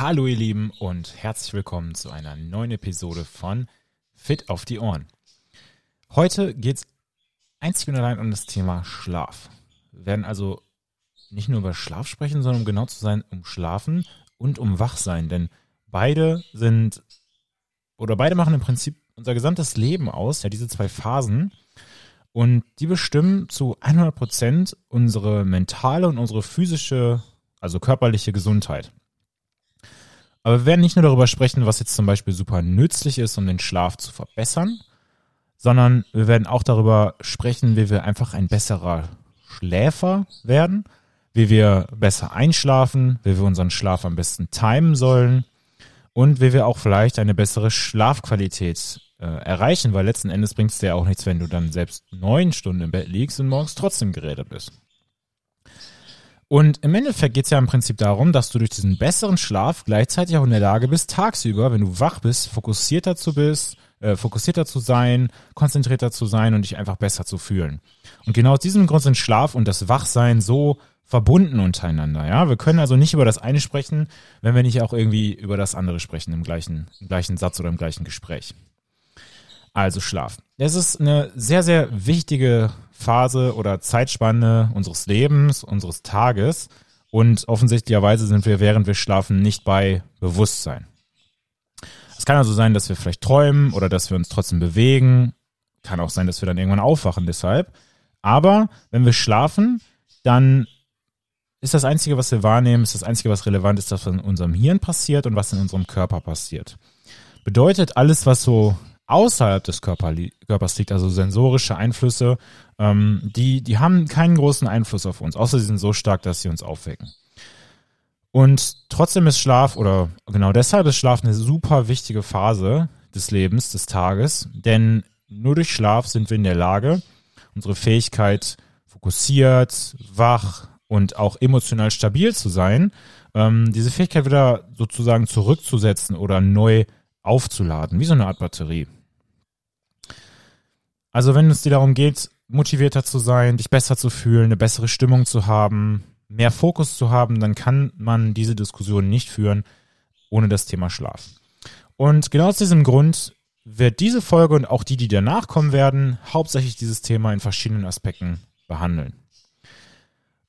Hallo ihr Lieben und herzlich willkommen zu einer neuen Episode von Fit auf die Ohren. Heute geht es einzig und allein um das Thema Schlaf. Wir werden also nicht nur über Schlaf sprechen, sondern um genau zu sein, um Schlafen und um Wachsein, denn beide sind oder beide machen im Prinzip unser gesamtes Leben aus, ja diese zwei Phasen und die bestimmen zu 100 Prozent unsere mentale und unsere physische, also körperliche Gesundheit. Aber wir werden nicht nur darüber sprechen, was jetzt zum Beispiel super nützlich ist, um den Schlaf zu verbessern, sondern wir werden auch darüber sprechen, wie wir einfach ein besserer Schläfer werden, wie wir besser einschlafen, wie wir unseren Schlaf am besten timen sollen und wie wir auch vielleicht eine bessere Schlafqualität äh, erreichen, weil letzten Endes bringt es dir auch nichts, wenn du dann selbst neun Stunden im Bett liegst und morgens trotzdem geredet bist. Und im Endeffekt geht es ja im Prinzip darum, dass du durch diesen besseren Schlaf gleichzeitig auch in der Lage bist, tagsüber, wenn du wach bist, fokussierter zu bist, äh, fokussierter zu sein, konzentrierter zu sein und dich einfach besser zu fühlen. Und genau aus diesem Grund sind Schlaf und das Wachsein so verbunden untereinander. Ja, wir können also nicht über das eine sprechen, wenn wir nicht auch irgendwie über das andere sprechen im gleichen, im gleichen Satz oder im gleichen Gespräch. Also Schlaf. Es ist eine sehr, sehr wichtige Phase oder Zeitspanne unseres Lebens, unseres Tages. Und offensichtlicherweise sind wir, während wir schlafen, nicht bei Bewusstsein. Es kann also sein, dass wir vielleicht träumen oder dass wir uns trotzdem bewegen. Kann auch sein, dass wir dann irgendwann aufwachen deshalb. Aber wenn wir schlafen, dann ist das Einzige, was wir wahrnehmen, ist das Einzige, was relevant ist, was in unserem Hirn passiert und was in unserem Körper passiert. Bedeutet, alles, was so außerhalb des Körpers liegt, also sensorische Einflüsse, ähm, die, die haben keinen großen Einfluss auf uns, außer sie sind so stark, dass sie uns aufwecken. Und trotzdem ist Schlaf, oder genau deshalb ist Schlaf eine super wichtige Phase des Lebens, des Tages, denn nur durch Schlaf sind wir in der Lage, unsere Fähigkeit fokussiert, wach und auch emotional stabil zu sein, ähm, diese Fähigkeit wieder sozusagen zurückzusetzen oder neu aufzuladen, wie so eine Art Batterie. Also wenn es dir darum geht, motivierter zu sein, dich besser zu fühlen, eine bessere Stimmung zu haben, mehr Fokus zu haben, dann kann man diese Diskussion nicht führen ohne das Thema Schlaf. Und genau aus diesem Grund wird diese Folge und auch die, die danach kommen werden, hauptsächlich dieses Thema in verschiedenen Aspekten behandeln.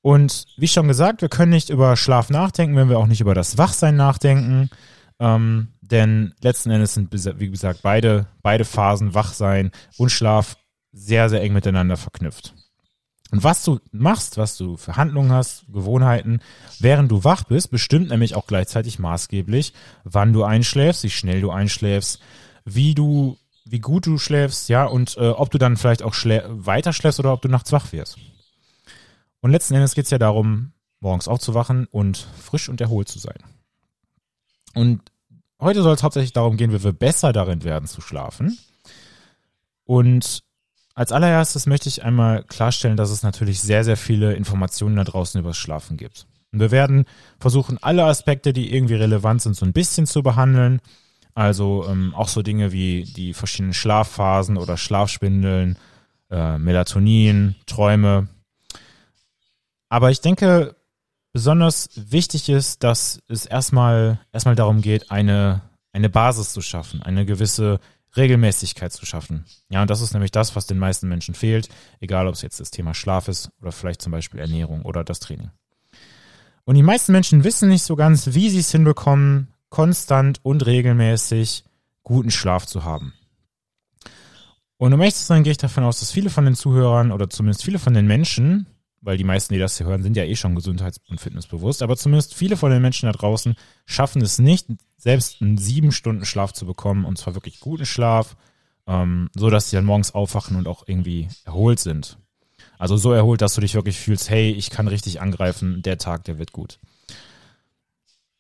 Und wie schon gesagt, wir können nicht über Schlaf nachdenken, wenn wir auch nicht über das Wachsein nachdenken. Ähm, denn letzten Endes sind, wie gesagt, beide, beide Phasen, Wachsein und Schlaf, sehr, sehr eng miteinander verknüpft. Und was du machst, was du für Handlungen hast, Gewohnheiten, während du wach bist, bestimmt nämlich auch gleichzeitig maßgeblich, wann du einschläfst, wie schnell du einschläfst, wie du, wie gut du schläfst, ja, und äh, ob du dann vielleicht auch weiter schläfst oder ob du nachts wach wirst. Und letzten Endes geht es ja darum, morgens aufzuwachen und frisch und erholt zu sein. Und heute soll es hauptsächlich darum gehen, wie wir besser darin werden zu schlafen. Und als allererstes möchte ich einmal klarstellen, dass es natürlich sehr, sehr viele Informationen da draußen über das Schlafen gibt. Und wir werden versuchen, alle Aspekte, die irgendwie relevant sind, so ein bisschen zu behandeln. Also ähm, auch so Dinge wie die verschiedenen Schlafphasen oder Schlafspindeln, äh, Melatonin, Träume. Aber ich denke, besonders wichtig ist, dass es erstmal, erstmal darum geht, eine, eine Basis zu schaffen, eine gewisse Regelmäßigkeit zu schaffen. Ja, und das ist nämlich das, was den meisten Menschen fehlt, egal ob es jetzt das Thema Schlaf ist oder vielleicht zum Beispiel Ernährung oder das Training. Und die meisten Menschen wissen nicht so ganz, wie sie es hinbekommen, konstant und regelmäßig guten Schlaf zu haben. Und um ehrlich zu sein, gehe ich davon aus, dass viele von den Zuhörern oder zumindest viele von den Menschen, weil die meisten, die das hier hören, sind ja eh schon gesundheits- und fitnessbewusst, aber zumindest viele von den Menschen da draußen schaffen es nicht, selbst einen sieben Stunden Schlaf zu bekommen, und zwar wirklich guten Schlaf, ähm, so dass sie dann morgens aufwachen und auch irgendwie erholt sind. Also so erholt, dass du dich wirklich fühlst, hey, ich kann richtig angreifen, der Tag, der wird gut.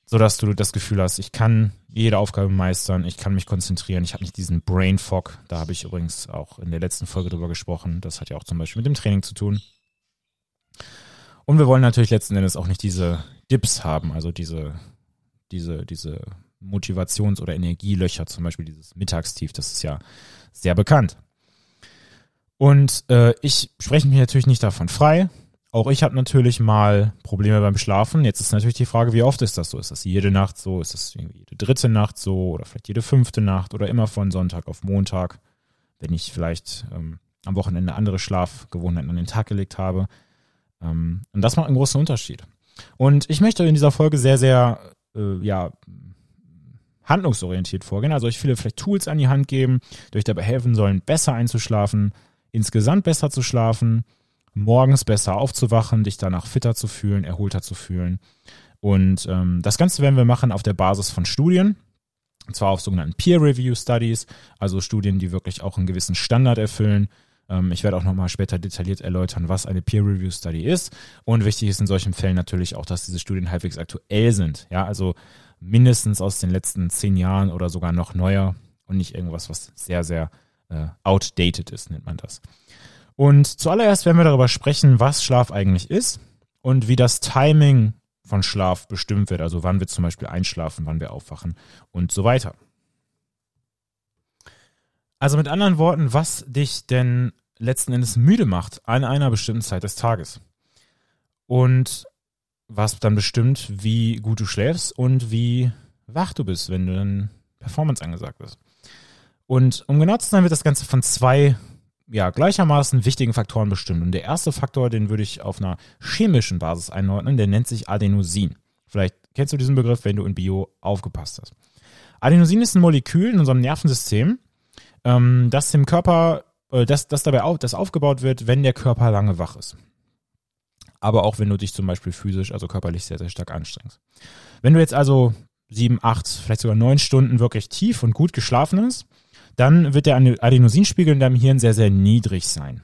So dass du das Gefühl hast, ich kann jede Aufgabe meistern, ich kann mich konzentrieren, ich habe nicht diesen Brain Fog, da habe ich übrigens auch in der letzten Folge drüber gesprochen, das hat ja auch zum Beispiel mit dem Training zu tun. Und wir wollen natürlich letzten Endes auch nicht diese Dips haben, also diese, diese, diese Motivations- oder Energielöcher, zum Beispiel dieses Mittagstief, das ist ja sehr bekannt. Und äh, ich spreche mich natürlich nicht davon frei, auch ich habe natürlich mal Probleme beim Schlafen. Jetzt ist natürlich die Frage, wie oft ist das so? Ist das jede Nacht so? Ist das jede dritte Nacht so? Oder vielleicht jede fünfte Nacht? Oder immer von Sonntag auf Montag, wenn ich vielleicht ähm, am Wochenende andere Schlafgewohnheiten an den Tag gelegt habe. Ähm, und das macht einen großen Unterschied. Und ich möchte in dieser Folge sehr, sehr, äh, ja, handlungsorientiert vorgehen. Also euch viele vielleicht Tools an die Hand geben, die euch dabei helfen sollen, besser einzuschlafen, insgesamt besser zu schlafen morgens besser aufzuwachen, dich danach fitter zu fühlen, erholter zu fühlen. Und ähm, das Ganze werden wir machen auf der Basis von Studien. Und zwar auf sogenannten Peer-Review-Studies, also Studien, die wirklich auch einen gewissen Standard erfüllen. Ähm, ich werde auch nochmal später detailliert erläutern, was eine Peer-Review-Study ist. Und wichtig ist in solchen Fällen natürlich auch, dass diese Studien halbwegs aktuell sind. Ja, also mindestens aus den letzten zehn Jahren oder sogar noch neuer und nicht irgendwas, was sehr, sehr äh, outdated ist, nennt man das. Und zuallererst werden wir darüber sprechen, was Schlaf eigentlich ist und wie das Timing von Schlaf bestimmt wird. Also wann wir zum Beispiel einschlafen, wann wir aufwachen und so weiter. Also mit anderen Worten, was dich denn letzten Endes müde macht an einer bestimmten Zeit des Tages. Und was dann bestimmt, wie gut du schläfst und wie wach du bist, wenn du dann Performance angesagt ist. Und um genau zu sein, wird das Ganze von zwei ja, gleichermaßen wichtigen Faktoren bestimmt. Und der erste Faktor, den würde ich auf einer chemischen Basis einordnen, der nennt sich Adenosin. Vielleicht kennst du diesen Begriff, wenn du in Bio aufgepasst hast. Adenosin ist ein Molekül in unserem Nervensystem, ähm, das dem Körper, äh, das, das dabei auf, das aufgebaut wird, wenn der Körper lange wach ist. Aber auch wenn du dich zum Beispiel physisch, also körperlich sehr, sehr stark anstrengst. Wenn du jetzt also sieben, acht, vielleicht sogar neun Stunden wirklich tief und gut geschlafen hast, dann wird der Adenosinspiegel in deinem Hirn sehr, sehr niedrig sein.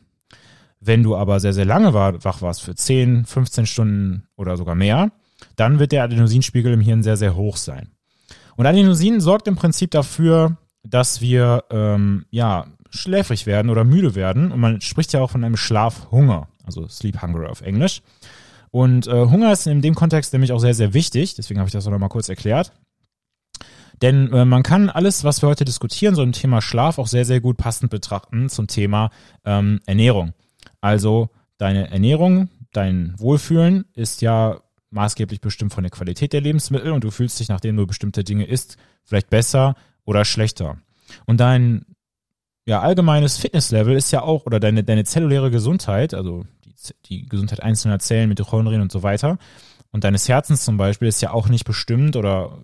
Wenn du aber sehr, sehr lange wach warst, für 10, 15 Stunden oder sogar mehr, dann wird der Adenosinspiegel im Hirn sehr, sehr hoch sein. Und Adenosin sorgt im Prinzip dafür, dass wir ähm, ja schläfrig werden oder müde werden. Und man spricht ja auch von einem Schlafhunger, also Sleep Hunger auf Englisch. Und äh, Hunger ist in dem Kontext nämlich auch sehr, sehr wichtig. Deswegen habe ich das auch nochmal kurz erklärt. Denn äh, man kann alles, was wir heute diskutieren, so im Thema Schlaf, auch sehr, sehr gut passend betrachten zum Thema ähm, Ernährung. Also deine Ernährung, dein Wohlfühlen ist ja maßgeblich bestimmt von der Qualität der Lebensmittel und du fühlst dich, nachdem du bestimmte Dinge isst, vielleicht besser oder schlechter. Und dein ja, allgemeines Fitnesslevel ist ja auch, oder deine, deine zelluläre Gesundheit, also die, die Gesundheit einzelner Zellen, Mitochondrien und so weiter, und deines Herzens zum Beispiel ist ja auch nicht bestimmt oder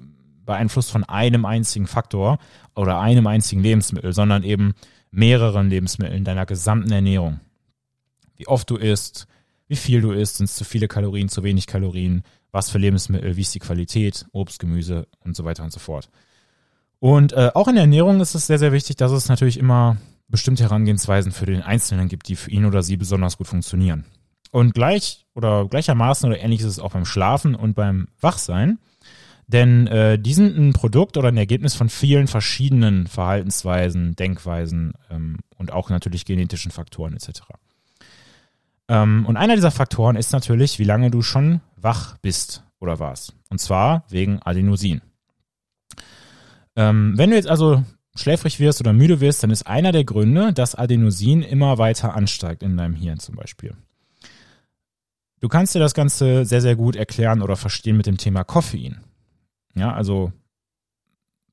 beeinflusst von einem einzigen Faktor oder einem einzigen Lebensmittel, sondern eben mehreren Lebensmitteln deiner gesamten Ernährung. Wie oft du isst, wie viel du isst, sind es zu viele Kalorien, zu wenig Kalorien, was für Lebensmittel, wie ist die Qualität, Obst, Gemüse und so weiter und so fort. Und äh, auch in der Ernährung ist es sehr, sehr wichtig, dass es natürlich immer bestimmte Herangehensweisen für den Einzelnen gibt, die für ihn oder sie besonders gut funktionieren. Und gleich oder gleichermaßen oder ähnlich ist es auch beim Schlafen und beim Wachsein. Denn äh, die sind ein Produkt oder ein Ergebnis von vielen verschiedenen Verhaltensweisen, Denkweisen ähm, und auch natürlich genetischen Faktoren etc. Ähm, und einer dieser Faktoren ist natürlich, wie lange du schon wach bist oder warst. Und zwar wegen Adenosin. Ähm, wenn du jetzt also schläfrig wirst oder müde wirst, dann ist einer der Gründe, dass Adenosin immer weiter ansteigt in deinem Hirn zum Beispiel. Du kannst dir das Ganze sehr, sehr gut erklären oder verstehen mit dem Thema Koffein. Ja, also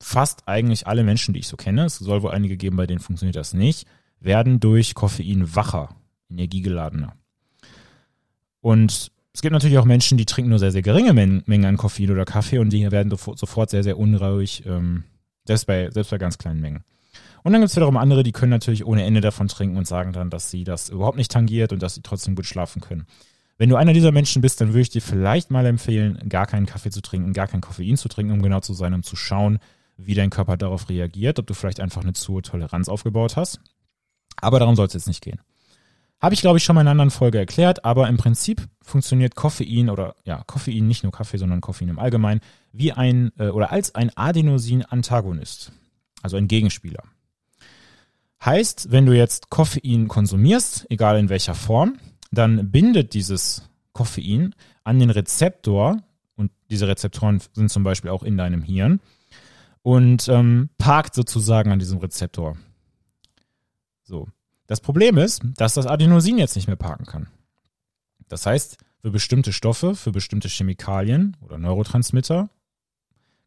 fast eigentlich alle Menschen, die ich so kenne, es soll wohl einige geben, bei denen funktioniert das nicht, werden durch Koffein wacher, energiegeladener. Und es gibt natürlich auch Menschen, die trinken nur sehr, sehr geringe Mengen an Koffein oder Kaffee und die werden sofort sehr, sehr unruhig, ähm, selbst, bei, selbst bei ganz kleinen Mengen. Und dann gibt es wiederum andere, die können natürlich ohne Ende davon trinken und sagen dann, dass sie das überhaupt nicht tangiert und dass sie trotzdem gut schlafen können. Wenn du einer dieser Menschen bist, dann würde ich dir vielleicht mal empfehlen, gar keinen Kaffee zu trinken, gar kein Koffein zu trinken, um genau zu sein, um zu schauen, wie dein Körper darauf reagiert, ob du vielleicht einfach eine zu hohe Toleranz aufgebaut hast. Aber darum soll es jetzt nicht gehen. Habe ich, glaube ich, schon mal in einer anderen Folge erklärt, aber im Prinzip funktioniert Koffein oder ja, Koffein, nicht nur Kaffee, sondern Koffein im Allgemeinen, wie ein äh, oder als ein Adenosin-Antagonist, also ein Gegenspieler. Heißt, wenn du jetzt Koffein konsumierst, egal in welcher Form, dann bindet dieses Koffein an den Rezeptor, und diese Rezeptoren sind zum Beispiel auch in deinem Hirn, und ähm, parkt sozusagen an diesem Rezeptor. So. Das Problem ist, dass das Adenosin jetzt nicht mehr parken kann. Das heißt, für bestimmte Stoffe, für bestimmte Chemikalien oder Neurotransmitter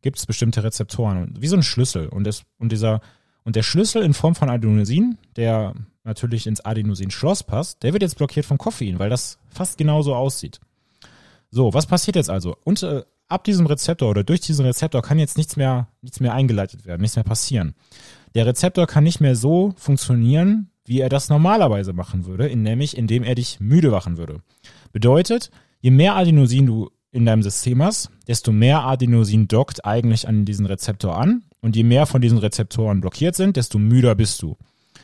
gibt es bestimmte Rezeptoren, wie so ein Schlüssel. Und, das, und, dieser, und der Schlüssel in Form von Adenosin, der natürlich ins Adenosin-Schloss passt, der wird jetzt blockiert vom Koffein, weil das fast genauso aussieht. So, was passiert jetzt also? Und äh, ab diesem Rezeptor oder durch diesen Rezeptor kann jetzt nichts mehr, nichts mehr eingeleitet werden, nichts mehr passieren. Der Rezeptor kann nicht mehr so funktionieren, wie er das normalerweise machen würde, in, nämlich indem er dich müde machen würde. Bedeutet, je mehr Adenosin du in deinem System hast, desto mehr Adenosin dockt eigentlich an diesen Rezeptor an und je mehr von diesen Rezeptoren blockiert sind, desto müder bist du.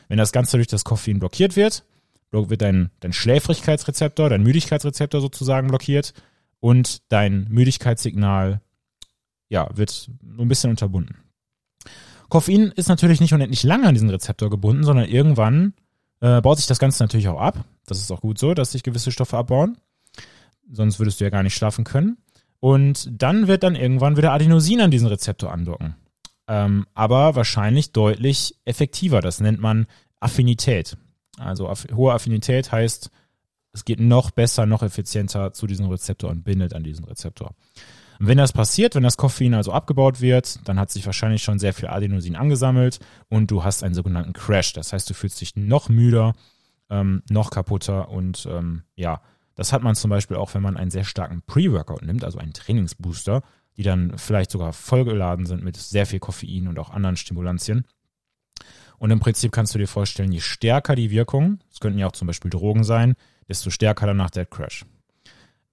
Wenn das Ganze durch das Koffein blockiert wird, wird dein, dein Schläfrigkeitsrezeptor, dein Müdigkeitsrezeptor sozusagen blockiert und dein Müdigkeitssignal ja, wird nur ein bisschen unterbunden. Koffein ist natürlich nicht unendlich lange an diesen Rezeptor gebunden, sondern irgendwann äh, baut sich das Ganze natürlich auch ab. Das ist auch gut so, dass sich gewisse Stoffe abbauen. Sonst würdest du ja gar nicht schlafen können. Und dann wird dann irgendwann wieder Adenosin an diesen Rezeptor andocken. Ähm, aber wahrscheinlich deutlich effektiver. Das nennt man Affinität. Also aff hohe Affinität heißt, es geht noch besser, noch effizienter zu diesem Rezeptor und bindet an diesen Rezeptor. Und wenn das passiert, wenn das Koffein also abgebaut wird, dann hat sich wahrscheinlich schon sehr viel Adenosin angesammelt und du hast einen sogenannten Crash. Das heißt, du fühlst dich noch müder, ähm, noch kaputter und ähm, ja, das hat man zum Beispiel auch, wenn man einen sehr starken Pre-Workout nimmt, also einen Trainingsbooster, die dann vielleicht sogar vollgeladen sind mit sehr viel Koffein und auch anderen Stimulantien. Und im Prinzip kannst du dir vorstellen, je stärker die Wirkung, es könnten ja auch zum Beispiel Drogen sein, desto stärker danach der Crash.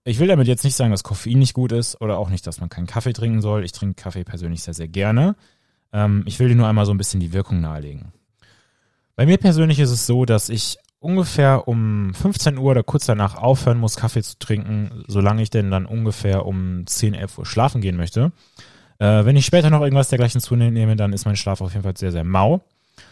Ich will damit jetzt nicht sagen, dass Koffein nicht gut ist oder auch nicht, dass man keinen Kaffee trinken soll. Ich trinke Kaffee persönlich sehr, sehr gerne. Ähm, ich will dir nur einmal so ein bisschen die Wirkung nahelegen. Bei mir persönlich ist es so, dass ich ungefähr um 15 Uhr oder kurz danach aufhören muss, Kaffee zu trinken, solange ich denn dann ungefähr um 10, 11 Uhr schlafen gehen möchte. Äh, wenn ich später noch irgendwas dergleichen zunehme, dann ist mein Schlaf auf jeden Fall sehr, sehr mau.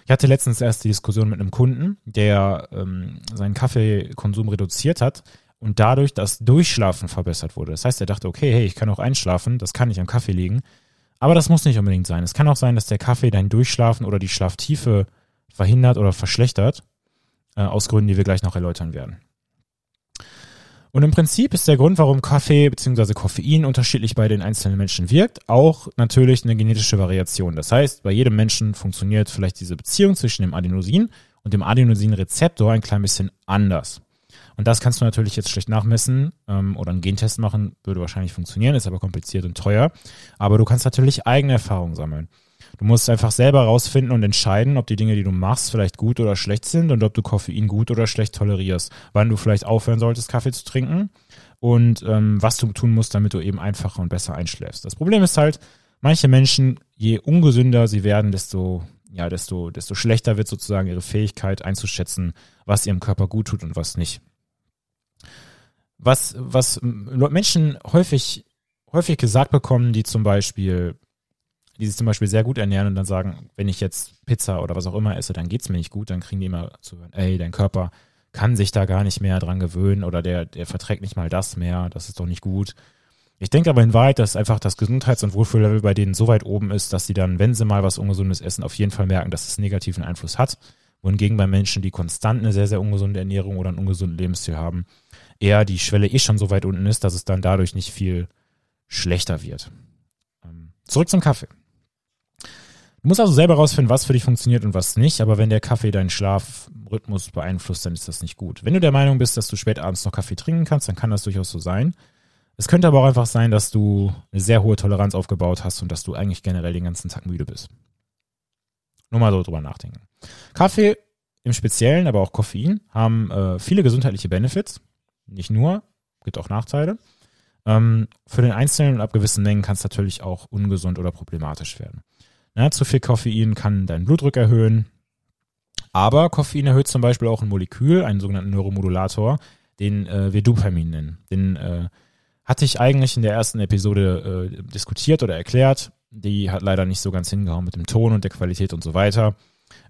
Ich hatte letztens erst die Diskussion mit einem Kunden, der ähm, seinen Kaffeekonsum reduziert hat und dadurch das Durchschlafen verbessert wurde. Das heißt, er dachte, okay, hey, ich kann auch einschlafen, das kann nicht am Kaffee liegen. Aber das muss nicht unbedingt sein. Es kann auch sein, dass der Kaffee dein Durchschlafen oder die Schlaftiefe verhindert oder verschlechtert, äh, aus Gründen, die wir gleich noch erläutern werden. Und im Prinzip ist der Grund, warum Kaffee bzw. Koffein unterschiedlich bei den einzelnen Menschen wirkt, auch natürlich eine genetische Variation. Das heißt, bei jedem Menschen funktioniert vielleicht diese Beziehung zwischen dem Adenosin und dem Adenosinrezeptor ein klein bisschen anders. Und das kannst du natürlich jetzt schlecht nachmessen ähm, oder einen Gentest machen, würde wahrscheinlich funktionieren, ist aber kompliziert und teuer. Aber du kannst natürlich eigene Erfahrungen sammeln. Du musst einfach selber rausfinden und entscheiden, ob die Dinge, die du machst, vielleicht gut oder schlecht sind und ob du Koffein gut oder schlecht tolerierst. Wann du vielleicht aufhören solltest, Kaffee zu trinken und ähm, was du tun musst, damit du eben einfacher und besser einschläfst. Das Problem ist halt, manche Menschen, je ungesünder sie werden, desto ja, desto, desto schlechter wird sozusagen ihre Fähigkeit einzuschätzen, was ihrem Körper gut tut und was nicht was, was Menschen häufig, häufig gesagt bekommen, die zum Beispiel, die sich zum Beispiel sehr gut ernähren und dann sagen, wenn ich jetzt Pizza oder was auch immer esse, dann geht's mir nicht gut, dann kriegen die immer zu hören, ey, dein Körper kann sich da gar nicht mehr dran gewöhnen oder der, der verträgt nicht mal das mehr, das ist doch nicht gut. Ich denke aber in Wahrheit, dass einfach das Gesundheits- und Wohlfühllevel bei denen so weit oben ist, dass sie dann, wenn sie mal was Ungesundes essen, auf jeden Fall merken, dass es negativen Einfluss hat. Wohingegen bei Menschen, die konstant eine sehr, sehr ungesunde Ernährung oder einen ungesunden Lebensstil haben, eher die Schwelle eh schon so weit unten ist, dass es dann dadurch nicht viel schlechter wird. Ähm, zurück zum Kaffee. Du musst also selber rausfinden, was für dich funktioniert und was nicht, aber wenn der Kaffee deinen Schlafrhythmus beeinflusst, dann ist das nicht gut. Wenn du der Meinung bist, dass du spät abends noch Kaffee trinken kannst, dann kann das durchaus so sein. Es könnte aber auch einfach sein, dass du eine sehr hohe Toleranz aufgebaut hast und dass du eigentlich generell den ganzen Tag müde bist. Nur mal so drüber nachdenken. Kaffee im Speziellen, aber auch Koffein haben äh, viele gesundheitliche Benefits. Nicht nur, gibt auch Nachteile. Ähm, für den Einzelnen und ab gewissen Mengen kann es natürlich auch ungesund oder problematisch werden. Ja, zu viel Koffein kann deinen Blutdruck erhöhen, aber Koffein erhöht zum Beispiel auch ein Molekül, einen sogenannten Neuromodulator, den äh, wir Dopamin nennen. Den äh, hatte ich eigentlich in der ersten Episode äh, diskutiert oder erklärt. Die hat leider nicht so ganz hingehauen mit dem Ton und der Qualität und so weiter.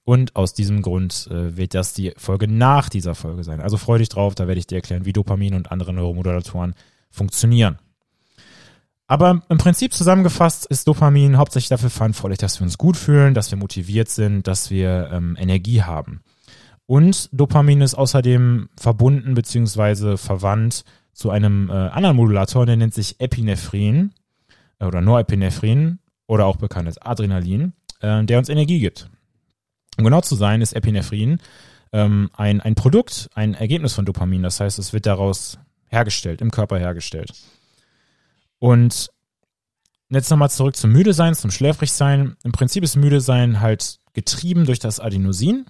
Und aus diesem Grund äh, wird das die Folge nach dieser Folge sein. Also freu dich drauf, da werde ich dir erklären, wie Dopamin und andere Neuromodulatoren funktionieren. Aber im Prinzip zusammengefasst ist Dopamin hauptsächlich dafür verantwortlich, dass wir uns gut fühlen, dass wir motiviert sind, dass wir ähm, Energie haben. Und Dopamin ist außerdem verbunden beziehungsweise verwandt zu einem äh, anderen Modulator, der nennt sich Epinephrin äh, oder Norepinephrin oder auch bekannt als Adrenalin, äh, der uns Energie gibt. Um genau zu sein, ist Epinephrin ähm, ein, ein Produkt, ein Ergebnis von Dopamin. Das heißt, es wird daraus hergestellt, im Körper hergestellt. Und jetzt nochmal zurück zum Müde sein, zum Schläfrigsein. Im Prinzip ist Müde sein halt getrieben durch das Adenosin,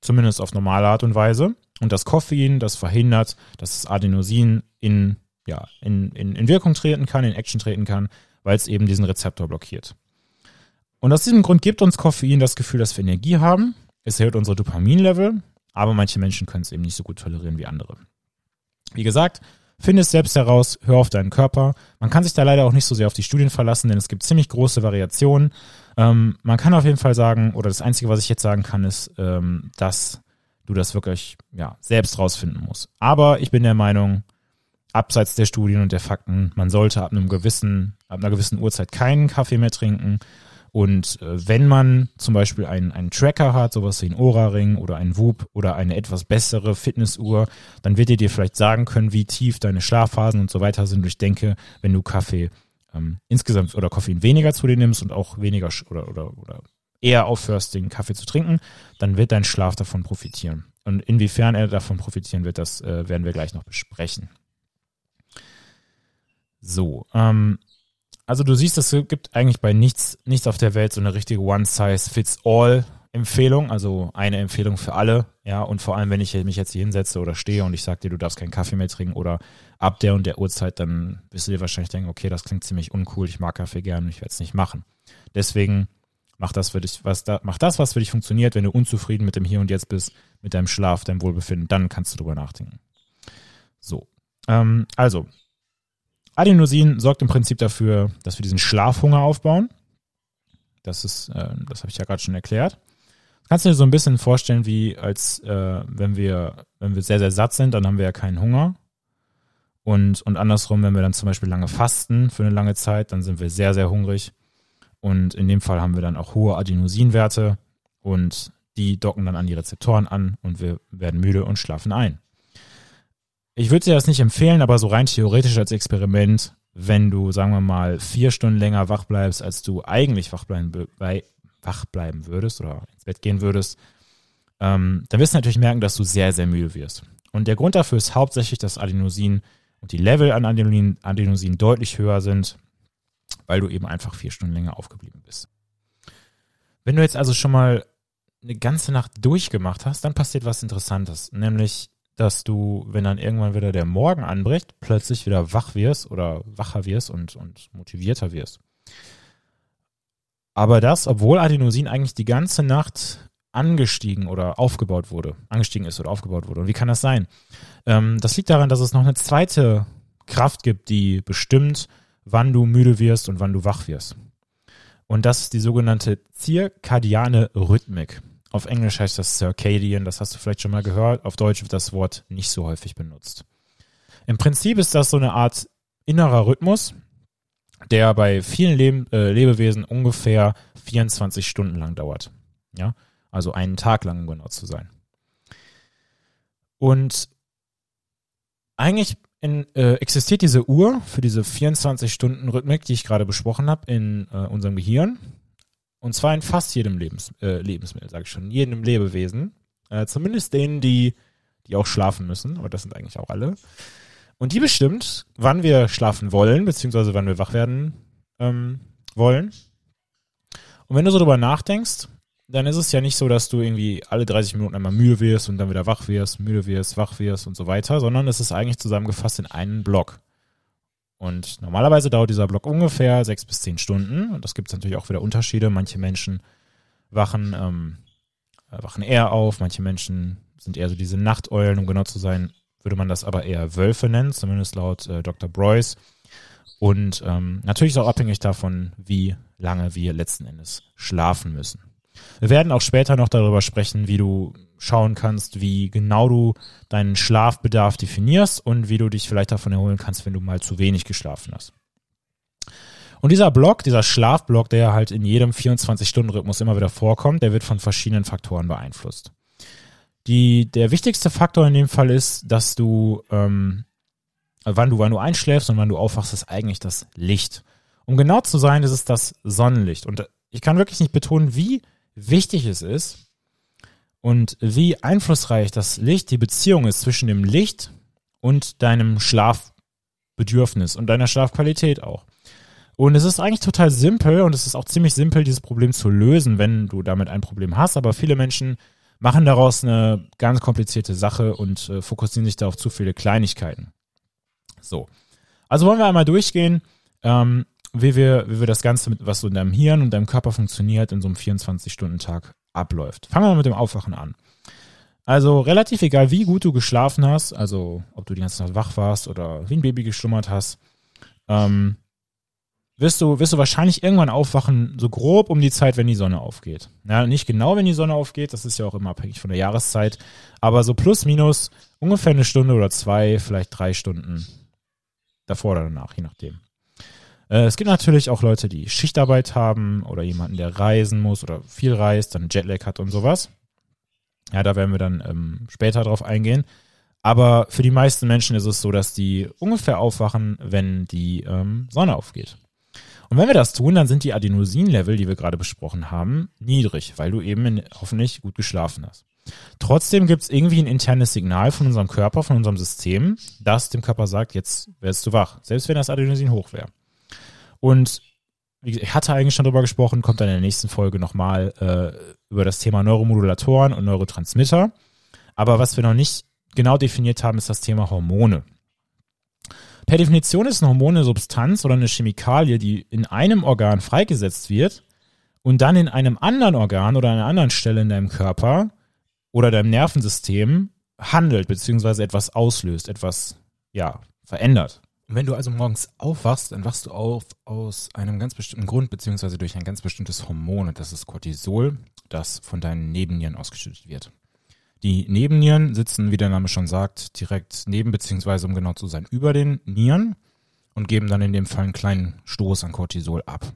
zumindest auf normale Art und Weise. Und das Koffein, das verhindert, dass das Adenosin in, ja, in, in, in Wirkung treten kann, in Action treten kann, weil es eben diesen Rezeptor blockiert. Und aus diesem Grund gibt uns Koffein das Gefühl, dass wir Energie haben. Es erhöht unsere Dopaminlevel, aber manche Menschen können es eben nicht so gut tolerieren wie andere. Wie gesagt, finde es selbst heraus, hör auf deinen Körper. Man kann sich da leider auch nicht so sehr auf die Studien verlassen, denn es gibt ziemlich große Variationen. Ähm, man kann auf jeden Fall sagen, oder das Einzige, was ich jetzt sagen kann, ist, ähm, dass du das wirklich ja, selbst rausfinden musst. Aber ich bin der Meinung, abseits der Studien und der Fakten, man sollte ab einem gewissen, ab einer gewissen Uhrzeit keinen Kaffee mehr trinken. Und äh, wenn man zum Beispiel einen, einen Tracker hat, sowas wie ein Ora-Ring oder ein Whoop oder eine etwas bessere Fitnessuhr, dann wird ihr dir vielleicht sagen können, wie tief deine Schlafphasen und so weiter sind. Und ich denke, wenn du Kaffee ähm, insgesamt oder Koffein weniger zu dir nimmst und auch weniger oder, oder, oder eher aufhörst, den Kaffee zu trinken, dann wird dein Schlaf davon profitieren. Und inwiefern er davon profitieren wird, das äh, werden wir gleich noch besprechen. So, ähm, also du siehst, es gibt eigentlich bei nichts, nichts auf der Welt so eine richtige One-Size-Fits-All-Empfehlung, also eine Empfehlung für alle, ja, und vor allem, wenn ich mich jetzt hier hinsetze oder stehe und ich sage dir, du darfst keinen Kaffee mehr trinken oder ab der und der Uhrzeit, dann wirst du dir wahrscheinlich denken, okay, das klingt ziemlich uncool, ich mag Kaffee gerne und ich werde es nicht machen. Deswegen mach das für dich, was da, mach das, was für dich funktioniert, wenn du unzufrieden mit dem Hier und Jetzt bist, mit deinem Schlaf, deinem Wohlbefinden, dann kannst du drüber nachdenken. So. Ähm, also, Adenosin sorgt im Prinzip dafür, dass wir diesen Schlafhunger aufbauen. Das ist, äh, das habe ich ja gerade schon erklärt. Kannst du dir so ein bisschen vorstellen, wie als äh, wenn wir, wenn wir sehr, sehr satt sind, dann haben wir ja keinen Hunger. Und, und andersrum, wenn wir dann zum Beispiel lange fasten für eine lange Zeit, dann sind wir sehr, sehr hungrig. Und in dem Fall haben wir dann auch hohe Adenosinwerte und die docken dann an die Rezeptoren an und wir werden müde und schlafen ein. Ich würde dir das nicht empfehlen, aber so rein theoretisch als Experiment, wenn du, sagen wir mal, vier Stunden länger wach bleibst, als du eigentlich wach bleiben, wach bleiben würdest oder ins Bett gehen würdest, ähm, dann wirst du natürlich merken, dass du sehr, sehr müde wirst. Und der Grund dafür ist hauptsächlich, dass Adenosin und die Level an Adenosin, Adenosin deutlich höher sind, weil du eben einfach vier Stunden länger aufgeblieben bist. Wenn du jetzt also schon mal eine ganze Nacht durchgemacht hast, dann passiert was Interessantes, nämlich dass du, wenn dann irgendwann wieder der Morgen anbricht, plötzlich wieder wach wirst oder wacher wirst und, und motivierter wirst. Aber das, obwohl Adenosin eigentlich die ganze Nacht angestiegen oder aufgebaut wurde, angestiegen ist oder aufgebaut wurde. Und wie kann das sein? Ähm, das liegt daran, dass es noch eine zweite Kraft gibt, die bestimmt, wann du müde wirst und wann du wach wirst. Und das ist die sogenannte zirkadiane Rhythmik. Auf Englisch heißt das Circadian, das hast du vielleicht schon mal gehört. Auf Deutsch wird das Wort nicht so häufig benutzt. Im Prinzip ist das so eine Art innerer Rhythmus, der bei vielen Leb äh, Lebewesen ungefähr 24 Stunden lang dauert. Ja, also einen Tag lang, um genau zu sein. Und eigentlich in, äh, existiert diese Uhr für diese 24-Stunden-Rhythmik, die ich gerade besprochen habe, in äh, unserem Gehirn. Und zwar in fast jedem Lebens, äh, Lebensmittel, sage ich schon, jedem Lebewesen. Äh, zumindest denen, die, die auch schlafen müssen, aber das sind eigentlich auch alle. Und die bestimmt, wann wir schlafen wollen, beziehungsweise wann wir wach werden ähm, wollen. Und wenn du so drüber nachdenkst, dann ist es ja nicht so, dass du irgendwie alle 30 Minuten einmal müde wirst und dann wieder wach wirst, müde wirst, wach wirst und so weiter, sondern es ist eigentlich zusammengefasst in einen Block. Und normalerweise dauert dieser Block ungefähr sechs bis zehn Stunden. Und das gibt es natürlich auch wieder Unterschiede. Manche Menschen wachen, ähm, äh, wachen eher auf, manche Menschen sind eher so diese Nachteulen, um genau zu sein, würde man das aber eher Wölfe nennen, zumindest laut äh, Dr. Broyce. Und ähm, natürlich ist auch abhängig davon, wie lange wir letzten Endes schlafen müssen. Wir werden auch später noch darüber sprechen, wie du schauen kannst, wie genau du deinen Schlafbedarf definierst und wie du dich vielleicht davon erholen kannst, wenn du mal zu wenig geschlafen hast. Und dieser Block, dieser Schlafblock, der halt in jedem 24-Stunden-Rhythmus immer wieder vorkommt, der wird von verschiedenen Faktoren beeinflusst. Die, der wichtigste Faktor in dem Fall ist, dass du, ähm, wann du, wann du einschläfst und wann du aufwachst, ist eigentlich das Licht. Um genau zu sein, ist es das Sonnenlicht. Und ich kann wirklich nicht betonen, wie wichtig es ist und wie einflussreich das Licht, die Beziehung ist zwischen dem Licht und deinem Schlafbedürfnis und deiner Schlafqualität auch. Und es ist eigentlich total simpel und es ist auch ziemlich simpel, dieses Problem zu lösen, wenn du damit ein Problem hast. Aber viele Menschen machen daraus eine ganz komplizierte Sache und äh, fokussieren sich da auf zu viele Kleinigkeiten. So. Also wollen wir einmal durchgehen, ähm, wie wir, wie wir das Ganze, mit, was so in deinem Hirn und deinem Körper funktioniert, in so einem 24-Stunden-Tag abläuft. Fangen wir mal mit dem Aufwachen an. Also relativ egal, wie gut du geschlafen hast, also ob du die ganze Nacht wach warst oder wie ein Baby geschlummert hast, ähm, wirst du, wirst du wahrscheinlich irgendwann aufwachen, so grob um die Zeit, wenn die Sonne aufgeht. Ja, nicht genau, wenn die Sonne aufgeht, das ist ja auch immer abhängig von der Jahreszeit, aber so plus minus ungefähr eine Stunde oder zwei, vielleicht drei Stunden davor oder danach, je nachdem. Äh, es gibt natürlich auch Leute, die Schichtarbeit haben oder jemanden, der reisen muss oder viel reist, dann Jetlag hat und sowas. Ja, da werden wir dann ähm, später drauf eingehen. Aber für die meisten Menschen ist es so, dass die ungefähr aufwachen, wenn die ähm, Sonne aufgeht. Und wenn wir das tun, dann sind die Adenosin-Level, die wir gerade besprochen haben, niedrig, weil du eben in, hoffentlich gut geschlafen hast. Trotzdem gibt es irgendwie ein internes Signal von unserem Körper, von unserem System, das dem Körper sagt, jetzt wärst du wach, selbst wenn das Adenosin hoch wäre. Und ich hatte eigentlich schon darüber gesprochen, kommt dann in der nächsten Folge nochmal äh, über das Thema Neuromodulatoren und Neurotransmitter. Aber was wir noch nicht genau definiert haben, ist das Thema Hormone. Per Definition ist ein Hormon eine Substanz oder eine Chemikalie, die in einem Organ freigesetzt wird und dann in einem anderen Organ oder einer anderen Stelle in deinem Körper oder deinem Nervensystem handelt, beziehungsweise etwas auslöst, etwas, ja, verändert. Wenn du also morgens aufwachst, dann wachst du auf aus einem ganz bestimmten Grund, beziehungsweise durch ein ganz bestimmtes Hormon, und das ist Cortisol, das von deinen Nebennieren ausgeschüttet wird. Die Nebennieren sitzen, wie der Name schon sagt, direkt neben, beziehungsweise um genau zu sein, über den Nieren und geben dann in dem Fall einen kleinen Stoß an Cortisol ab.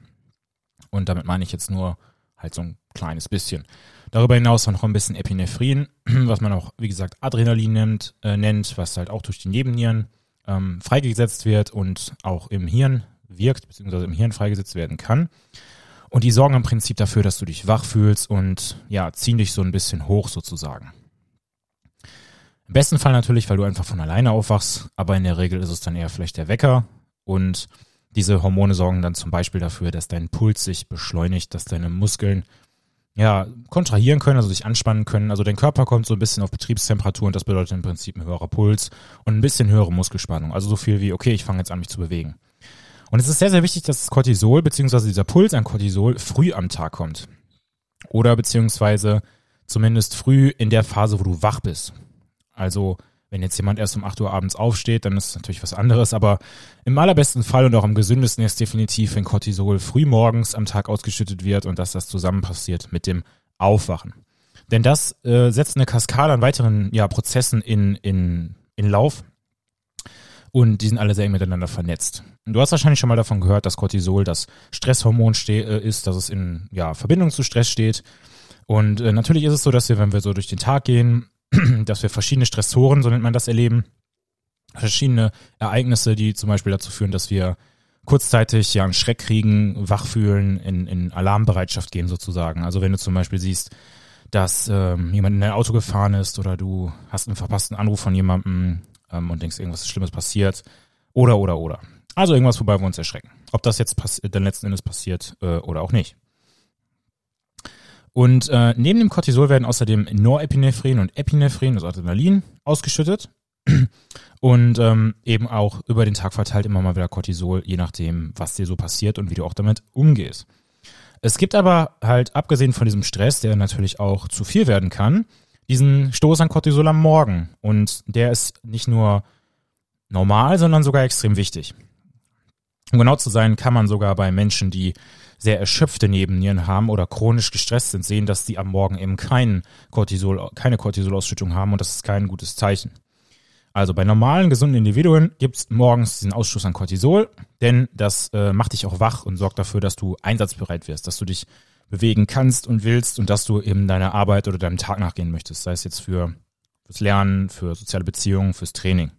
Und damit meine ich jetzt nur halt so ein kleines bisschen. Darüber hinaus noch ein bisschen Epinephrin, was man auch, wie gesagt, Adrenalin nennt, äh, nennt was halt auch durch die Nebennieren ähm, freigesetzt wird und auch im Hirn wirkt, beziehungsweise im Hirn freigesetzt werden kann. Und die sorgen im Prinzip dafür, dass du dich wach fühlst und ja, ziehen dich so ein bisschen hoch sozusagen. Im besten Fall natürlich, weil du einfach von alleine aufwachst, aber in der Regel ist es dann eher vielleicht der Wecker und diese Hormone sorgen dann zum Beispiel dafür, dass dein Puls sich beschleunigt, dass deine Muskeln ja, kontrahieren können, also sich anspannen können. Also dein Körper kommt so ein bisschen auf Betriebstemperatur und das bedeutet im Prinzip ein höherer Puls und ein bisschen höhere Muskelspannung. Also so viel wie, okay, ich fange jetzt an, mich zu bewegen. Und es ist sehr, sehr wichtig, dass das Cortisol, beziehungsweise dieser Puls an Cortisol früh am Tag kommt. Oder beziehungsweise zumindest früh in der Phase, wo du wach bist. Also wenn jetzt jemand erst um 8 Uhr abends aufsteht, dann ist es natürlich was anderes. Aber im allerbesten Fall und auch am gesündesten ist definitiv, wenn Cortisol früh morgens am Tag ausgeschüttet wird und dass das zusammen passiert mit dem Aufwachen. Denn das äh, setzt eine Kaskade an weiteren ja, Prozessen in, in, in Lauf. Und die sind alle sehr eng miteinander vernetzt. Du hast wahrscheinlich schon mal davon gehört, dass Cortisol das Stresshormon äh, ist, dass es in ja, Verbindung zu Stress steht. Und äh, natürlich ist es so, dass wir, wenn wir so durch den Tag gehen, dass wir verschiedene Stressoren, so nennt man das, erleben. Verschiedene Ereignisse, die zum Beispiel dazu führen, dass wir kurzzeitig ja einen Schreck kriegen, wach fühlen, in, in Alarmbereitschaft gehen sozusagen. Also wenn du zum Beispiel siehst, dass ähm, jemand in dein Auto gefahren ist oder du hast einen verpassten Anruf von jemandem ähm, und denkst, irgendwas Schlimmes passiert. Oder, oder, oder. Also irgendwas, wobei wir uns erschrecken. Ob das jetzt dann letzten Endes passiert äh, oder auch nicht. Und äh, neben dem Cortisol werden außerdem Norepinephrin und Epinephrin, also Adrenalin, ausgeschüttet. Und ähm, eben auch über den Tag verteilt immer mal wieder Cortisol, je nachdem, was dir so passiert und wie du auch damit umgehst. Es gibt aber halt, abgesehen von diesem Stress, der natürlich auch zu viel werden kann, diesen Stoß an Cortisol am Morgen. Und der ist nicht nur normal, sondern sogar extrem wichtig. Um genau zu sein, kann man sogar bei Menschen, die sehr erschöpfte Nebennieren haben oder chronisch gestresst sind, sehen, dass die am Morgen eben kein Cortisol, keine Cortisolausschüttung haben und das ist kein gutes Zeichen. Also bei normalen, gesunden Individuen gibt's morgens diesen Ausstoß an Cortisol, denn das äh, macht dich auch wach und sorgt dafür, dass du einsatzbereit wirst, dass du dich bewegen kannst und willst und dass du eben deiner Arbeit oder deinem Tag nachgehen möchtest, sei es jetzt für fürs Lernen, für soziale Beziehungen, fürs Training.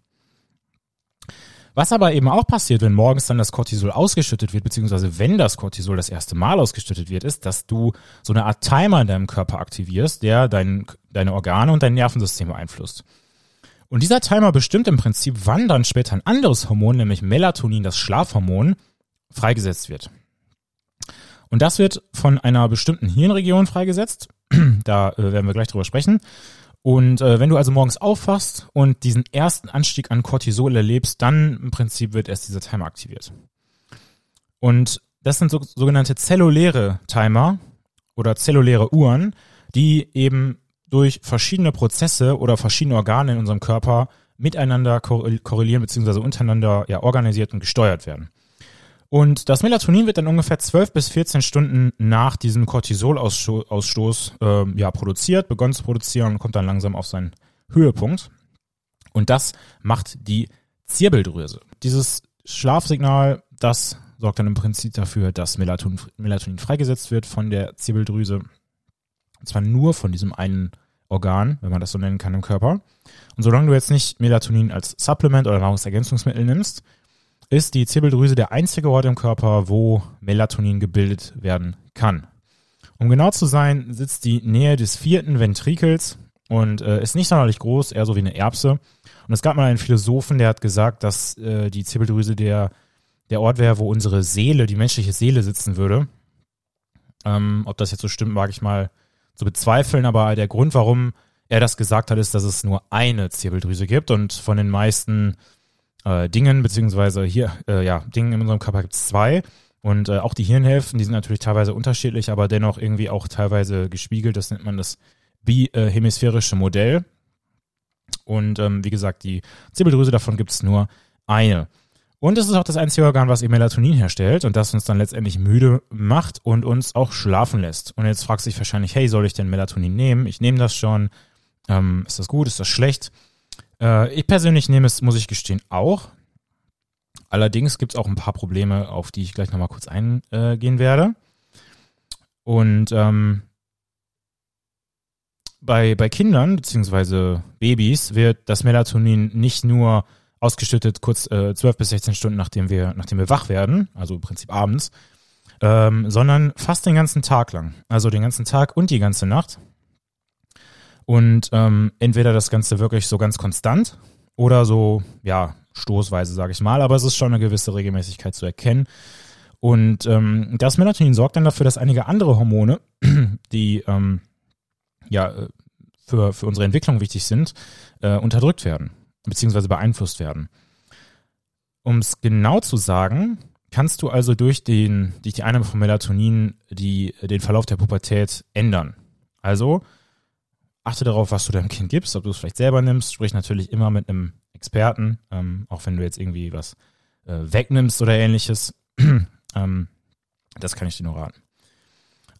Was aber eben auch passiert, wenn morgens dann das Cortisol ausgeschüttet wird, beziehungsweise wenn das Cortisol das erste Mal ausgeschüttet wird, ist, dass du so eine Art Timer in deinem Körper aktivierst, der dein, deine Organe und dein Nervensystem beeinflusst. Und dieser Timer bestimmt im Prinzip, wann dann später ein anderes Hormon, nämlich Melatonin, das Schlafhormon, freigesetzt wird. Und das wird von einer bestimmten Hirnregion freigesetzt. da äh, werden wir gleich drüber sprechen. Und äh, wenn du also morgens aufwachst und diesen ersten Anstieg an Cortisol erlebst, dann im Prinzip wird erst dieser Timer aktiviert. Und das sind so, sogenannte zelluläre Timer oder zelluläre Uhren, die eben durch verschiedene Prozesse oder verschiedene Organe in unserem Körper miteinander korrelieren bzw. untereinander ja organisiert und gesteuert werden. Und das Melatonin wird dann ungefähr 12 bis 14 Stunden nach diesem Cortisolausstoß äh, ja, produziert, begonnen zu produzieren und kommt dann langsam auf seinen Höhepunkt. Und das macht die Zirbeldrüse. Dieses Schlafsignal, das sorgt dann im Prinzip dafür, dass Melatonin, Melatonin freigesetzt wird von der Zirbeldrüse. Und zwar nur von diesem einen Organ, wenn man das so nennen kann im Körper. Und solange du jetzt nicht Melatonin als Supplement oder Nahrungsergänzungsmittel nimmst, ist die Zirbeldrüse der einzige Ort im Körper, wo Melatonin gebildet werden kann. Um genau zu sein, sitzt die Nähe des vierten Ventrikels und äh, ist nicht sonderlich groß, eher so wie eine Erbse. Und es gab mal einen Philosophen, der hat gesagt, dass äh, die Zirbeldrüse der, der Ort wäre, wo unsere Seele, die menschliche Seele sitzen würde. Ähm, ob das jetzt so stimmt, mag ich mal zu bezweifeln, aber der Grund, warum er das gesagt hat, ist, dass es nur eine Zirbeldrüse gibt und von den meisten äh, Dingen, beziehungsweise hier, äh, ja, Dingen in unserem Körper gibt es zwei. Und äh, auch die Hirnhälften, die sind natürlich teilweise unterschiedlich, aber dennoch irgendwie auch teilweise gespiegelt. Das nennt man das bihemisphärische Modell. Und ähm, wie gesagt, die Zirbeldrüse davon gibt es nur eine. Und es ist auch das einzige Organ, was eben Melatonin herstellt und das uns dann letztendlich müde macht und uns auch schlafen lässt. Und jetzt fragst du dich wahrscheinlich, hey, soll ich denn Melatonin nehmen? Ich nehme das schon. Ähm, ist das gut? Ist das schlecht? Äh, ich persönlich nehme es, muss ich gestehen, auch. Allerdings gibt es auch ein paar Probleme, auf die ich gleich nochmal kurz eingehen werde. Und ähm, bei, bei Kindern bzw. Babys wird das Melatonin nicht nur ausgeschüttet kurz äh, 12 bis 16 Stunden nachdem wir, nachdem wir wach werden, also im Prinzip abends, ähm, sondern fast den ganzen Tag lang. Also den ganzen Tag und die ganze Nacht. Und ähm, entweder das Ganze wirklich so ganz konstant oder so, ja, stoßweise, sage ich mal, aber es ist schon eine gewisse Regelmäßigkeit zu erkennen. Und ähm, das Melatonin sorgt dann dafür, dass einige andere Hormone, die ähm, ja äh, für, für unsere Entwicklung wichtig sind, äh, unterdrückt werden, beziehungsweise beeinflusst werden. Um es genau zu sagen, kannst du also durch, den, durch die Einnahme von Melatonin die, den Verlauf der Pubertät ändern. Also achte darauf, was du deinem Kind gibst, ob du es vielleicht selber nimmst. Sprich natürlich immer mit einem Experten, ähm, auch wenn du jetzt irgendwie was äh, wegnimmst oder ähnliches. ähm, das kann ich dir nur raten.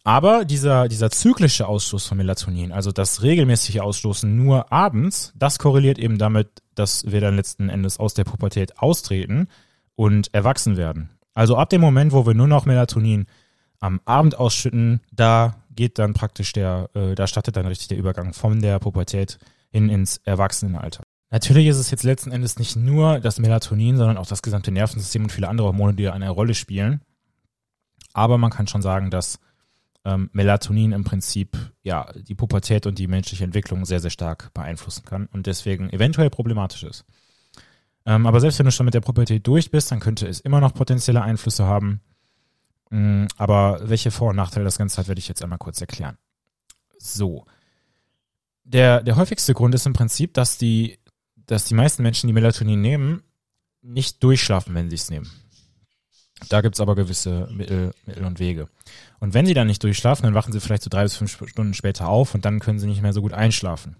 Aber dieser, dieser zyklische Ausstoß von Melatonin, also das regelmäßige Ausstoßen nur abends, das korreliert eben damit, dass wir dann letzten Endes aus der Pubertät austreten und erwachsen werden. Also ab dem Moment, wo wir nur noch Melatonin am Abend ausschütten, da geht dann praktisch der, äh, da startet dann richtig der Übergang von der Pubertät hin ins Erwachsenenalter. Natürlich ist es jetzt letzten Endes nicht nur das Melatonin, sondern auch das gesamte Nervensystem und viele andere Hormone, die eine Rolle spielen. Aber man kann schon sagen, dass ähm, Melatonin im Prinzip ja die Pubertät und die menschliche Entwicklung sehr, sehr stark beeinflussen kann und deswegen eventuell problematisch ist. Ähm, aber selbst wenn du schon mit der Pubertät durch bist, dann könnte es immer noch potenzielle Einflüsse haben. Mm, aber welche Vor- und Nachteile das Ganze hat, werde ich jetzt einmal kurz erklären. So. Der, der häufigste Grund ist im Prinzip, dass die, dass die meisten Menschen, die Melatonin nehmen, nicht durchschlafen, wenn sie es nehmen. Da gibt es aber gewisse Mittel, Mittel und Wege. Und wenn sie dann nicht durchschlafen, dann wachen sie vielleicht so drei bis fünf Stunden später auf und dann können sie nicht mehr so gut einschlafen.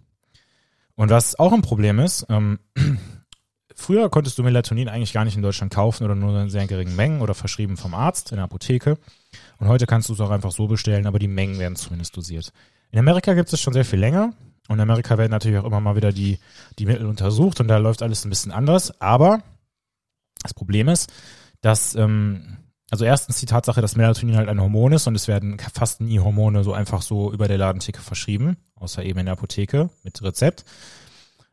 Und was auch ein Problem ist, ähm, Früher konntest du Melatonin eigentlich gar nicht in Deutschland kaufen oder nur in sehr geringen Mengen oder verschrieben vom Arzt in der Apotheke. Und heute kannst du es auch einfach so bestellen, aber die Mengen werden zumindest dosiert. In Amerika gibt es schon sehr viel länger. Und in Amerika werden natürlich auch immer mal wieder die, die Mittel untersucht und da läuft alles ein bisschen anders. Aber das Problem ist, dass ähm, Also erstens die Tatsache, dass Melatonin halt ein Hormon ist und es werden fast nie Hormone so einfach so über der Ladentheke verschrieben, außer eben in der Apotheke mit Rezept.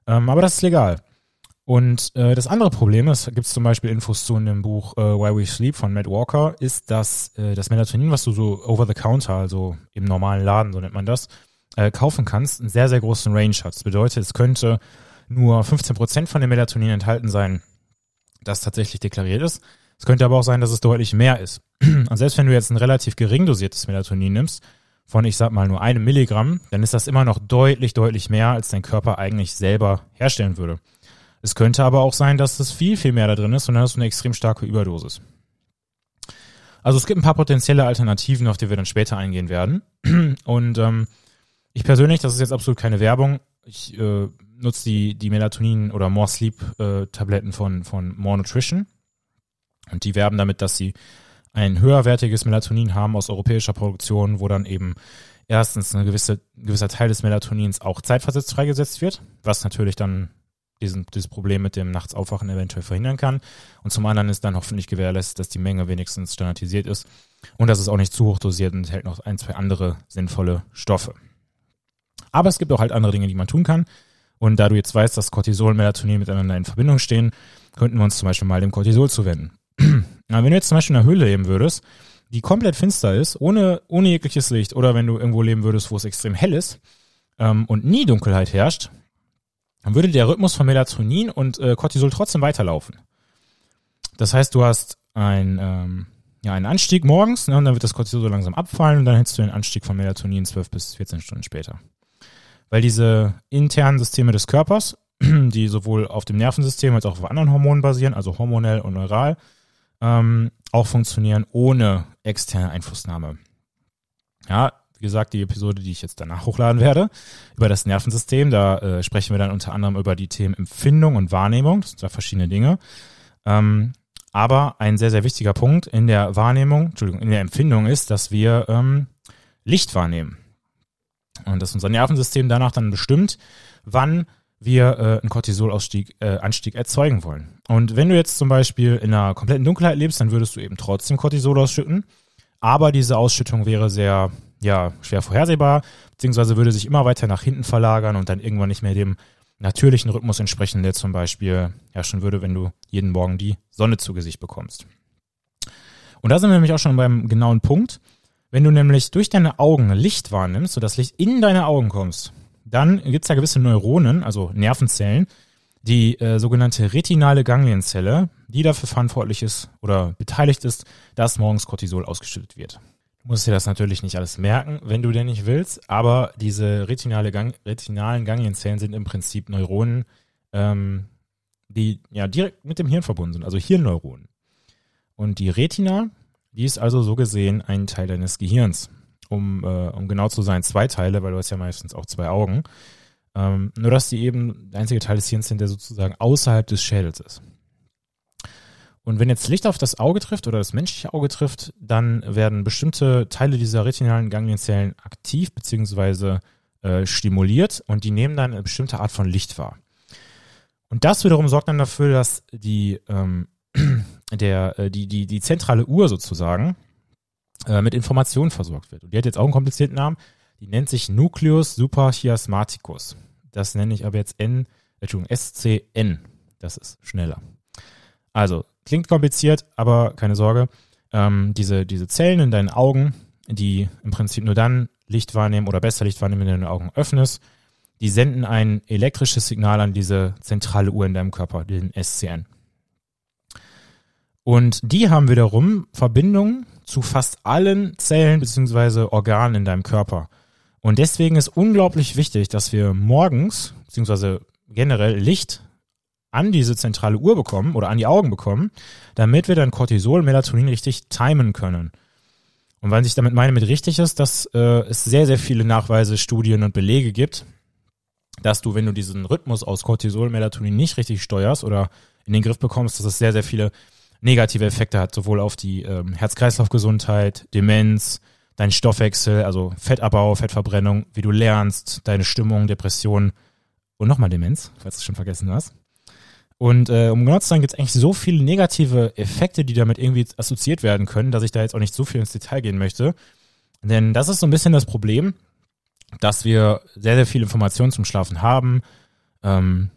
Ähm, aber das ist legal. Und äh, das andere Problem, das gibt es zum Beispiel Infos zu in dem Buch äh, Why We Sleep von Matt Walker, ist, dass äh, das Melatonin, was du so over the counter, also im normalen Laden, so nennt man das, äh, kaufen kannst, einen sehr, sehr großen Range hat. Das bedeutet, es könnte nur 15% von dem Melatonin enthalten sein, das tatsächlich deklariert ist. Es könnte aber auch sein, dass es deutlich mehr ist. Und selbst wenn du jetzt ein relativ gering dosiertes Melatonin nimmst, von ich sag mal nur einem Milligramm, dann ist das immer noch deutlich, deutlich mehr, als dein Körper eigentlich selber herstellen würde. Es könnte aber auch sein, dass es viel, viel mehr da drin ist und dann hast du eine extrem starke Überdosis. Also es gibt ein paar potenzielle Alternativen, auf die wir dann später eingehen werden. Und ähm, ich persönlich, das ist jetzt absolut keine Werbung, ich äh, nutze die, die Melatonin- oder More Sleep-Tabletten äh, von, von More Nutrition. Und die werben damit, dass sie ein höherwertiges Melatonin haben aus europäischer Produktion, wo dann eben erstens eine gewisse, ein gewisser Teil des Melatonins auch zeitversetzt freigesetzt wird, was natürlich dann diesen, dieses Problem mit dem Nachtsaufwachen eventuell verhindern kann. Und zum anderen ist dann hoffentlich gewährleistet, dass die Menge wenigstens standardisiert ist und dass es auch nicht zu hoch dosiert und enthält noch ein, zwei andere sinnvolle Stoffe. Aber es gibt auch halt andere Dinge, die man tun kann. Und da du jetzt weißt, dass Cortisol und Melatonin miteinander in Verbindung stehen, könnten wir uns zum Beispiel mal dem Cortisol zuwenden. Na, wenn du jetzt zum Beispiel in einer Höhle leben würdest, die komplett finster ist, ohne, ohne jegliches Licht, oder wenn du irgendwo leben würdest, wo es extrem hell ist ähm, und nie Dunkelheit herrscht, dann würde der Rhythmus von Melatonin und äh, Cortisol trotzdem weiterlaufen. Das heißt, du hast ein, ähm, ja, einen Anstieg morgens, ne, und dann wird das Cortisol so langsam abfallen und dann hättest du den Anstieg von Melatonin 12 bis 14 Stunden später. Weil diese internen Systeme des Körpers, die sowohl auf dem Nervensystem als auch auf anderen Hormonen basieren, also hormonell und neural, ähm, auch funktionieren ohne externe Einflussnahme. Ja, wie gesagt, die Episode, die ich jetzt danach hochladen werde, über das Nervensystem. Da äh, sprechen wir dann unter anderem über die Themen Empfindung und Wahrnehmung. Das sind zwei verschiedene Dinge. Ähm, aber ein sehr, sehr wichtiger Punkt in der Wahrnehmung, Entschuldigung, in der Empfindung ist, dass wir ähm, Licht wahrnehmen. Und dass unser Nervensystem danach dann bestimmt, wann wir äh, einen Cortisolausstieg, äh, Anstieg erzeugen wollen. Und wenn du jetzt zum Beispiel in einer kompletten Dunkelheit lebst, dann würdest du eben trotzdem Cortisol ausschütten. Aber diese Ausschüttung wäre sehr ja, schwer vorhersehbar, beziehungsweise würde sich immer weiter nach hinten verlagern und dann irgendwann nicht mehr dem natürlichen Rhythmus entsprechen, der zum Beispiel herrschen würde, wenn du jeden Morgen die Sonne zu Gesicht bekommst. Und da sind wir nämlich auch schon beim genauen Punkt. Wenn du nämlich durch deine Augen Licht wahrnimmst, sodass Licht in deine Augen kommst, dann gibt es da gewisse Neuronen, also Nervenzellen, die äh, sogenannte retinale Ganglienzelle, die dafür verantwortlich ist oder beteiligt ist, dass morgens Cortisol ausgeschüttet wird. Du musst dir das natürlich nicht alles merken, wenn du denn nicht willst, aber diese retinale Gang, retinalen Ganglienzellen sind im Prinzip Neuronen, ähm, die ja direkt mit dem Hirn verbunden sind, also Hirnneuronen. Und die Retina, die ist also so gesehen ein Teil deines Gehirns. Um, äh, um genau zu sein, zwei Teile, weil du hast ja meistens auch zwei Augen. Ähm, nur dass die eben der einzige Teil des Hirns sind, der sozusagen außerhalb des Schädels ist. Und wenn jetzt Licht auf das Auge trifft oder das menschliche Auge trifft, dann werden bestimmte Teile dieser retinalen Ganglienzellen aktiv bzw. Äh, stimuliert und die nehmen dann eine bestimmte Art von Licht wahr. Und das wiederum sorgt dann dafür, dass die, ähm, der, äh, die, die, die zentrale Uhr sozusagen äh, mit Informationen versorgt wird. Und die hat jetzt auch einen komplizierten Namen. Die nennt sich Nucleus superchiasmaticus. Das nenne ich aber jetzt N, Entschuldigung, SCN. Das ist schneller. Also, klingt kompliziert, aber keine Sorge. Ähm, diese, diese Zellen in deinen Augen, die im Prinzip nur dann Licht wahrnehmen oder besser Licht wahrnehmen, wenn du deine Augen öffnest, die senden ein elektrisches Signal an diese zentrale Uhr in deinem Körper, den SCN. Und die haben wiederum Verbindungen zu fast allen Zellen bzw. Organen in deinem Körper. Und deswegen ist unglaublich wichtig, dass wir morgens bzw. generell Licht an diese zentrale Uhr bekommen oder an die Augen bekommen, damit wir dann Cortisol, Melatonin richtig timen können. Und was ich damit meine mit richtig ist, dass äh, es sehr, sehr viele Nachweise, Studien und Belege gibt, dass du, wenn du diesen Rhythmus aus Cortisol, Melatonin nicht richtig steuerst oder in den Griff bekommst, dass es sehr, sehr viele negative Effekte hat, sowohl auf die ähm, Herz-Kreislauf-Gesundheit, Demenz, deinen Stoffwechsel, also Fettabbau, Fettverbrennung, wie du lernst, deine Stimmung, Depression und nochmal Demenz, falls du es schon vergessen hast. Und äh, um genau zu sein, gibt es eigentlich so viele negative Effekte, die damit irgendwie assoziiert werden können, dass ich da jetzt auch nicht so viel ins Detail gehen möchte. Denn das ist so ein bisschen das Problem, dass wir sehr, sehr viel Informationen zum Schlafen haben. Ähm,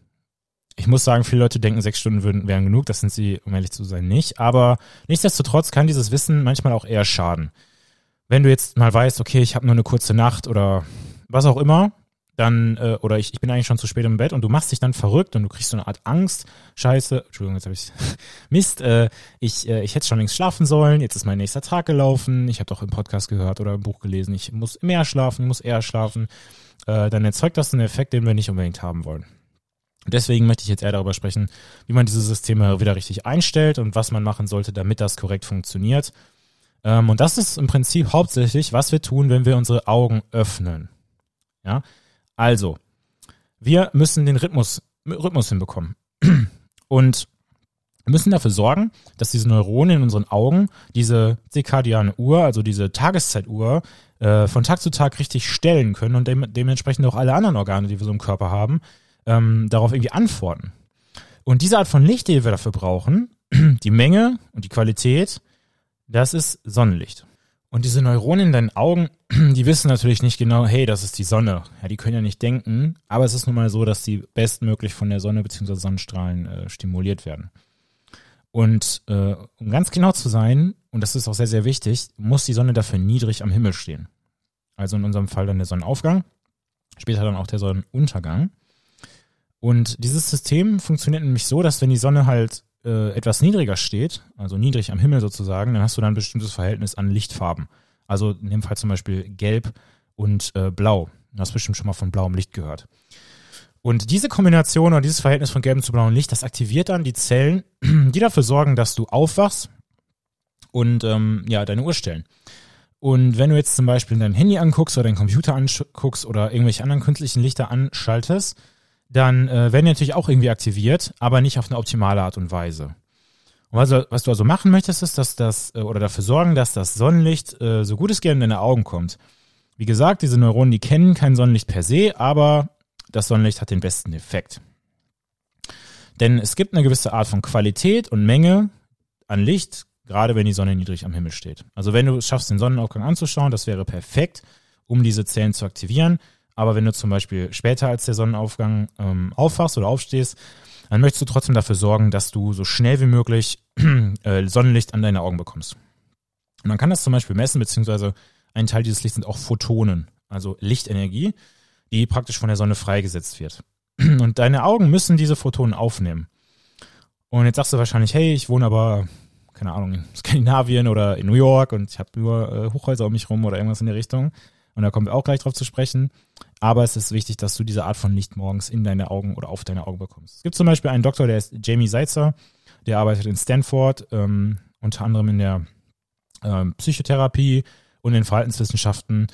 ich muss sagen, viele Leute denken, sechs Stunden würden, wären genug. Das sind sie, um ehrlich zu sein, nicht. Aber nichtsdestotrotz kann dieses Wissen manchmal auch eher schaden. Wenn du jetzt mal weißt, okay, ich habe nur eine kurze Nacht oder was auch immer, dann, äh, oder ich, ich bin eigentlich schon zu spät im Bett und du machst dich dann verrückt und du kriegst so eine Art Angst, Scheiße, Entschuldigung, jetzt habe ich Mist, äh, ich, äh, ich hätte schon längst schlafen sollen, jetzt ist mein nächster Tag gelaufen, ich habe doch im Podcast gehört oder im Buch gelesen, ich muss mehr schlafen, ich muss eher schlafen, äh, dann erzeugt das einen Effekt, den wir nicht unbedingt haben wollen. Deswegen möchte ich jetzt eher darüber sprechen, wie man diese Systeme wieder richtig einstellt und was man machen sollte, damit das korrekt funktioniert. Ähm, und das ist im Prinzip hauptsächlich, was wir tun, wenn wir unsere Augen öffnen. Ja, also, wir müssen den Rhythmus, Rhythmus hinbekommen. Und müssen dafür sorgen, dass diese Neuronen in unseren Augen diese zirkadiane Uhr, also diese Tageszeituhr, äh, von Tag zu Tag richtig stellen können und dem, dementsprechend auch alle anderen Organe, die wir so im Körper haben, ähm, darauf irgendwie antworten. Und diese Art von Licht, die wir dafür brauchen, die Menge und die Qualität, das ist Sonnenlicht. Und diese Neuronen in deinen Augen, die wissen natürlich nicht genau, hey, das ist die Sonne. Ja, die können ja nicht denken, aber es ist nun mal so, dass sie bestmöglich von der Sonne bzw. Sonnenstrahlen äh, stimuliert werden. Und äh, um ganz genau zu sein, und das ist auch sehr, sehr wichtig, muss die Sonne dafür niedrig am Himmel stehen. Also in unserem Fall dann der Sonnenaufgang, später dann auch der Sonnenuntergang. Und dieses System funktioniert nämlich so, dass wenn die Sonne halt äh, etwas niedriger steht, also niedrig am Himmel sozusagen, dann hast du dann ein bestimmtes Verhältnis an Lichtfarben. Also in dem Fall zum Beispiel gelb und äh, blau. Du hast bestimmt schon mal von blauem Licht gehört. Und diese Kombination oder dieses Verhältnis von gelbem zu blauem Licht, das aktiviert dann die Zellen, die dafür sorgen, dass du aufwachst und ähm, ja, deine Uhr stellen. Und wenn du jetzt zum Beispiel dein Handy anguckst oder deinen Computer anguckst oder irgendwelche anderen künstlichen Lichter anschaltest, dann äh, werden die natürlich auch irgendwie aktiviert, aber nicht auf eine optimale Art und Weise. Und was, was du also machen möchtest, ist, dass das, äh, oder dafür sorgen, dass das Sonnenlicht äh, so gut es geht in deine Augen kommt. Wie gesagt, diese Neuronen, die kennen kein Sonnenlicht per se, aber das Sonnenlicht hat den besten Effekt. Denn es gibt eine gewisse Art von Qualität und Menge an Licht, gerade wenn die Sonne niedrig am Himmel steht. Also wenn du es schaffst, den Sonnenaufgang anzuschauen, das wäre perfekt, um diese Zellen zu aktivieren. Aber wenn du zum Beispiel später als der Sonnenaufgang ähm, aufwachst oder aufstehst, dann möchtest du trotzdem dafür sorgen, dass du so schnell wie möglich äh, Sonnenlicht an deine Augen bekommst. Und man kann das zum Beispiel messen, beziehungsweise ein Teil dieses Lichts sind auch Photonen, also Lichtenergie, die praktisch von der Sonne freigesetzt wird. Und deine Augen müssen diese Photonen aufnehmen. Und jetzt sagst du wahrscheinlich, hey, ich wohne aber, keine Ahnung, in Skandinavien oder in New York und ich habe nur äh, Hochhäuser um mich rum oder irgendwas in der Richtung. Und da kommen wir auch gleich drauf zu sprechen. Aber es ist wichtig, dass du diese Art von Licht morgens in deine Augen oder auf deine Augen bekommst. Es gibt zum Beispiel einen Doktor, der ist Jamie Seitzer, der arbeitet in Stanford, ähm, unter anderem in der ähm, Psychotherapie und in Verhaltenswissenschaften.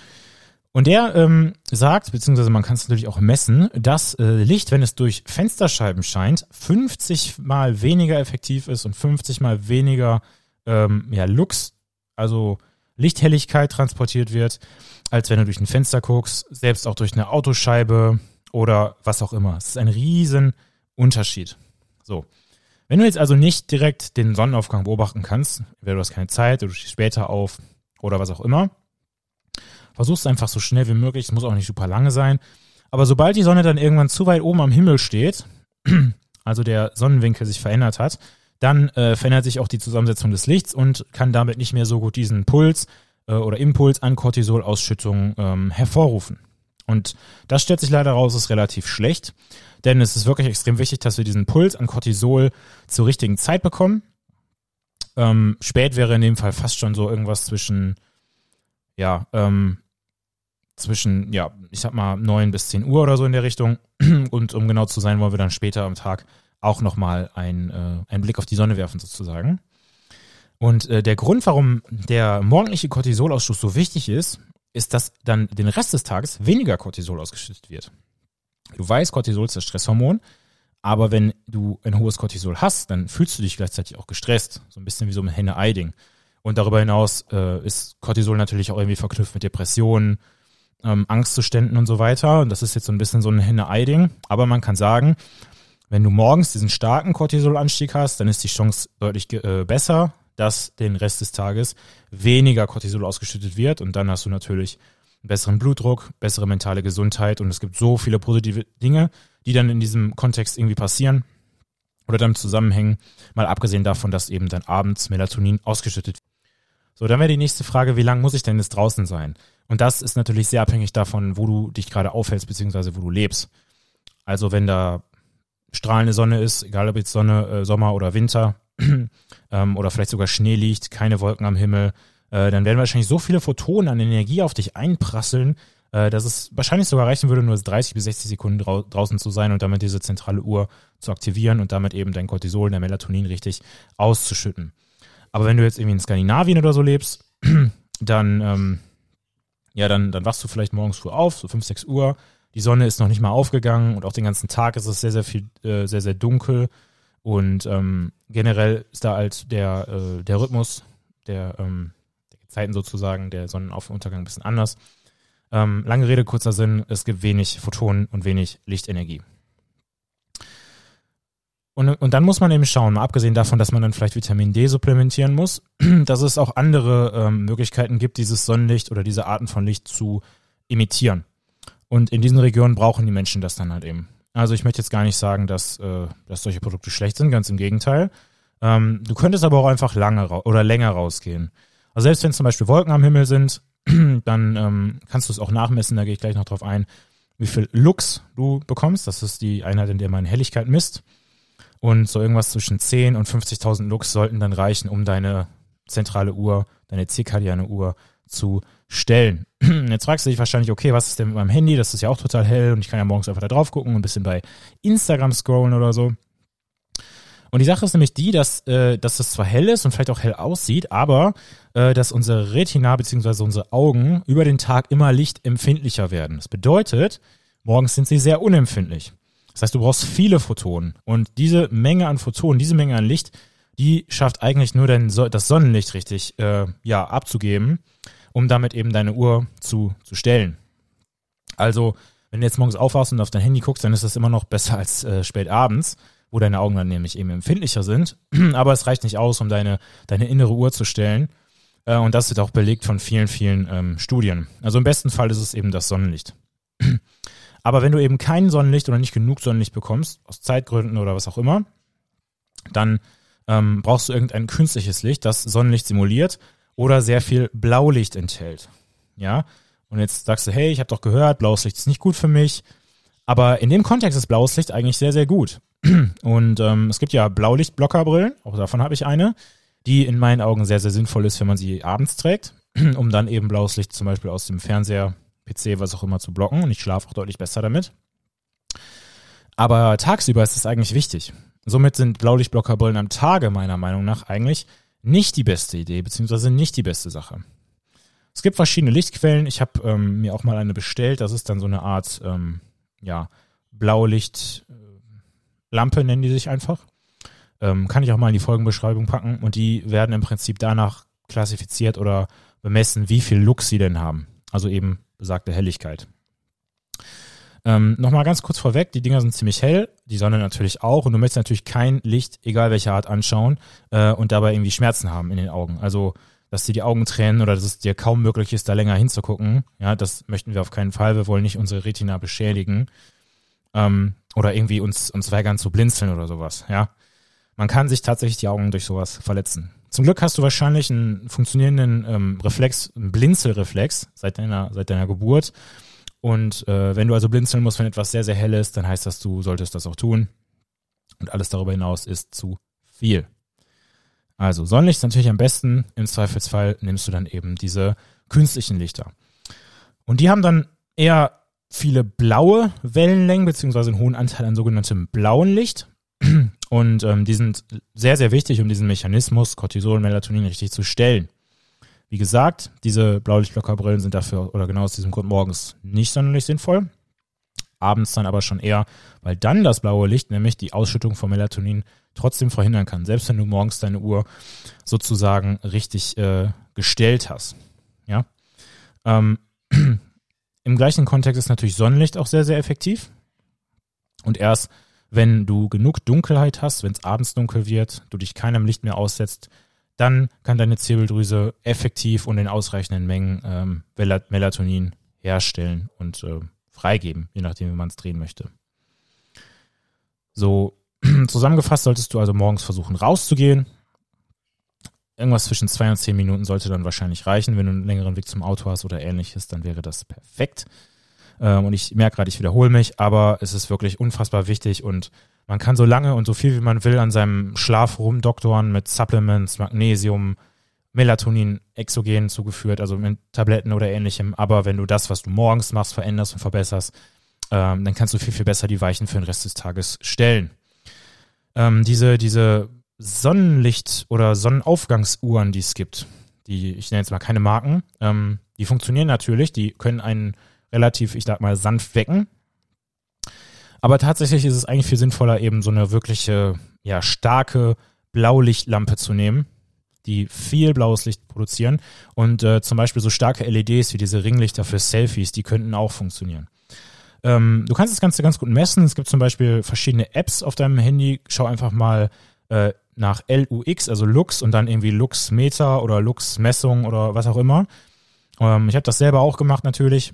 Und der ähm, sagt, beziehungsweise man kann es natürlich auch messen, dass äh, Licht, wenn es durch Fensterscheiben scheint, 50 mal weniger effektiv ist und 50 mal weniger ähm, ja, Lux, also Lichthelligkeit transportiert wird, als wenn du durch ein Fenster guckst, selbst auch durch eine Autoscheibe oder was auch immer. Es ist ein riesen Unterschied. So. Wenn du jetzt also nicht direkt den Sonnenaufgang beobachten kannst, entweder du hast keine Zeit, du stehst später auf oder was auch immer, versuchst einfach so schnell wie möglich, es muss auch nicht super lange sein, aber sobald die Sonne dann irgendwann zu weit oben am Himmel steht, also der Sonnenwinkel sich verändert hat, dann äh, verändert sich auch die Zusammensetzung des Lichts und kann damit nicht mehr so gut diesen Puls äh, oder Impuls an Cortisolausschüttung ähm, hervorrufen. Und das stellt sich leider raus, ist relativ schlecht, denn es ist wirklich extrem wichtig, dass wir diesen Puls an Cortisol zur richtigen Zeit bekommen. Ähm, spät wäre in dem Fall fast schon so irgendwas zwischen, ja, ähm, zwischen, ja, ich sag mal, neun bis zehn Uhr oder so in der Richtung. Und um genau zu sein, wollen wir dann später am Tag auch nochmal ein, äh, einen Blick auf die Sonne werfen sozusagen. Und äh, der Grund, warum der morgendliche Cortisolausstoß so wichtig ist, ist, dass dann den Rest des Tages weniger Cortisol ausgeschüttet wird. Du weißt, Cortisol ist das Stresshormon, aber wenn du ein hohes Cortisol hast, dann fühlst du dich gleichzeitig auch gestresst. So ein bisschen wie so ein Henne-Ei-Ding. Und darüber hinaus äh, ist Cortisol natürlich auch irgendwie verknüpft mit Depressionen, ähm, Angstzuständen und so weiter. Und das ist jetzt so ein bisschen so ein Henne-Ei-Ding. Aber man kann sagen, Wenn du morgens diesen starken Cortisolanstieg hast, dann ist die Chance deutlich äh, besser, dass den Rest des Tages weniger Cortisol ausgeschüttet wird und dann hast du natürlich besseren Blutdruck, bessere mentale Gesundheit und es gibt so viele positive Dinge, die dann in diesem Kontext irgendwie passieren oder damit zusammenhängen, mal abgesehen davon, dass eben dann abends Melatonin ausgeschüttet wird. So, dann wäre die nächste Frage, wie lange muss ich denn jetzt draußen sein? Und das ist natürlich sehr abhängig davon, wo du dich gerade aufhältst, beziehungsweise wo du lebst. Also wenn da strahlende Sonne ist, egal ob jetzt Sonne, äh, Sommer oder Winter, ähm, oder vielleicht sogar Schnee liegt, keine Wolken am Himmel, äh, dann werden wahrscheinlich so viele Photonen an Energie auf dich einprasseln, äh, dass es wahrscheinlich sogar reichen würde, nur 30 bis 60 Sekunden drau draußen zu sein und damit diese zentrale Uhr zu aktivieren und damit eben dein Cortisol, dein Melatonin richtig auszuschütten. Aber wenn du jetzt irgendwie in Skandinavien oder so lebst, dann, ähm, ja, dann, dann wachst du vielleicht morgens früh auf, so 5, 6 Uhr. Die Sonne ist noch nicht mal aufgegangen und auch den ganzen Tag ist es sehr, sehr viel, äh, sehr, sehr dunkel. Und ähm, generell ist da halt der, äh, der Rhythmus der, ähm, der Zeiten sozusagen, der Sonnenuntergang ein bisschen anders. Ähm, lange Rede, kurzer Sinn, es gibt wenig Photonen und wenig Lichtenergie. Und, und dann muss man eben schauen, mal abgesehen davon, dass man dann vielleicht Vitamin D supplementieren muss, dass es auch andere ähm, Möglichkeiten gibt, dieses Sonnenlicht oder diese Arten von Licht zu imitieren. Und in diesen Regionen brauchen die Menschen das dann halt eben. Also ich möchte jetzt gar nicht sagen, dass, äh, dass solche Produkte schlecht sind, ganz im Gegenteil. Ähm, du könntest aber auch einfach lange oder länger rausgehen. Also selbst wenn zum Beispiel Wolken am Himmel sind, dann ähm, kannst du es auch nachmessen, da gehe ich gleich noch drauf ein, wie viel Lux du bekommst. Das ist die Einheit, in der man Helligkeit misst. Und so irgendwas zwischen 10 und 50.000 Lux sollten dann reichen, um deine zentrale Uhr, deine zirkadiane Uhr zu stellen. Jetzt fragst du dich wahrscheinlich, okay, was ist denn mit meinem Handy? Das ist ja auch total hell und ich kann ja morgens einfach da drauf gucken und ein bisschen bei Instagram scrollen oder so. Und die Sache ist nämlich die, dass, äh, dass das zwar hell ist und vielleicht auch hell aussieht, aber äh, dass unsere Retina bzw. unsere Augen über den Tag immer lichtempfindlicher werden. Das bedeutet, morgens sind sie sehr unempfindlich. Das heißt, du brauchst viele Photonen. Und diese Menge an Photonen, diese Menge an Licht, die schafft eigentlich nur dein, das Sonnenlicht richtig äh, ja, abzugeben, um damit eben deine Uhr zu, zu stellen. Also, wenn du jetzt morgens aufwachst und auf dein Handy guckst, dann ist das immer noch besser als äh, spät abends wo deine Augen dann nämlich eben empfindlicher sind. Aber es reicht nicht aus, um deine, deine innere Uhr zu stellen. Äh, und das wird auch belegt von vielen, vielen ähm, Studien. Also im besten Fall ist es eben das Sonnenlicht. Aber wenn du eben kein Sonnenlicht oder nicht genug Sonnenlicht bekommst, aus Zeitgründen oder was auch immer, dann ähm, brauchst du irgendein künstliches Licht, das Sonnenlicht simuliert oder sehr viel Blaulicht enthält. Ja, und jetzt sagst du, hey, ich habe doch gehört, blaues Licht ist nicht gut für mich. Aber in dem Kontext ist blaues Licht eigentlich sehr, sehr gut. Und ähm, es gibt ja Blaulichtblockerbrillen, auch davon habe ich eine, die in meinen Augen sehr, sehr sinnvoll ist, wenn man sie abends trägt, um dann eben blaues Licht zum Beispiel aus dem Fernseher, PC, was auch immer zu blocken. Und ich schlafe auch deutlich besser damit. Aber tagsüber ist es eigentlich wichtig. Somit sind Blaulichtblockerbrillen am Tage meiner Meinung nach eigentlich nicht die beste Idee, beziehungsweise nicht die beste Sache. Es gibt verschiedene Lichtquellen. Ich habe ähm, mir auch mal eine bestellt. Das ist dann so eine Art, ähm, ja, Blaulicht, Lampe nennen die sich einfach. Ähm, kann ich auch mal in die Folgenbeschreibung packen. Und die werden im Prinzip danach klassifiziert oder bemessen, wie viel Lux sie denn haben. Also eben besagte Helligkeit. Ähm, Nochmal ganz kurz vorweg, die Dinger sind ziemlich hell, die Sonne natürlich auch und du möchtest natürlich kein Licht, egal welcher Art, anschauen äh, und dabei irgendwie Schmerzen haben in den Augen. Also, dass dir die Augen tränen oder dass es dir kaum möglich ist, da länger hinzugucken. Ja, das möchten wir auf keinen Fall. Wir wollen nicht unsere Retina beschädigen. Ähm, oder irgendwie uns, uns weigern zu blinzeln oder sowas, ja. Man kann sich tatsächlich die Augen durch sowas verletzen. Zum Glück hast du wahrscheinlich einen funktionierenden ähm, Reflex, einen Blinzelreflex seit deiner, seit deiner Geburt. Und äh, wenn du also blinzeln musst, wenn etwas sehr, sehr hell ist, dann heißt das, du solltest das auch tun. Und alles darüber hinaus ist zu viel. Also Sonnenlicht ist natürlich am besten. Im Zweifelsfall nimmst du dann eben diese künstlichen Lichter. Und die haben dann eher viele blaue Wellenlängen, beziehungsweise einen hohen Anteil an sogenanntem blauen Licht. Und ähm, die sind sehr, sehr wichtig, um diesen Mechanismus Cortisol und Melatonin richtig zu stellen. Wie gesagt, diese Blaulichtblockerbrillen sind dafür oder genau aus diesem Grund morgens nicht sonderlich sinnvoll. Abends dann aber schon eher, weil dann das blaue Licht nämlich die Ausschüttung von Melatonin trotzdem verhindern kann, selbst wenn du morgens deine Uhr sozusagen richtig äh, gestellt hast. Ja. Ähm, Im gleichen Kontext ist natürlich Sonnenlicht auch sehr, sehr effektiv. Und erst wenn du genug Dunkelheit hast, wenn es abends dunkel wird, du dich keinem Licht mehr aussetzt, dann kann deine Zirbeldrüse effektiv und in ausreichenden Mengen ähm, Melatonin herstellen und äh, freigeben, je nachdem, wie man es drehen möchte. So zusammengefasst solltest du also morgens versuchen rauszugehen. Irgendwas zwischen zwei und zehn Minuten sollte dann wahrscheinlich reichen. Wenn du einen längeren Weg zum Auto hast oder ähnliches, dann wäre das perfekt. Ähm, und ich merke gerade, ich wiederhole mich, aber es ist wirklich unfassbar wichtig und man kann so lange und so viel wie man will an seinem Schlaf rumdoktoren mit Supplements, Magnesium, Melatonin, Exogen zugeführt, also mit Tabletten oder ähnlichem. Aber wenn du das, was du morgens machst, veränderst und verbesserst, ähm, dann kannst du viel, viel besser die Weichen für den Rest des Tages stellen. Ähm, diese, diese Sonnenlicht- oder Sonnenaufgangsuhren, die es gibt, die, ich nenne jetzt mal keine Marken, ähm, die funktionieren natürlich, die können einen relativ, ich sag mal, sanft wecken. Aber tatsächlich ist es eigentlich viel sinnvoller, eben so eine wirkliche, ja, starke Blaulichtlampe zu nehmen, die viel blaues Licht produzieren. Und äh, zum Beispiel so starke LEDs wie diese Ringlichter für Selfies, die könnten auch funktionieren. Ähm, du kannst das Ganze ganz gut messen. Es gibt zum Beispiel verschiedene Apps auf deinem Handy. Schau einfach mal äh, nach LUX, also Lux und dann irgendwie Lux Meter oder Lux Messung oder was auch immer. Ähm, ich habe das selber auch gemacht natürlich.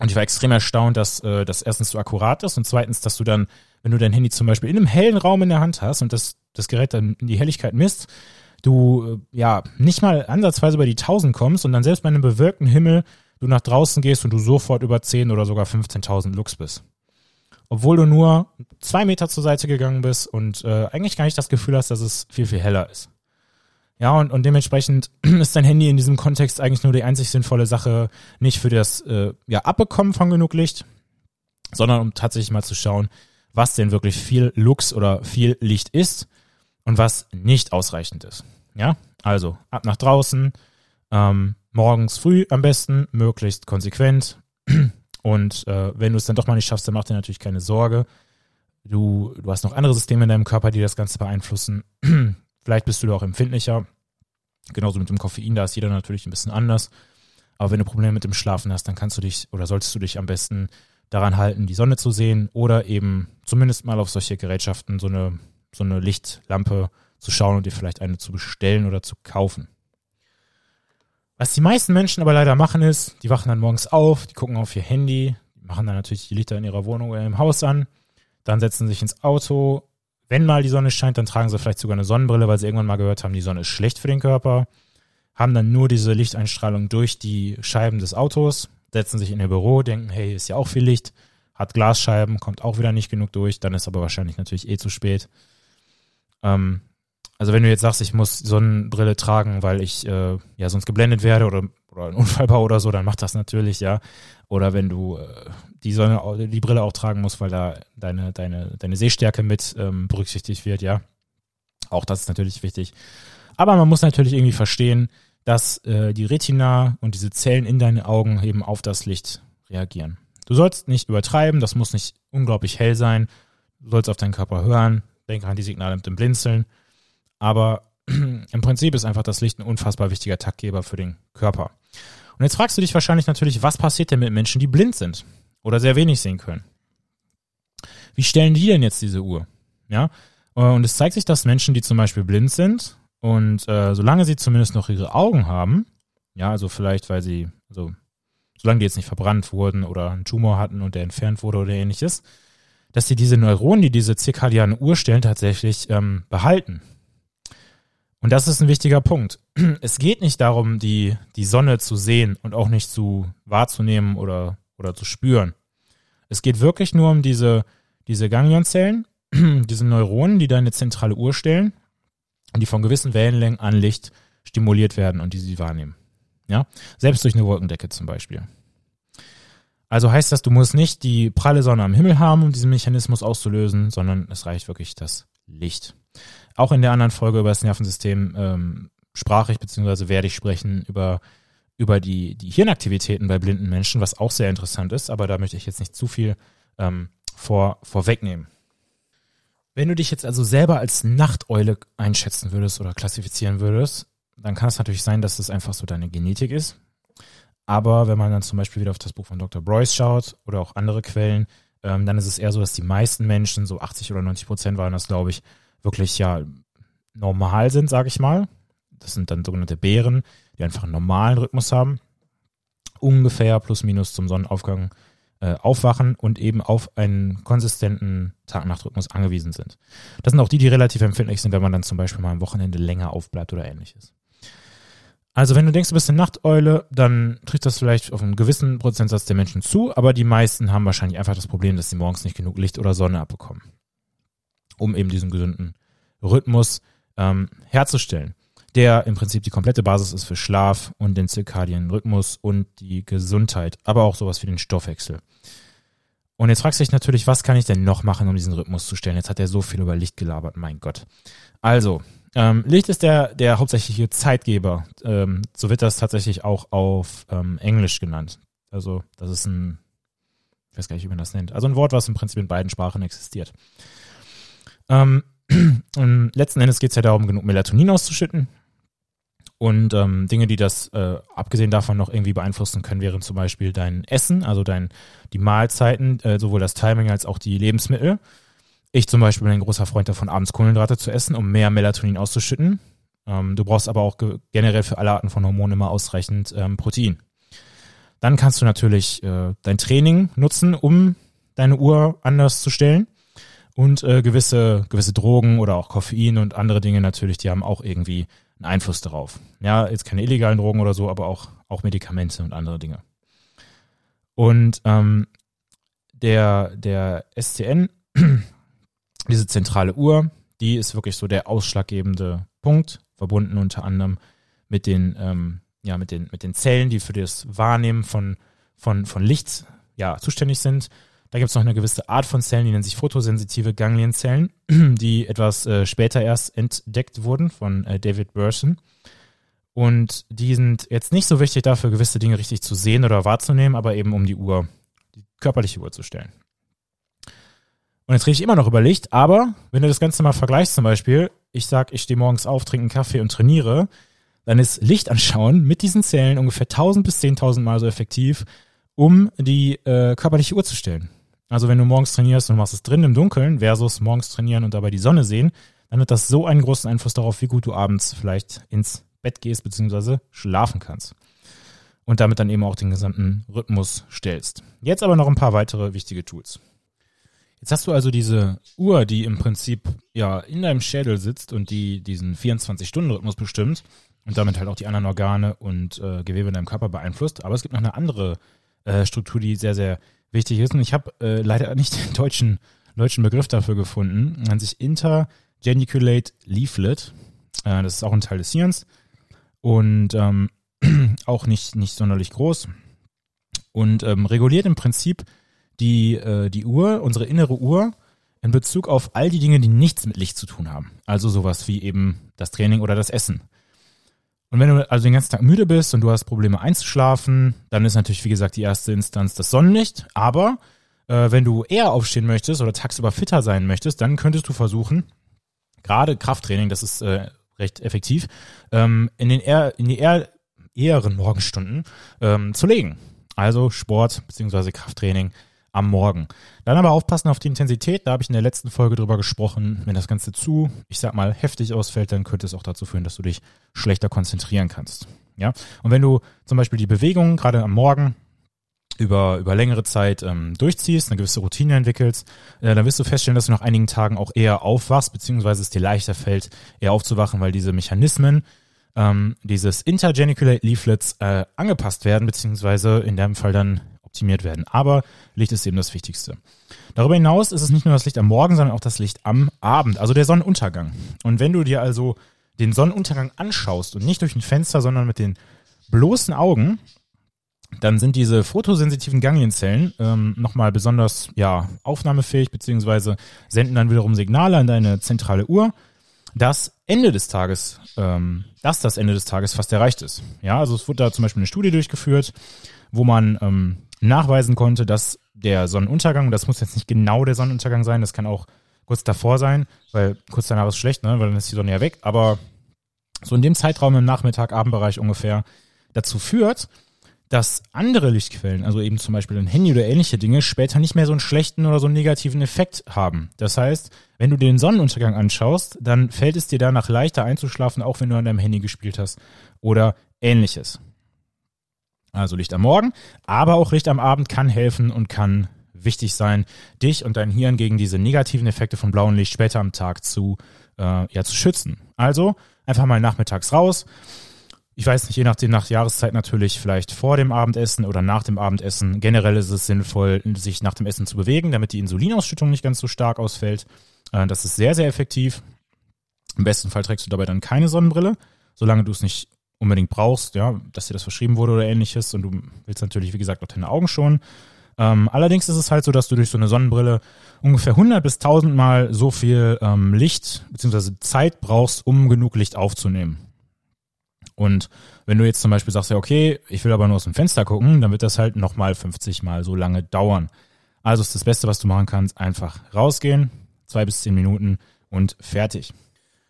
Und ich war extrem erstaunt, dass äh, das erstens so akkurat ist und zweitens, dass du dann, wenn du dein Handy zum Beispiel in einem hellen Raum in der Hand hast und das, das Gerät dann in die Helligkeit misst, du äh, ja nicht mal ansatzweise über die 1000 kommst und dann selbst bei einem bewölkten Himmel du nach draußen gehst und du sofort über 10 oder sogar 15.000 Lux bist. Obwohl du nur zwei Meter zur Seite gegangen bist und äh, eigentlich gar nicht das Gefühl hast, dass es viel, viel heller ist. Ja, und, und dementsprechend ist dein Handy in diesem Kontext eigentlich nur die einzig sinnvolle Sache, nicht für das äh, ja, Abbekommen von genug Licht, sondern um tatsächlich mal zu schauen, was denn wirklich viel Lux oder viel Licht ist und was nicht ausreichend ist. Ja, also ab nach draußen, ähm, morgens früh am besten, möglichst konsequent. Und äh, wenn du es dann doch mal nicht schaffst, dann mach dir natürlich keine Sorge. Du, du hast noch andere Systeme in deinem Körper, die das Ganze beeinflussen. Vielleicht bist du da auch empfindlicher. Genauso mit dem Koffein, da ist jeder natürlich ein bisschen anders. Aber wenn du Probleme mit dem Schlafen hast, dann kannst du dich oder solltest du dich am besten daran halten, die Sonne zu sehen oder eben zumindest mal auf solche Gerätschaften so eine, so eine Lichtlampe zu schauen und dir vielleicht eine zu bestellen oder zu kaufen. Was die meisten Menschen aber leider machen ist, die wachen dann morgens auf, die gucken auf ihr Handy, machen dann natürlich die Lichter in ihrer Wohnung oder im Haus an, dann setzen sich ins Auto, wenn mal die Sonne scheint, dann tragen sie vielleicht sogar eine Sonnenbrille, weil sie irgendwann mal gehört haben, die Sonne ist schlecht für den Körper. Haben dann nur diese Lichteinstrahlung durch die Scheiben des Autos, setzen sich in ihr Büro, denken, hey, ist ja auch viel Licht, hat Glasscheiben, kommt auch wieder nicht genug durch, dann ist aber wahrscheinlich natürlich eh zu spät. Ähm, also wenn du jetzt sagst, ich muss Sonnenbrille tragen, weil ich äh, ja sonst geblendet werde oder, oder ein Unfall baue oder so, dann mach das natürlich, ja. Oder wenn du äh, die Sonne, die Brille auch tragen musst, weil da deine, deine, deine Sehstärke mit ähm, berücksichtigt wird, ja. Auch das ist natürlich wichtig. Aber man muss natürlich irgendwie verstehen, dass äh, die Retina und diese Zellen in deinen Augen eben auf das Licht reagieren. Du sollst nicht übertreiben, das muss nicht unglaublich hell sein. Du sollst auf deinen Körper hören, denke an die Signale mit dem Blinzeln aber im Prinzip ist einfach das Licht ein unfassbar wichtiger Taktgeber für den Körper. Und jetzt fragst du dich wahrscheinlich natürlich, was passiert denn mit Menschen, die blind sind oder sehr wenig sehen können? Wie stellen die denn jetzt diese Uhr? Ja, und es zeigt sich, dass Menschen, die zum Beispiel blind sind und äh, solange sie zumindest noch ihre Augen haben, ja, also vielleicht, weil sie, also solange die jetzt nicht verbrannt wurden oder einen Tumor hatten und der entfernt wurde oder ähnliches, dass sie diese Neuronen, die diese zirkadiane Uhr stellen, tatsächlich ähm, behalten. Und das ist ein wichtiger Punkt. Es geht nicht darum, die, die Sonne zu sehen und auch nicht zu wahrzunehmen oder, oder zu spüren. Es geht wirklich nur um diese, diese Ganglionzellen, diese Neuronen, die deine zentrale Uhr stellen und die von gewissen Wellenlängen an Licht stimuliert werden und die sie wahrnehmen. Ja, selbst durch eine Wolkendecke zum Beispiel. Also heißt das, du musst nicht die pralle Sonne am Himmel haben, um diesen Mechanismus auszulösen, sondern es reicht wirklich das Licht. Auch in der anderen Folge über das Nervensystem ähm, sprach ich, beziehungsweise werde ich sprechen über, über die, die Hirnaktivitäten bei blinden Menschen, was auch sehr interessant ist, aber da möchte ich jetzt nicht zu viel ähm, vor, vorwegnehmen. Wenn du dich jetzt also selber als Nachteule einschätzen würdest oder klassifizieren würdest, dann kann es natürlich sein, dass das einfach so deine Genetik ist. Aber wenn man dann zum Beispiel wieder auf das Buch von Dr. Broyce schaut oder auch andere Quellen, ähm, dann ist es eher so, dass die meisten Menschen, so 80 oder 90 Prozent waren das, glaube ich, wirklich ja normal sind, sage ich mal. Das sind dann sogenannte Bären, die einfach einen normalen Rhythmus haben. Ungefähr plus minus zum Sonnenaufgang äh, aufwachen und eben auf einen konsistenten Tag-Nacht-Rhythmus angewiesen sind. Das sind auch die, die relativ empfindlich sind, wenn man dann zum Beispiel mal am Wochenende länger aufbleibt oder ähnliches. Also wenn du denkst, du bist eine Nachteule, dann trifft das vielleicht auf einen gewissen Prozentsatz der Menschen zu, aber die meisten haben wahrscheinlich einfach das Problem, dass sie morgens nicht genug Licht oder Sonne abbekommen, um eben diesen gesunden Rhythmus ähm, herzustellen, der im Prinzip die komplette Basis ist für Schlaf und den zirkadienen Rhythmus und die Gesundheit, aber auch sowas wie den Stoffwechsel. Und jetzt fragst du dich natürlich, was kann ich denn noch machen, um diesen Rhythmus zu stellen? Jetzt hat er so viel über Licht gelabert, mein Gott. Also, ähm, Licht ist der, der hauptsächliche Zeitgeber. Ähm, so wird das tatsächlich auch auf ähm, Englisch genannt. Also, das ist ein, ich weiß gar nicht, wie man das nennt. Also ein Wort, was im Prinzip in beiden Sprachen existiert. Ähm, letzten Endes geht es ja darum, genug Melatonin auszuschütten. Und ähm, Dinge, die das äh, abgesehen davon noch irgendwie beeinflussen können, wären zum Beispiel dein Essen, also dein, die Mahlzeiten, äh, sowohl das Timing als auch die Lebensmittel. Ich zum Beispiel bin ein großer Freund davon, abends Kohlenhydrate zu essen, um mehr Melatonin auszuschütten. Ähm, du brauchst aber auch generell für alle Arten von Hormonen immer ausreichend ähm, Protein. Dann kannst du natürlich äh, dein Training nutzen, um deine Uhr anders zu stellen. Und äh, gewisse, gewisse Drogen oder auch Koffein und andere Dinge natürlich, die haben auch irgendwie einen Einfluss darauf. Ja, jetzt keine illegalen Drogen oder so, aber auch, auch Medikamente und andere Dinge. Und ähm, der, der SCN, diese zentrale Uhr, die ist wirklich so der ausschlaggebende Punkt, verbunden unter anderem mit den, ähm, ja, mit den, mit den Zellen, die für das Wahrnehmen von, von, von Licht ja, zuständig sind. Da gibt es noch eine gewisse Art von Zellen, die nennen sich photosensitive Ganglienzellen, die etwas äh, später erst entdeckt wurden von äh, David Burson. Und die sind jetzt nicht so wichtig dafür, gewisse Dinge richtig zu sehen oder wahrzunehmen, aber eben um die Uhr, die körperliche Uhr zu stellen. Und jetzt rede ich immer noch über Licht, aber wenn du das Ganze mal vergleichst zum Beispiel, ich sag, ich stehe morgens auf, trinke einen Kaffee und trainiere, dann ist Licht anschauen mit diesen Zellen ungefähr 1000 bis 10.000 Mal so effektiv, um die äh, körperliche Uhr zu stellen. Also wenn du morgens trainierst und machst es drin im Dunkeln versus morgens trainieren und dabei die Sonne sehen, dann hat das so einen großen Einfluss darauf, wie gut du abends vielleicht ins Bett gehst bzw. schlafen kannst. Und damit dann eben auch den gesamten Rhythmus stellst. Jetzt aber noch ein paar weitere wichtige Tools. Jetzt hast du also diese Uhr, die im Prinzip ja in deinem Schädel sitzt und die diesen 24-Stunden-Rhythmus bestimmt und damit halt auch die anderen Organe und äh, Gewebe in deinem Körper beeinflusst. Aber es gibt noch eine andere äh, Struktur, die sehr, sehr wichtig ist. Und ich habe äh, leider nicht den deutschen, deutschen Begriff dafür gefunden. Nennt sich Intergeniculate Leaflet. Äh, das ist auch ein Teil des Hirns und ähm, auch nicht, nicht sonderlich groß. Und ähm, reguliert im Prinzip die, äh, die Uhr, unsere innere Uhr, in Bezug auf all die Dinge, die nichts mit Licht zu tun haben. Also sowas wie eben das Training oder das Essen. Und wenn du also den ganzen Tag müde bist und du hast Probleme einzuschlafen, dann ist natürlich, wie gesagt, die erste Instanz das Sonnenlicht. Aber äh, wenn du eher aufstehen möchtest oder tagsüber fitter sein möchtest, dann könntest du versuchen, gerade Krafttraining, das ist äh, recht effektiv, ähm, in, den eher, in die eher, eheren Morgenstunden ähm, zu legen. Also Sport bzw. Krafttraining am Morgen. Dann aber aufpassen auf die Intensität. Da habe ich in der letzten Folge drüber gesprochen. Wenn das Ganze zu, ich sag mal, heftig ausfällt, dann könnte es auch dazu führen, dass du dich schlechter konzentrieren kannst. Ja. Und wenn du zum Beispiel die Bewegung gerade am Morgen über, über längere Zeit ähm, durchziehst, eine gewisse Routine entwickelst, äh, dann wirst du feststellen, dass du nach einigen Tagen auch eher aufwachst, beziehungsweise es dir leichter fällt, eher aufzuwachen, weil diese Mechanismen ähm, dieses Intergeniculate Leaflets äh, angepasst werden, beziehungsweise in dem Fall dann optimiert werden. Aber Licht ist eben das Wichtigste. Darüber hinaus ist es nicht nur das Licht am Morgen, sondern auch das Licht am Abend, also der Sonnenuntergang. Und wenn du dir also den Sonnenuntergang anschaust und nicht durch ein Fenster, sondern mit den bloßen Augen, dann sind diese photosensitiven Ganglienzellen ähm, nochmal besonders ja, aufnahmefähig, beziehungsweise senden dann wiederum Signale an deine zentrale Uhr, dass Ende des Tages, ähm, dass das Ende des Tages fast erreicht ist. Ja, also es wurde da zum Beispiel eine Studie durchgeführt, wo man ähm, nachweisen konnte, dass der Sonnenuntergang, das muss jetzt nicht genau der Sonnenuntergang sein, das kann auch kurz davor sein, weil kurz danach ist schlecht, ne, weil dann ist die Sonne ja weg, aber so in dem Zeitraum im Nachmittag, Abendbereich ungefähr dazu führt, dass andere Lichtquellen, also eben zum Beispiel ein Handy oder ähnliche Dinge, später nicht mehr so einen schlechten oder so einen negativen Effekt haben. Das heißt, wenn du den Sonnenuntergang anschaust, dann fällt es dir danach leichter einzuschlafen, auch wenn du an deinem Handy gespielt hast oder ähnliches. Also Licht am Morgen, aber auch Licht am Abend kann helfen und kann wichtig sein, dich und dein Hirn gegen diese negativen Effekte von blauem Licht später am Tag zu, äh, ja, zu schützen. Also einfach mal nachmittags raus. Ich weiß nicht, je nachdem, nach Jahreszeit natürlich, vielleicht vor dem Abendessen oder nach dem Abendessen. Generell ist es sinnvoll, sich nach dem Essen zu bewegen, damit die Insulinausschüttung nicht ganz so stark ausfällt. Äh, das ist sehr, sehr effektiv. Im besten Fall trägst du dabei dann keine Sonnenbrille, solange du es nicht unbedingt brauchst, ja, dass dir das verschrieben wurde oder ähnliches. Und du willst natürlich, wie gesagt, auch deine Augen schonen. Ähm, allerdings ist es halt so, dass du durch so eine Sonnenbrille ungefähr 100 bis 1000 Mal so viel ähm, Licht bzw. Zeit brauchst, um genug Licht aufzunehmen. Und wenn du jetzt zum Beispiel sagst, ja, okay, ich will aber nur aus dem Fenster gucken, dann wird das halt nochmal 50 Mal so lange dauern. Also ist das Beste, was du machen kannst, einfach rausgehen, zwei bis zehn Minuten und fertig.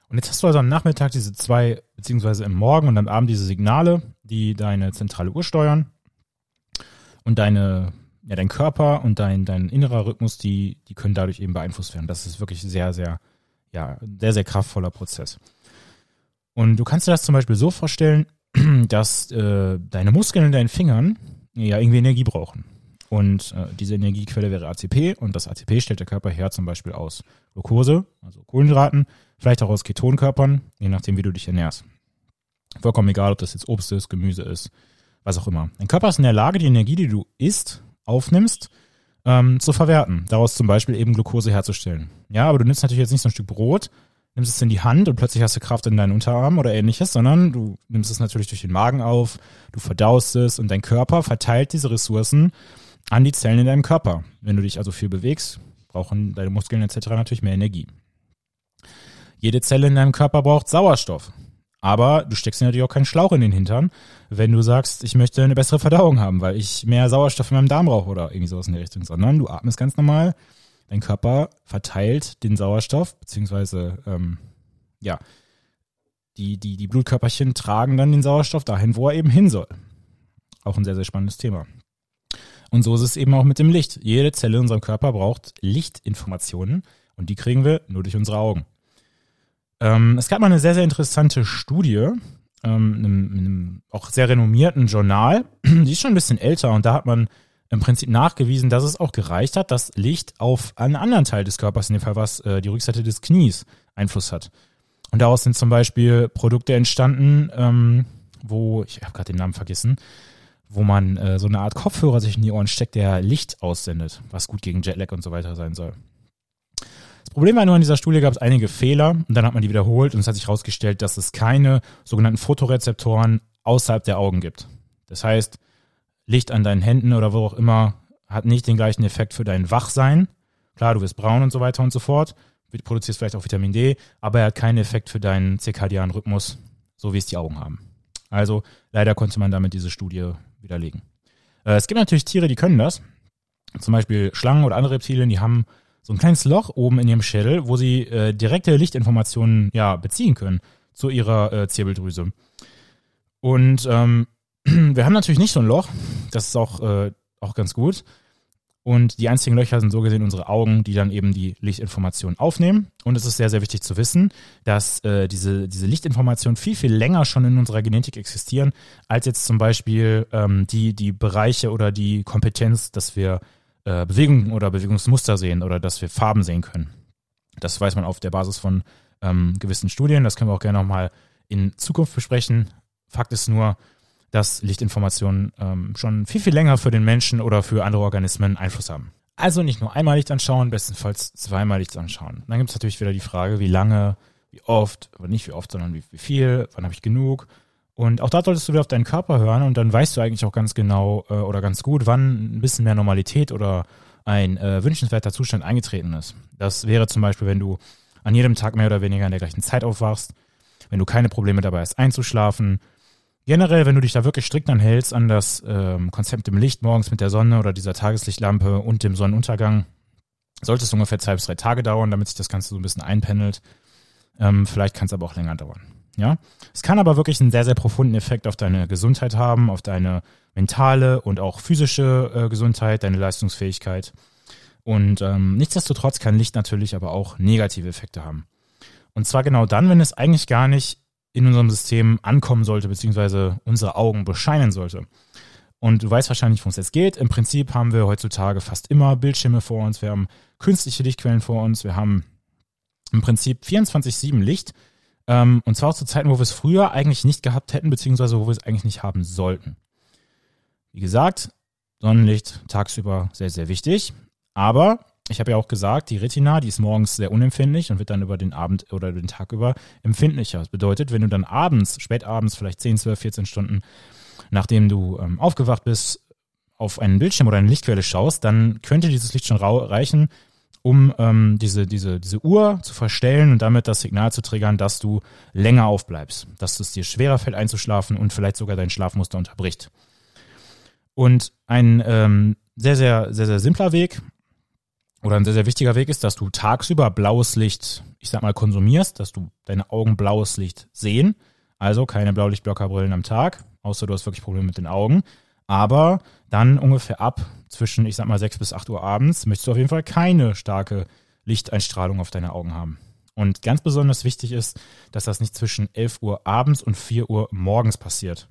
Und jetzt hast du also am Nachmittag diese zwei, beziehungsweise im Morgen und am Abend diese Signale, die deine zentrale Uhr steuern und deine ja, dein Körper und dein, dein innerer Rhythmus, die, die können dadurch eben beeinflusst werden. Das ist wirklich sehr, sehr, ja, sehr, sehr kraftvoller Prozess. Und du kannst dir das zum Beispiel so vorstellen, dass äh, deine Muskeln in deinen Fingern ja irgendwie Energie brauchen. Und äh, diese Energiequelle wäre ACP und das ACP stellt der Körper her zum Beispiel aus Glucose, also Kohlenhydraten, vielleicht auch aus Ketonkörpern, je nachdem, wie du dich ernährst. Vollkommen egal, ob das jetzt Obst ist, Gemüse ist, was auch immer. Dein Körper ist in der Lage, die Energie, die du isst, aufnimmst, ähm, zu verwerten. Daraus zum Beispiel eben Glucose herzustellen. Ja, aber du nimmst natürlich jetzt nicht so ein Stück Brot, nimmst es in die Hand und plötzlich hast du Kraft in deinen Unterarm oder ähnliches, sondern du nimmst es natürlich durch den Magen auf, du verdaust es und dein Körper verteilt diese Ressourcen an die Zellen in deinem Körper. Wenn du dich also viel bewegst, brauchen deine Muskeln etc. natürlich mehr Energie. Jede Zelle in deinem Körper braucht Sauerstoff. Aber du steckst dir natürlich auch keinen Schlauch in den Hintern, wenn du sagst, ich möchte eine bessere Verdauung haben, weil ich mehr Sauerstoff in meinem Darm brauche oder irgendwie sowas in der Richtung, sondern du atmest ganz normal. Dein Körper verteilt den Sauerstoff, beziehungsweise ähm, ja, die, die, die Blutkörperchen tragen dann den Sauerstoff dahin, wo er eben hin soll. Auch ein sehr, sehr spannendes Thema. Und so ist es eben auch mit dem Licht. Jede Zelle in unserem Körper braucht Lichtinformationen und die kriegen wir nur durch unsere Augen. Ähm, es gab mal eine sehr, sehr interessante Studie, ähm, in einem, in einem auch sehr renommierten Journal. Die ist schon ein bisschen älter und da hat man im Prinzip nachgewiesen, dass es auch gereicht hat, dass Licht auf einen anderen Teil des Körpers, in dem Fall was äh, die Rückseite des Knies, Einfluss hat. Und daraus sind zum Beispiel Produkte entstanden, ähm, wo, ich habe gerade den Namen vergessen, wo man äh, so eine Art Kopfhörer sich in die Ohren steckt, der Licht aussendet, was gut gegen Jetlag und so weiter sein soll. Problem war nur, in dieser Studie gab es einige Fehler und dann hat man die wiederholt und es hat sich herausgestellt, dass es keine sogenannten Fotorezeptoren außerhalb der Augen gibt. Das heißt, Licht an deinen Händen oder wo auch immer hat nicht den gleichen Effekt für dein Wachsein. Klar, du wirst braun und so weiter und so fort. Du produzierst vielleicht auch Vitamin D, aber er hat keinen Effekt für deinen zirkadianen Rhythmus, so wie es die Augen haben. Also leider konnte man damit diese Studie widerlegen. Äh, es gibt natürlich Tiere, die können das. Zum Beispiel Schlangen oder andere Reptilien, die haben so ein kleines Loch oben in ihrem Schädel, wo sie äh, direkte Lichtinformationen ja beziehen können zu ihrer äh, Zirbeldrüse. Und ähm, wir haben natürlich nicht so ein Loch, das ist auch, äh, auch ganz gut. Und die einzigen Löcher sind so gesehen unsere Augen, die dann eben die Lichtinformationen aufnehmen. Und es ist sehr, sehr wichtig zu wissen, dass äh, diese, diese Lichtinformationen viel, viel länger schon in unserer Genetik existieren, als jetzt zum Beispiel ähm, die, die Bereiche oder die Kompetenz, dass wir äh, Bewegungen oder Bewegungsmuster sehen oder dass wir Farben sehen können. Das weiß man auf der Basis von ähm, gewissen Studien. Das können wir auch gerne nochmal in Zukunft besprechen. Fakt ist nur, dass Lichtinformationen ähm, schon viel, viel länger für den Menschen oder für andere Organismen Einfluss haben. Also nicht nur einmal Licht anschauen, bestenfalls zweimal Licht anschauen. Dann gibt es natürlich wieder die Frage, wie lange, wie oft, aber nicht wie oft, sondern wie, wie viel, wann habe ich genug und auch da solltest du wieder auf deinen Körper hören und dann weißt du eigentlich auch ganz genau äh, oder ganz gut, wann ein bisschen mehr Normalität oder ein äh, wünschenswerter Zustand eingetreten ist. Das wäre zum Beispiel, wenn du an jedem Tag mehr oder weniger in der gleichen Zeit aufwachst, wenn du keine Probleme dabei hast einzuschlafen. Generell, wenn du dich da wirklich strikt anhältst an das ähm, Konzept im Licht morgens mit der Sonne oder dieser Tageslichtlampe und dem Sonnenuntergang, sollte es ungefähr zwei bis drei Tage dauern, damit sich das Ganze so ein bisschen einpendelt. Ähm, vielleicht kann es aber auch länger dauern. Ja, es kann aber wirklich einen sehr, sehr profunden Effekt auf deine Gesundheit haben, auf deine mentale und auch physische äh, Gesundheit, deine Leistungsfähigkeit. Und ähm, nichtsdestotrotz kann Licht natürlich aber auch negative Effekte haben. Und zwar genau dann, wenn es eigentlich gar nicht in unserem System ankommen sollte, beziehungsweise unsere Augen bescheinen sollte. Und du weißt wahrscheinlich, worum es jetzt geht. Im Prinzip haben wir heutzutage fast immer Bildschirme vor uns, wir haben künstliche Lichtquellen vor uns, wir haben im Prinzip 24-7 Licht. Ähm, und zwar auch zu Zeiten, wo wir es früher eigentlich nicht gehabt hätten, beziehungsweise wo wir es eigentlich nicht haben sollten. Wie gesagt, Sonnenlicht tagsüber sehr, sehr wichtig. Aber ich habe ja auch gesagt, die Retina, die ist morgens sehr unempfindlich und wird dann über den Abend oder den Tag über empfindlicher. Das bedeutet, wenn du dann abends, spätabends, vielleicht 10, 12, 14 Stunden, nachdem du ähm, aufgewacht bist, auf einen Bildschirm oder eine Lichtquelle schaust, dann könnte dieses Licht schon reichen, um ähm, diese, diese, diese Uhr zu verstellen und damit das Signal zu triggern, dass du länger aufbleibst, dass es dir schwerer fällt einzuschlafen und vielleicht sogar dein Schlafmuster unterbricht. Und ein ähm, sehr, sehr, sehr, sehr simpler Weg oder ein sehr, sehr wichtiger Weg ist, dass du tagsüber blaues Licht, ich sag mal, konsumierst, dass du deine Augen blaues Licht sehen. Also keine Blaulichtblockerbrillen am Tag, außer du hast wirklich Probleme mit den Augen. Aber dann ungefähr ab zwischen, ich sag mal, 6 bis 8 Uhr abends möchtest du auf jeden Fall keine starke Lichteinstrahlung auf deine Augen haben. Und ganz besonders wichtig ist, dass das nicht zwischen 11 Uhr abends und 4 Uhr morgens passiert.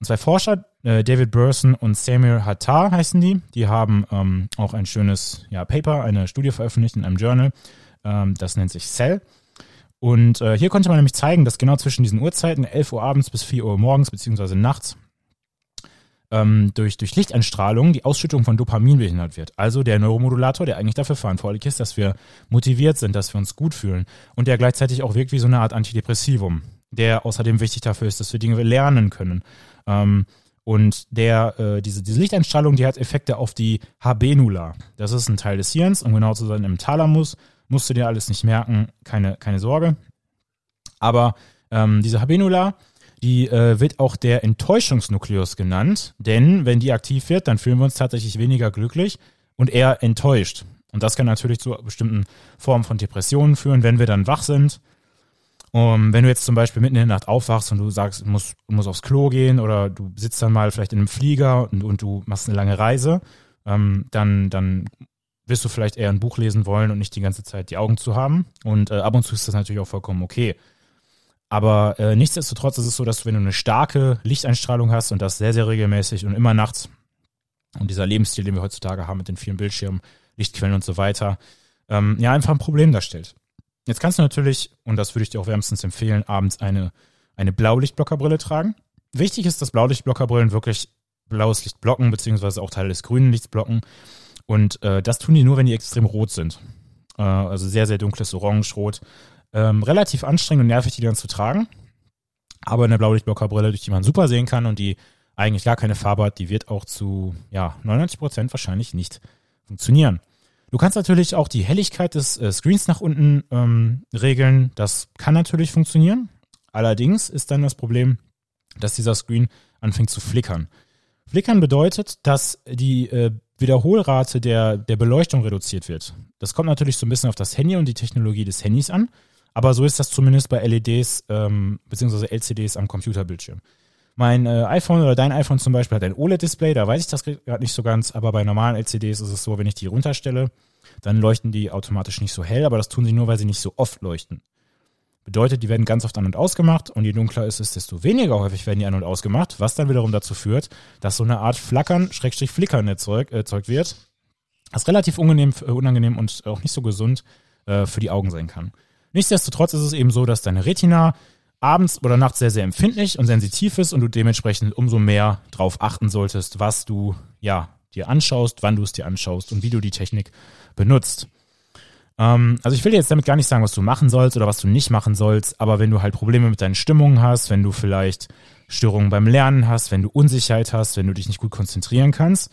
Und zwei Forscher, äh, David Burson und Samuel Hattar heißen die, die haben ähm, auch ein schönes ja, Paper, eine Studie veröffentlicht in einem Journal, ähm, das nennt sich Cell. Und äh, hier konnte man nämlich zeigen, dass genau zwischen diesen Uhrzeiten, 11 Uhr abends bis 4 Uhr morgens, beziehungsweise nachts, ähm, durch, durch Lichteinstrahlung die Ausschüttung von Dopamin behindert wird. Also der Neuromodulator, der eigentlich dafür verantwortlich ist, dass wir motiviert sind, dass wir uns gut fühlen und der gleichzeitig auch wirkt wie so eine Art Antidepressivum, der außerdem wichtig dafür ist, dass wir Dinge lernen können ähm, und der, äh, diese, diese Lichteinstrahlung, die hat Effekte auf die Habenula. Das ist ein Teil des Hirns, um genau zu sein, im Thalamus. Musst du dir alles nicht merken, keine, keine Sorge. Aber ähm, diese Habenula, die äh, wird auch der Enttäuschungsnukleus genannt, denn wenn die aktiv wird, dann fühlen wir uns tatsächlich weniger glücklich und eher enttäuscht. Und das kann natürlich zu bestimmten Formen von Depressionen führen, wenn wir dann wach sind um, wenn du jetzt zum Beispiel mitten in der Nacht aufwachst und du sagst, du musst, du musst aufs Klo gehen oder du sitzt dann mal vielleicht in einem Flieger und, und du machst eine lange Reise, ähm, dann, dann wirst du vielleicht eher ein Buch lesen wollen und nicht die ganze Zeit die Augen zu haben. Und äh, ab und zu ist das natürlich auch vollkommen okay. Aber äh, nichtsdestotrotz ist es so, dass du, wenn du eine starke Lichteinstrahlung hast und das sehr, sehr regelmäßig und immer nachts und dieser Lebensstil, den wir heutzutage haben mit den vielen Bildschirmen, Lichtquellen und so weiter, ähm, ja, einfach ein Problem darstellt. Jetzt kannst du natürlich, und das würde ich dir auch wärmstens empfehlen, abends eine, eine Blaulichtblockerbrille tragen. Wichtig ist, dass Blaulichtblockerbrillen wirklich blaues Licht blocken, beziehungsweise auch Teile des grünen Lichts blocken. Und äh, das tun die nur, wenn die extrem rot sind. Äh, also sehr, sehr dunkles Orange-Rot. Ähm, relativ anstrengend und nervig, die dann zu tragen. Aber eine Blaulichtblockerbrille, durch die man super sehen kann und die eigentlich gar keine Farbe hat, die wird auch zu ja, 99 Prozent wahrscheinlich nicht funktionieren. Du kannst natürlich auch die Helligkeit des äh, Screens nach unten ähm, regeln. Das kann natürlich funktionieren. Allerdings ist dann das Problem, dass dieser Screen anfängt zu flickern. Flickern bedeutet, dass die äh, Wiederholrate der, der Beleuchtung reduziert wird. Das kommt natürlich so ein bisschen auf das Handy und die Technologie des Handys an, aber so ist das zumindest bei LEDs ähm, bzw. LCDs am Computerbildschirm. Mein äh, iPhone oder dein iPhone zum Beispiel hat ein OLED-Display, da weiß ich das gerade nicht so ganz, aber bei normalen LCDs ist es so, wenn ich die runterstelle, dann leuchten die automatisch nicht so hell, aber das tun sie nur, weil sie nicht so oft leuchten. Bedeutet, die werden ganz oft an und ausgemacht und je dunkler ist es, desto weniger häufig werden die an und ausgemacht, was dann wiederum dazu führt, dass so eine Art Flackern, Schrägstrich Flickern erzeugt, erzeugt wird, was relativ unangenehm, äh, unangenehm und auch nicht so gesund äh, für die Augen sein kann. Nichtsdestotrotz ist es eben so, dass deine Retina abends oder nachts sehr, sehr empfindlich und sensitiv ist und du dementsprechend umso mehr darauf achten solltest, was du ja dir anschaust, wann du es dir anschaust und wie du die Technik benutzt. Ähm, also ich will dir jetzt damit gar nicht sagen, was du machen sollst oder was du nicht machen sollst, aber wenn du halt Probleme mit deinen Stimmungen hast, wenn du vielleicht Störungen beim Lernen hast, wenn du Unsicherheit hast, wenn du dich nicht gut konzentrieren kannst,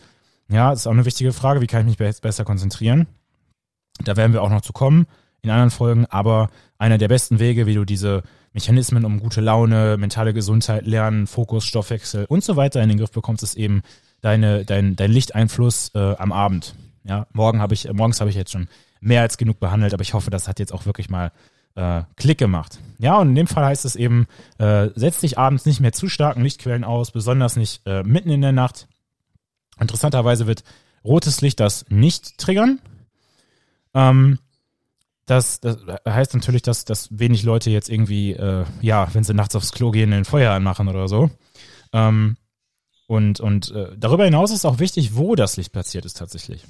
ja, ist auch eine wichtige Frage, wie kann ich mich besser konzentrieren? Da werden wir auch noch zu kommen in anderen Folgen, aber einer der besten Wege, wie du diese Mechanismen um gute Laune, mentale Gesundheit, Lernen, Fokus, Stoffwechsel und so weiter in den Griff bekommst, ist eben deine, dein, dein Lichteinfluss äh, am Abend. Ja, morgen habe ich, morgens habe ich jetzt schon mehr als genug behandelt, aber ich hoffe, das hat jetzt auch wirklich mal äh, Klick gemacht. Ja, und in dem Fall heißt es eben, äh, setz dich abends nicht mehr zu starken Lichtquellen aus, besonders nicht äh, mitten in der Nacht. Interessanterweise wird rotes Licht das nicht triggern. Ähm, das, das heißt natürlich, dass, dass wenig Leute jetzt irgendwie, äh, ja, wenn sie nachts aufs Klo gehen, ein Feuer anmachen oder so. Ähm, und und äh, darüber hinaus ist auch wichtig, wo das Licht platziert ist tatsächlich.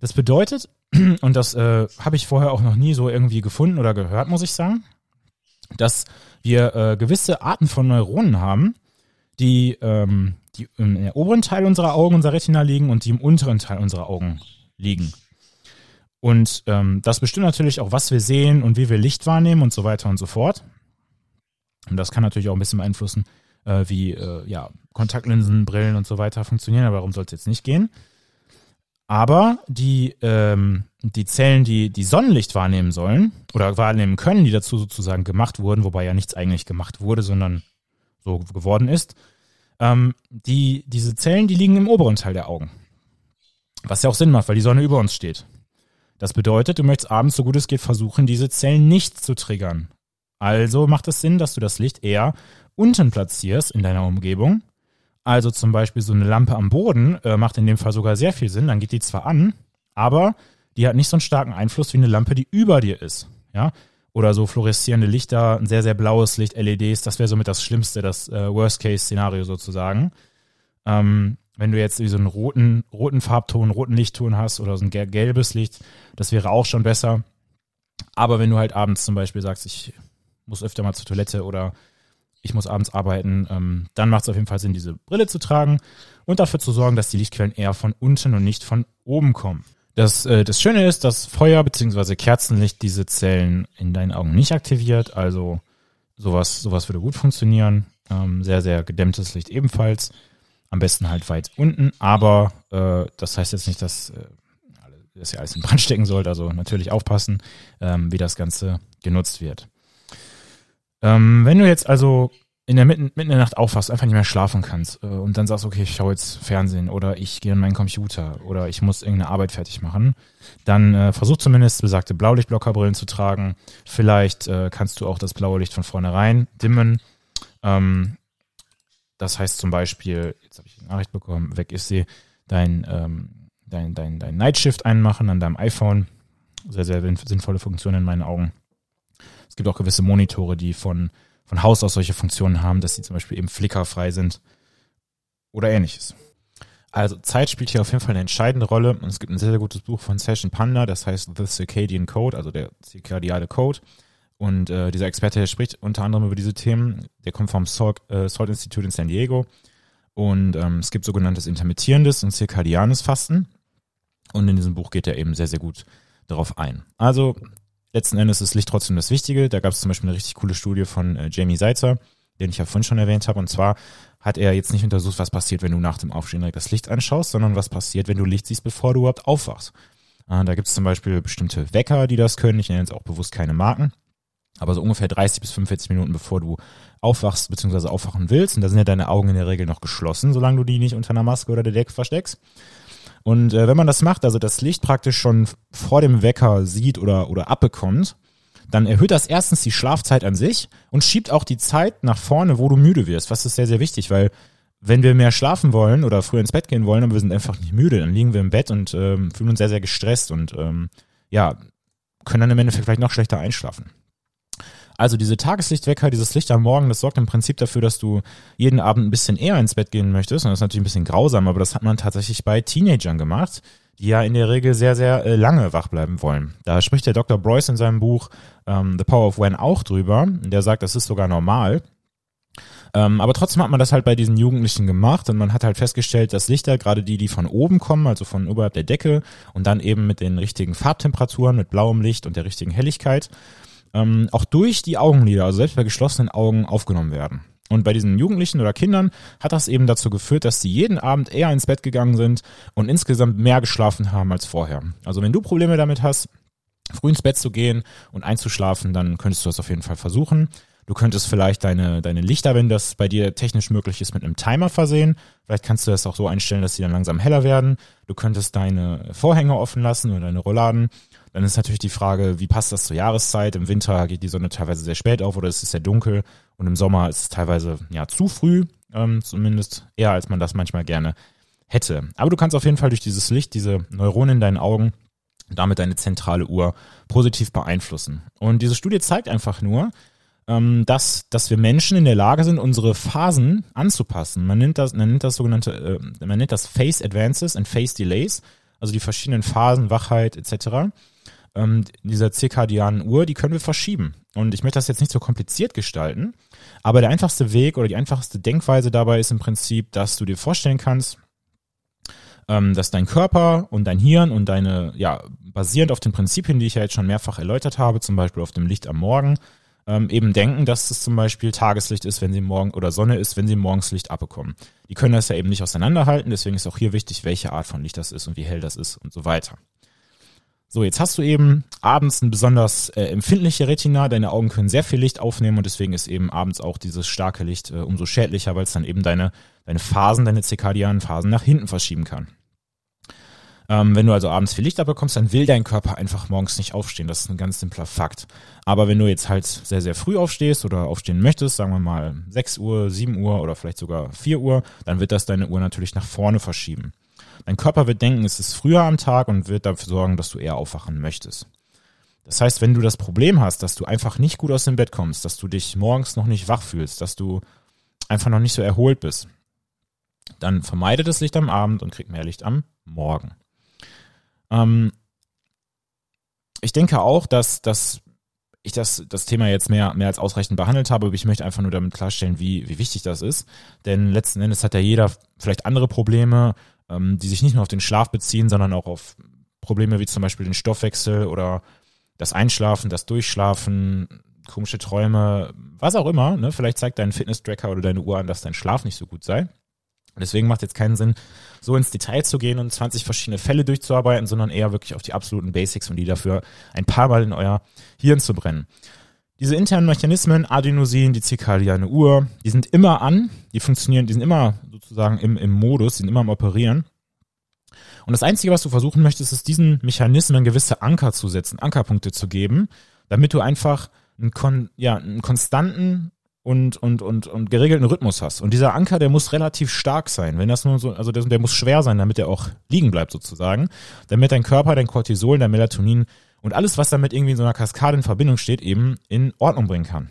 Das bedeutet, und das äh, habe ich vorher auch noch nie so irgendwie gefunden oder gehört, muss ich sagen, dass wir äh, gewisse Arten von Neuronen haben, die, ähm, die im oberen Teil unserer Augen, unserer Retina liegen und die im unteren Teil unserer Augen liegen. Und ähm, das bestimmt natürlich auch, was wir sehen und wie wir Licht wahrnehmen und so weiter und so fort. Und das kann natürlich auch ein bisschen beeinflussen, äh, wie äh, ja, Kontaktlinsen, Brillen und so weiter funktionieren, aber darum soll es jetzt nicht gehen. Aber die, ähm, die Zellen, die die Sonnenlicht wahrnehmen sollen oder wahrnehmen können, die dazu sozusagen gemacht wurden, wobei ja nichts eigentlich gemacht wurde, sondern so geworden ist, ähm, die, diese Zellen, die liegen im oberen Teil der Augen. Was ja auch Sinn macht, weil die Sonne über uns steht. Das bedeutet, du möchtest abends, so gut es geht, versuchen, diese Zellen nicht zu triggern. Also macht es Sinn, dass du das Licht eher unten platzierst in deiner Umgebung also zum Beispiel so eine Lampe am Boden äh, macht in dem Fall sogar sehr viel Sinn. Dann geht die zwar an, aber die hat nicht so einen starken Einfluss wie eine Lampe, die über dir ist. Ja, oder so fluoreszierende Lichter, ein sehr, sehr blaues Licht, LEDs, das wäre somit das Schlimmste, das äh, Worst-Case-Szenario sozusagen. Ähm, wenn du jetzt so einen roten, roten Farbton, roten Lichtton hast oder so ein gelbes Licht, das wäre auch schon besser. Aber wenn du halt abends zum Beispiel sagst, ich muss öfter mal zur Toilette oder ich muss abends arbeiten, ähm, dann macht es auf jeden Fall Sinn, diese Brille zu tragen und dafür zu sorgen, dass die Lichtquellen eher von unten und nicht von oben kommen. Das, äh, das Schöne ist, dass Feuer bzw. Kerzenlicht diese Zellen in deinen Augen nicht aktiviert, also sowas, sowas würde gut funktionieren. Ähm, sehr, sehr gedämmtes Licht ebenfalls. Am besten halt weit unten, aber äh, das heißt jetzt nicht, dass äh, das ja alles in Brand stecken sollte, also natürlich aufpassen, ähm, wie das Ganze genutzt wird. Ähm, wenn du jetzt also in der mitten, mitten in der Nacht aufwachst, einfach nicht mehr schlafen kannst äh, und dann sagst, okay, ich schaue jetzt Fernsehen oder ich gehe an meinen Computer oder ich muss irgendeine Arbeit fertig machen, dann äh, versuch zumindest besagte Blaulichtblockerbrillen zu tragen. Vielleicht äh, kannst du auch das blaue Licht von vornherein dimmen. Ähm, das heißt zum Beispiel, jetzt habe ich die Nachricht bekommen, weg ist sie, dein, ähm, dein, dein, dein Nightshift einmachen an deinem iPhone. Sehr, sehr sinnvolle Funktion in meinen Augen. Es gibt auch gewisse Monitore, die von, von Haus aus solche Funktionen haben, dass sie zum Beispiel eben flickerfrei sind oder ähnliches. Also Zeit spielt hier auf jeden Fall eine entscheidende Rolle und es gibt ein sehr, sehr gutes Buch von Session Panda, das heißt The Circadian Code, also der zirkadiale Code. Und äh, dieser Experte spricht unter anderem über diese Themen. Der kommt vom Salt, äh, Salt Institute in San Diego. Und ähm, es gibt sogenanntes intermittierendes und zirkadianes Fasten. Und in diesem Buch geht er eben sehr, sehr gut darauf ein. Also letzten Endes ist Licht trotzdem das Wichtige. Da gab es zum Beispiel eine richtig coole Studie von äh, Jamie Seitzer, den ich ja vorhin schon erwähnt habe. Und zwar hat er jetzt nicht untersucht, was passiert, wenn du nach dem Aufstehen direkt das Licht anschaust, sondern was passiert, wenn du Licht siehst, bevor du überhaupt aufwachst. Äh, da gibt es zum Beispiel bestimmte Wecker, die das können. Ich nenne jetzt auch bewusst keine Marken. Aber so ungefähr 30 bis 45 Minuten bevor du aufwachst bzw. aufwachen willst. Und da sind ja deine Augen in der Regel noch geschlossen, solange du die nicht unter einer Maske oder der Decke versteckst. Und äh, wenn man das macht, also das Licht praktisch schon vor dem Wecker sieht oder, oder abbekommt, dann erhöht das erstens die Schlafzeit an sich und schiebt auch die Zeit nach vorne, wo du müde wirst. Was ist sehr, sehr wichtig, weil wenn wir mehr schlafen wollen oder früher ins Bett gehen wollen, aber wir sind einfach nicht müde, dann liegen wir im Bett und ähm, fühlen uns sehr, sehr gestresst und ähm, ja, können dann im Endeffekt vielleicht noch schlechter einschlafen. Also diese Tageslichtwecker, dieses Licht am Morgen, das sorgt im Prinzip dafür, dass du jeden Abend ein bisschen eher ins Bett gehen möchtest. Und das ist natürlich ein bisschen grausam, aber das hat man tatsächlich bei Teenagern gemacht, die ja in der Regel sehr, sehr äh, lange wach bleiben wollen. Da spricht der Dr. Bryce in seinem Buch ähm, The Power of When auch drüber. Der sagt, das ist sogar normal. Ähm, aber trotzdem hat man das halt bei diesen Jugendlichen gemacht und man hat halt festgestellt, dass Lichter, gerade die, die von oben kommen, also von oberhalb der Decke und dann eben mit den richtigen Farbtemperaturen, mit blauem Licht und der richtigen Helligkeit, ähm, auch durch die Augenlider, also selbst bei geschlossenen Augen, aufgenommen werden. Und bei diesen Jugendlichen oder Kindern hat das eben dazu geführt, dass sie jeden Abend eher ins Bett gegangen sind und insgesamt mehr geschlafen haben als vorher. Also wenn du Probleme damit hast, früh ins Bett zu gehen und einzuschlafen, dann könntest du das auf jeden Fall versuchen. Du könntest vielleicht deine, deine Lichter, wenn das bei dir technisch möglich ist, mit einem Timer versehen. Vielleicht kannst du das auch so einstellen, dass sie dann langsam heller werden. Du könntest deine Vorhänge offen lassen oder deine Rollladen. Dann ist natürlich die Frage, wie passt das zur Jahreszeit? Im Winter geht die Sonne teilweise sehr spät auf oder es ist sehr dunkel und im Sommer ist es teilweise ja zu früh, ähm, zumindest eher als man das manchmal gerne hätte. Aber du kannst auf jeden Fall durch dieses Licht, diese Neuronen in deinen Augen, damit deine zentrale Uhr positiv beeinflussen. Und diese Studie zeigt einfach nur, ähm, dass, dass wir Menschen in der Lage sind, unsere Phasen anzupassen. Man nennt das, man nennt das sogenannte, äh, man nennt das Phase Advances and Phase Delays, also die verschiedenen Phasen, Wachheit etc. Ähm, dieser zirkadianen Uhr, die können wir verschieben. Und ich möchte das jetzt nicht so kompliziert gestalten, aber der einfachste Weg oder die einfachste Denkweise dabei ist im Prinzip, dass du dir vorstellen kannst, ähm, dass dein Körper und dein Hirn und deine, ja, basierend auf den Prinzipien, die ich ja jetzt schon mehrfach erläutert habe, zum Beispiel auf dem Licht am Morgen, ähm, eben denken, dass es zum Beispiel Tageslicht ist, wenn sie morgen oder Sonne ist, wenn sie morgens Licht abbekommen. Die können das ja eben nicht auseinanderhalten, deswegen ist auch hier wichtig, welche Art von Licht das ist und wie hell das ist und so weiter. So, jetzt hast du eben abends ein besonders äh, empfindliche Retina, deine Augen können sehr viel Licht aufnehmen und deswegen ist eben abends auch dieses starke Licht äh, umso schädlicher, weil es dann eben deine, deine Phasen, deine zirkadianen Phasen nach hinten verschieben kann. Ähm, wenn du also abends viel Licht abbekommst, dann will dein Körper einfach morgens nicht aufstehen. Das ist ein ganz simpler Fakt. Aber wenn du jetzt halt sehr, sehr früh aufstehst oder aufstehen möchtest, sagen wir mal 6 Uhr, 7 Uhr oder vielleicht sogar 4 Uhr, dann wird das deine Uhr natürlich nach vorne verschieben. Dein Körper wird denken, es ist früher am Tag und wird dafür sorgen, dass du eher aufwachen möchtest. Das heißt, wenn du das Problem hast, dass du einfach nicht gut aus dem Bett kommst, dass du dich morgens noch nicht wach fühlst, dass du einfach noch nicht so erholt bist, dann vermeide das Licht am Abend und krieg mehr Licht am Morgen. Ähm, ich denke auch, dass, dass ich das, das Thema jetzt mehr, mehr als ausreichend behandelt habe, aber ich möchte einfach nur damit klarstellen, wie, wie wichtig das ist. Denn letzten Endes hat ja jeder vielleicht andere Probleme, ähm, die sich nicht nur auf den Schlaf beziehen, sondern auch auf Probleme wie zum Beispiel den Stoffwechsel oder das Einschlafen, das Durchschlafen, komische Träume, was auch immer. Ne? Vielleicht zeigt dein Fitness-Tracker oder deine Uhr an, dass dein Schlaf nicht so gut sei. Deswegen macht jetzt keinen Sinn, so ins Detail zu gehen und 20 verschiedene Fälle durchzuarbeiten, sondern eher wirklich auf die absoluten Basics und die dafür ein paar Mal in euer Hirn zu brennen. Diese internen Mechanismen, Adenosin, die zirkadiane Uhr, die sind immer an, die funktionieren, die sind immer sozusagen im, im Modus, die sind immer am Operieren. Und das Einzige, was du versuchen möchtest, ist diesen Mechanismen gewisse Anker zu setzen, Ankerpunkte zu geben, damit du einfach einen, kon ja, einen konstanten und, und, und, und geregelten Rhythmus hast. Und dieser Anker, der muss relativ stark sein. Wenn das nur so, also der, der muss schwer sein, damit er auch liegen bleibt sozusagen, damit dein Körper, dein Cortisol, dein Melatonin und alles, was damit irgendwie in so einer Kaskade in Verbindung steht, eben in Ordnung bringen kann.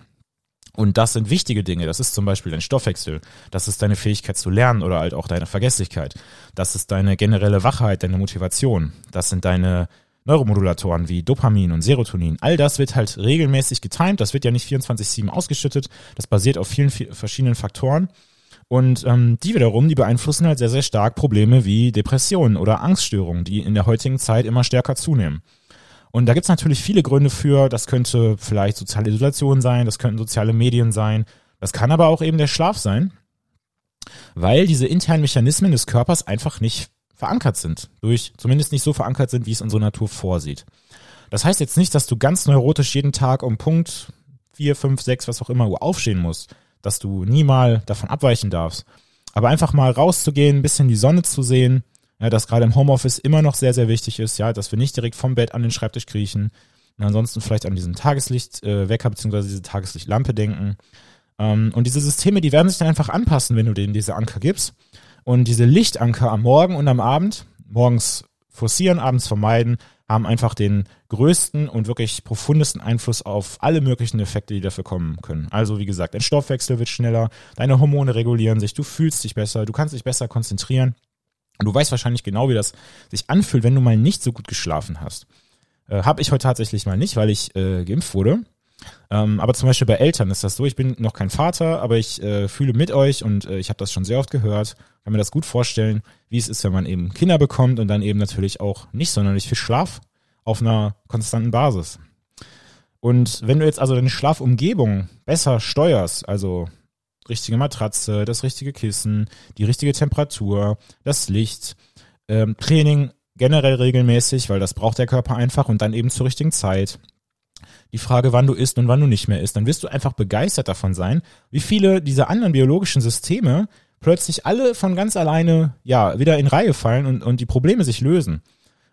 Und das sind wichtige Dinge. Das ist zum Beispiel dein Stoffwechsel. Das ist deine Fähigkeit zu lernen oder halt auch deine Vergesslichkeit. Das ist deine generelle Wachheit, deine Motivation. Das sind deine Neuromodulatoren wie Dopamin und Serotonin, all das wird halt regelmäßig getimt. Das wird ja nicht 24-7 ausgeschüttet. Das basiert auf vielen verschiedenen Faktoren. Und ähm, die wiederum, die beeinflussen halt sehr, sehr stark Probleme wie Depressionen oder Angststörungen, die in der heutigen Zeit immer stärker zunehmen. Und da gibt's natürlich viele Gründe für. Das könnte vielleicht soziale Isolation sein, das könnten soziale Medien sein, das kann aber auch eben der Schlaf sein, weil diese internen Mechanismen des Körpers einfach nicht verankert sind. Durch, zumindest nicht so verankert sind, wie es unsere Natur vorsieht. Das heißt jetzt nicht, dass du ganz neurotisch jeden Tag um Punkt 4, 5, 6, was auch immer Uhr aufstehen musst, dass du nie mal davon abweichen darfst. Aber einfach mal rauszugehen, ein bisschen die Sonne zu sehen, ja, das gerade im Homeoffice immer noch sehr, sehr wichtig ist, ja, dass wir nicht direkt vom Bett an den Schreibtisch kriechen und ansonsten vielleicht an diesen Tageslichtwecker äh, bzw. diese Tageslichtlampe denken. Ähm, und diese Systeme, die werden sich dann einfach anpassen, wenn du denen diese Anker gibst. Und diese Lichtanker am Morgen und am Abend, morgens forcieren, abends vermeiden, haben einfach den größten und wirklich profundesten Einfluss auf alle möglichen Effekte, die dafür kommen können. Also wie gesagt, dein Stoffwechsel wird schneller, deine Hormone regulieren sich, du fühlst dich besser, du kannst dich besser konzentrieren. Du weißt wahrscheinlich genau, wie das sich anfühlt, wenn du mal nicht so gut geschlafen hast. Äh, Habe ich heute tatsächlich mal nicht, weil ich äh, geimpft wurde. Ähm, aber zum Beispiel bei Eltern ist das so, ich bin noch kein Vater, aber ich äh, fühle mit euch und äh, ich habe das schon sehr oft gehört, kann mir das gut vorstellen, wie es ist, wenn man eben Kinder bekommt und dann eben natürlich auch nicht sonderlich viel Schlaf auf einer konstanten Basis. Und wenn du jetzt also deine Schlafumgebung besser steuerst, also richtige Matratze, das richtige Kissen, die richtige Temperatur, das Licht, ähm, Training generell regelmäßig, weil das braucht der Körper einfach und dann eben zur richtigen Zeit, die Frage, wann du isst und wann du nicht mehr isst, dann wirst du einfach begeistert davon sein, wie viele dieser anderen biologischen Systeme plötzlich alle von ganz alleine ja wieder in Reihe fallen und, und die Probleme sich lösen.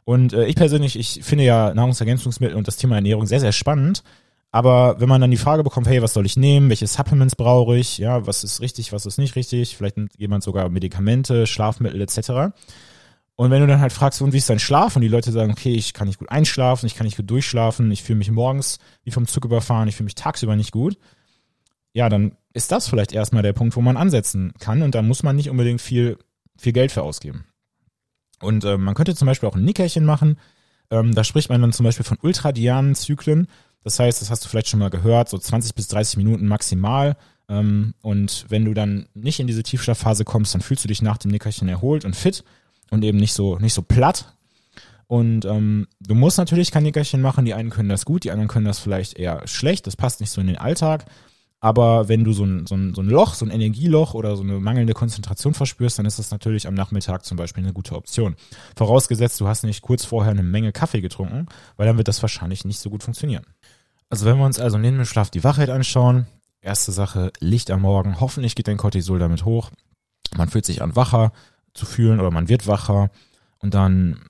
Und äh, ich persönlich, ich finde ja Nahrungsergänzungsmittel und das Thema Ernährung sehr, sehr spannend. Aber wenn man dann die Frage bekommt, hey, was soll ich nehmen? Welche Supplements brauche ich? Ja, was ist richtig, was ist nicht richtig? Vielleicht nimmt jemand sogar Medikamente, Schlafmittel etc. Und wenn du dann halt fragst, und wie ist dein Schlaf? Und die Leute sagen, okay, ich kann nicht gut einschlafen, ich kann nicht gut durchschlafen, ich fühle mich morgens wie vom Zug überfahren, ich fühle mich tagsüber nicht gut. Ja, dann ist das vielleicht erstmal der Punkt, wo man ansetzen kann. Und da muss man nicht unbedingt viel, viel Geld für ausgeben. Und äh, man könnte zum Beispiel auch ein Nickerchen machen. Ähm, da spricht man dann zum Beispiel von ultradianen Zyklen. Das heißt, das hast du vielleicht schon mal gehört, so 20 bis 30 Minuten maximal. Ähm, und wenn du dann nicht in diese Tiefschlafphase kommst, dann fühlst du dich nach dem Nickerchen erholt und fit und eben nicht so, nicht so platt. Und ähm, du musst natürlich kein Nickerchen machen. Die einen können das gut, die anderen können das vielleicht eher schlecht. Das passt nicht so in den Alltag. Aber wenn du so ein, so, ein, so ein Loch, so ein Energieloch oder so eine mangelnde Konzentration verspürst, dann ist das natürlich am Nachmittag zum Beispiel eine gute Option. Vorausgesetzt, du hast nicht kurz vorher eine Menge Kaffee getrunken, weil dann wird das wahrscheinlich nicht so gut funktionieren. Also wenn wir uns also neben dem Schlaf die Wachheit anschauen, erste Sache, Licht am Morgen, hoffentlich geht dein Cortisol damit hoch. Man fühlt sich an wacher, zu fühlen oder man wird wacher und dann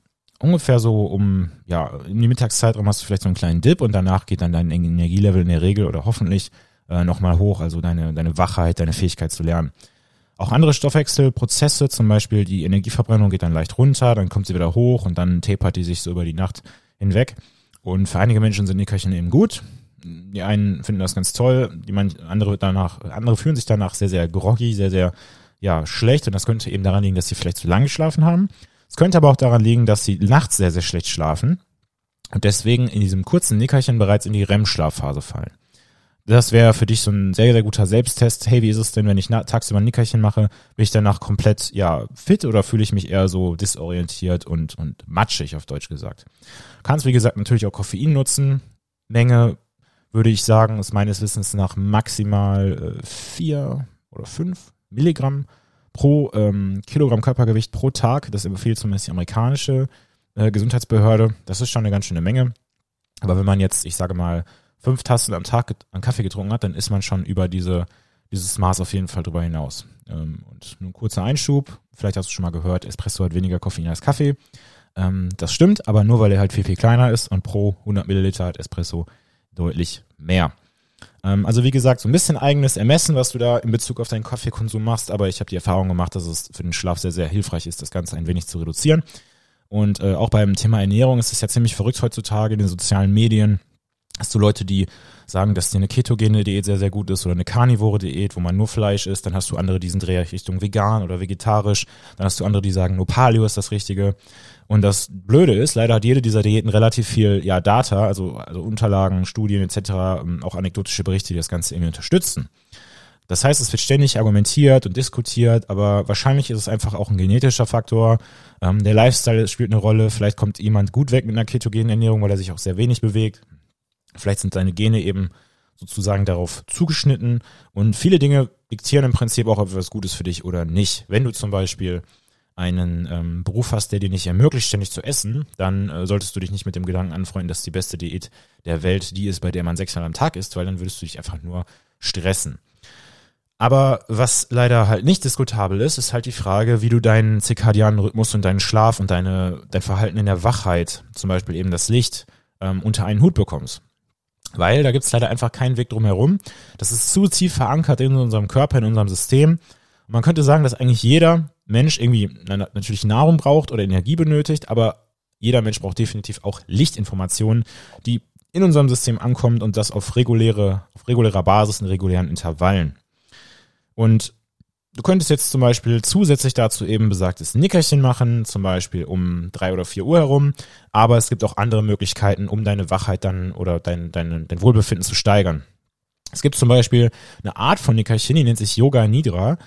ungefähr so um, ja, in die Mittagszeit hast du vielleicht so einen kleinen Dip und danach geht dann dein Energielevel in der Regel oder hoffentlich äh, nochmal hoch, also deine, deine Wachheit, deine Fähigkeit zu lernen. Auch andere Stoffwechselprozesse, zum Beispiel die Energieverbrennung geht dann leicht runter, dann kommt sie wieder hoch und dann tapert die sich so über die Nacht hinweg. Und für einige Menschen sind Nickerchen eben gut. Die einen finden das ganz toll, die man, andere danach, andere fühlen sich danach sehr, sehr groggy, sehr, sehr ja, schlecht und das könnte eben daran liegen, dass sie vielleicht zu lange geschlafen haben. Es könnte aber auch daran liegen, dass sie nachts sehr, sehr schlecht schlafen und deswegen in diesem kurzen Nickerchen bereits in die REM-Schlafphase fallen. Das wäre für dich so ein sehr, sehr guter Selbsttest. Hey, wie ist es denn, wenn ich tagsüber ein Nickerchen mache? Bin ich danach komplett, ja, fit oder fühle ich mich eher so disorientiert und, und matschig, auf Deutsch gesagt? Kannst, wie gesagt, natürlich auch Koffein nutzen. Menge, würde ich sagen, ist meines Wissens nach maximal äh, vier oder fünf Milligramm pro ähm, Kilogramm Körpergewicht pro Tag. Das empfiehlt zumindest die amerikanische äh, Gesundheitsbehörde. Das ist schon eine ganz schöne Menge. Aber wenn man jetzt, ich sage mal, fünf Tassen am Tag an Kaffee getrunken hat, dann ist man schon über diese, dieses Maß auf jeden Fall drüber hinaus. Ähm, und nur ein kurzer Einschub. Vielleicht hast du schon mal gehört, Espresso hat weniger Koffein als Kaffee. Ähm, das stimmt, aber nur weil er halt viel, viel kleiner ist und pro 100 Milliliter hat Espresso deutlich mehr. Ähm, also wie gesagt, so ein bisschen eigenes Ermessen, was du da in Bezug auf deinen Kaffeekonsum machst, aber ich habe die Erfahrung gemacht, dass es für den Schlaf sehr, sehr hilfreich ist, das Ganze ein wenig zu reduzieren. Und äh, auch beim Thema Ernährung ist es ja ziemlich verrückt heutzutage in den sozialen Medien. Hast du Leute, die sagen, dass dir eine ketogene Diät sehr, sehr gut ist oder eine karnivore Diät, wo man nur Fleisch isst. Dann hast du andere, die sind eher Richtung vegan oder vegetarisch. Dann hast du andere, die sagen, nur Paleo ist das Richtige. Und das Blöde ist, leider hat jede dieser Diäten relativ viel ja, Data, also, also Unterlagen, Studien etc., ähm, auch anekdotische Berichte, die das Ganze irgendwie unterstützen. Das heißt, es wird ständig argumentiert und diskutiert, aber wahrscheinlich ist es einfach auch ein genetischer Faktor. Ähm, der Lifestyle spielt eine Rolle. Vielleicht kommt jemand gut weg mit einer ketogenen Ernährung, weil er sich auch sehr wenig bewegt. Vielleicht sind seine Gene eben sozusagen darauf zugeschnitten. Und viele Dinge diktieren im Prinzip auch, ob etwas gut ist für dich oder nicht. Wenn du zum Beispiel einen ähm, Beruf hast, der dir nicht ermöglicht, ständig zu essen, dann äh, solltest du dich nicht mit dem Gedanken anfreunden, dass die beste Diät der Welt die ist, bei der man sechsmal am Tag isst, weil dann würdest du dich einfach nur stressen. Aber was leider halt nicht diskutabel ist, ist halt die Frage, wie du deinen zirkadianen Rhythmus und deinen Schlaf und deine, dein Verhalten in der Wachheit, zum Beispiel eben das Licht, ähm, unter einen Hut bekommst. Weil da gibt's leider einfach keinen Weg drum herum. Das ist zu tief verankert in unserem Körper, in unserem System. Und man könnte sagen, dass eigentlich jeder Mensch irgendwie natürlich Nahrung braucht oder Energie benötigt, aber jeder Mensch braucht definitiv auch Lichtinformationen, die in unserem System ankommt und das auf reguläre, auf regulärer Basis in regulären Intervallen. Und du könntest jetzt zum Beispiel zusätzlich dazu eben besagtes Nickerchen machen, zum Beispiel um drei oder vier Uhr herum, aber es gibt auch andere Möglichkeiten, um deine Wachheit dann oder dein, dein, dein Wohlbefinden zu steigern. Es gibt zum Beispiel eine Art von Nickerchen, die nennt sich Yoga Nidra.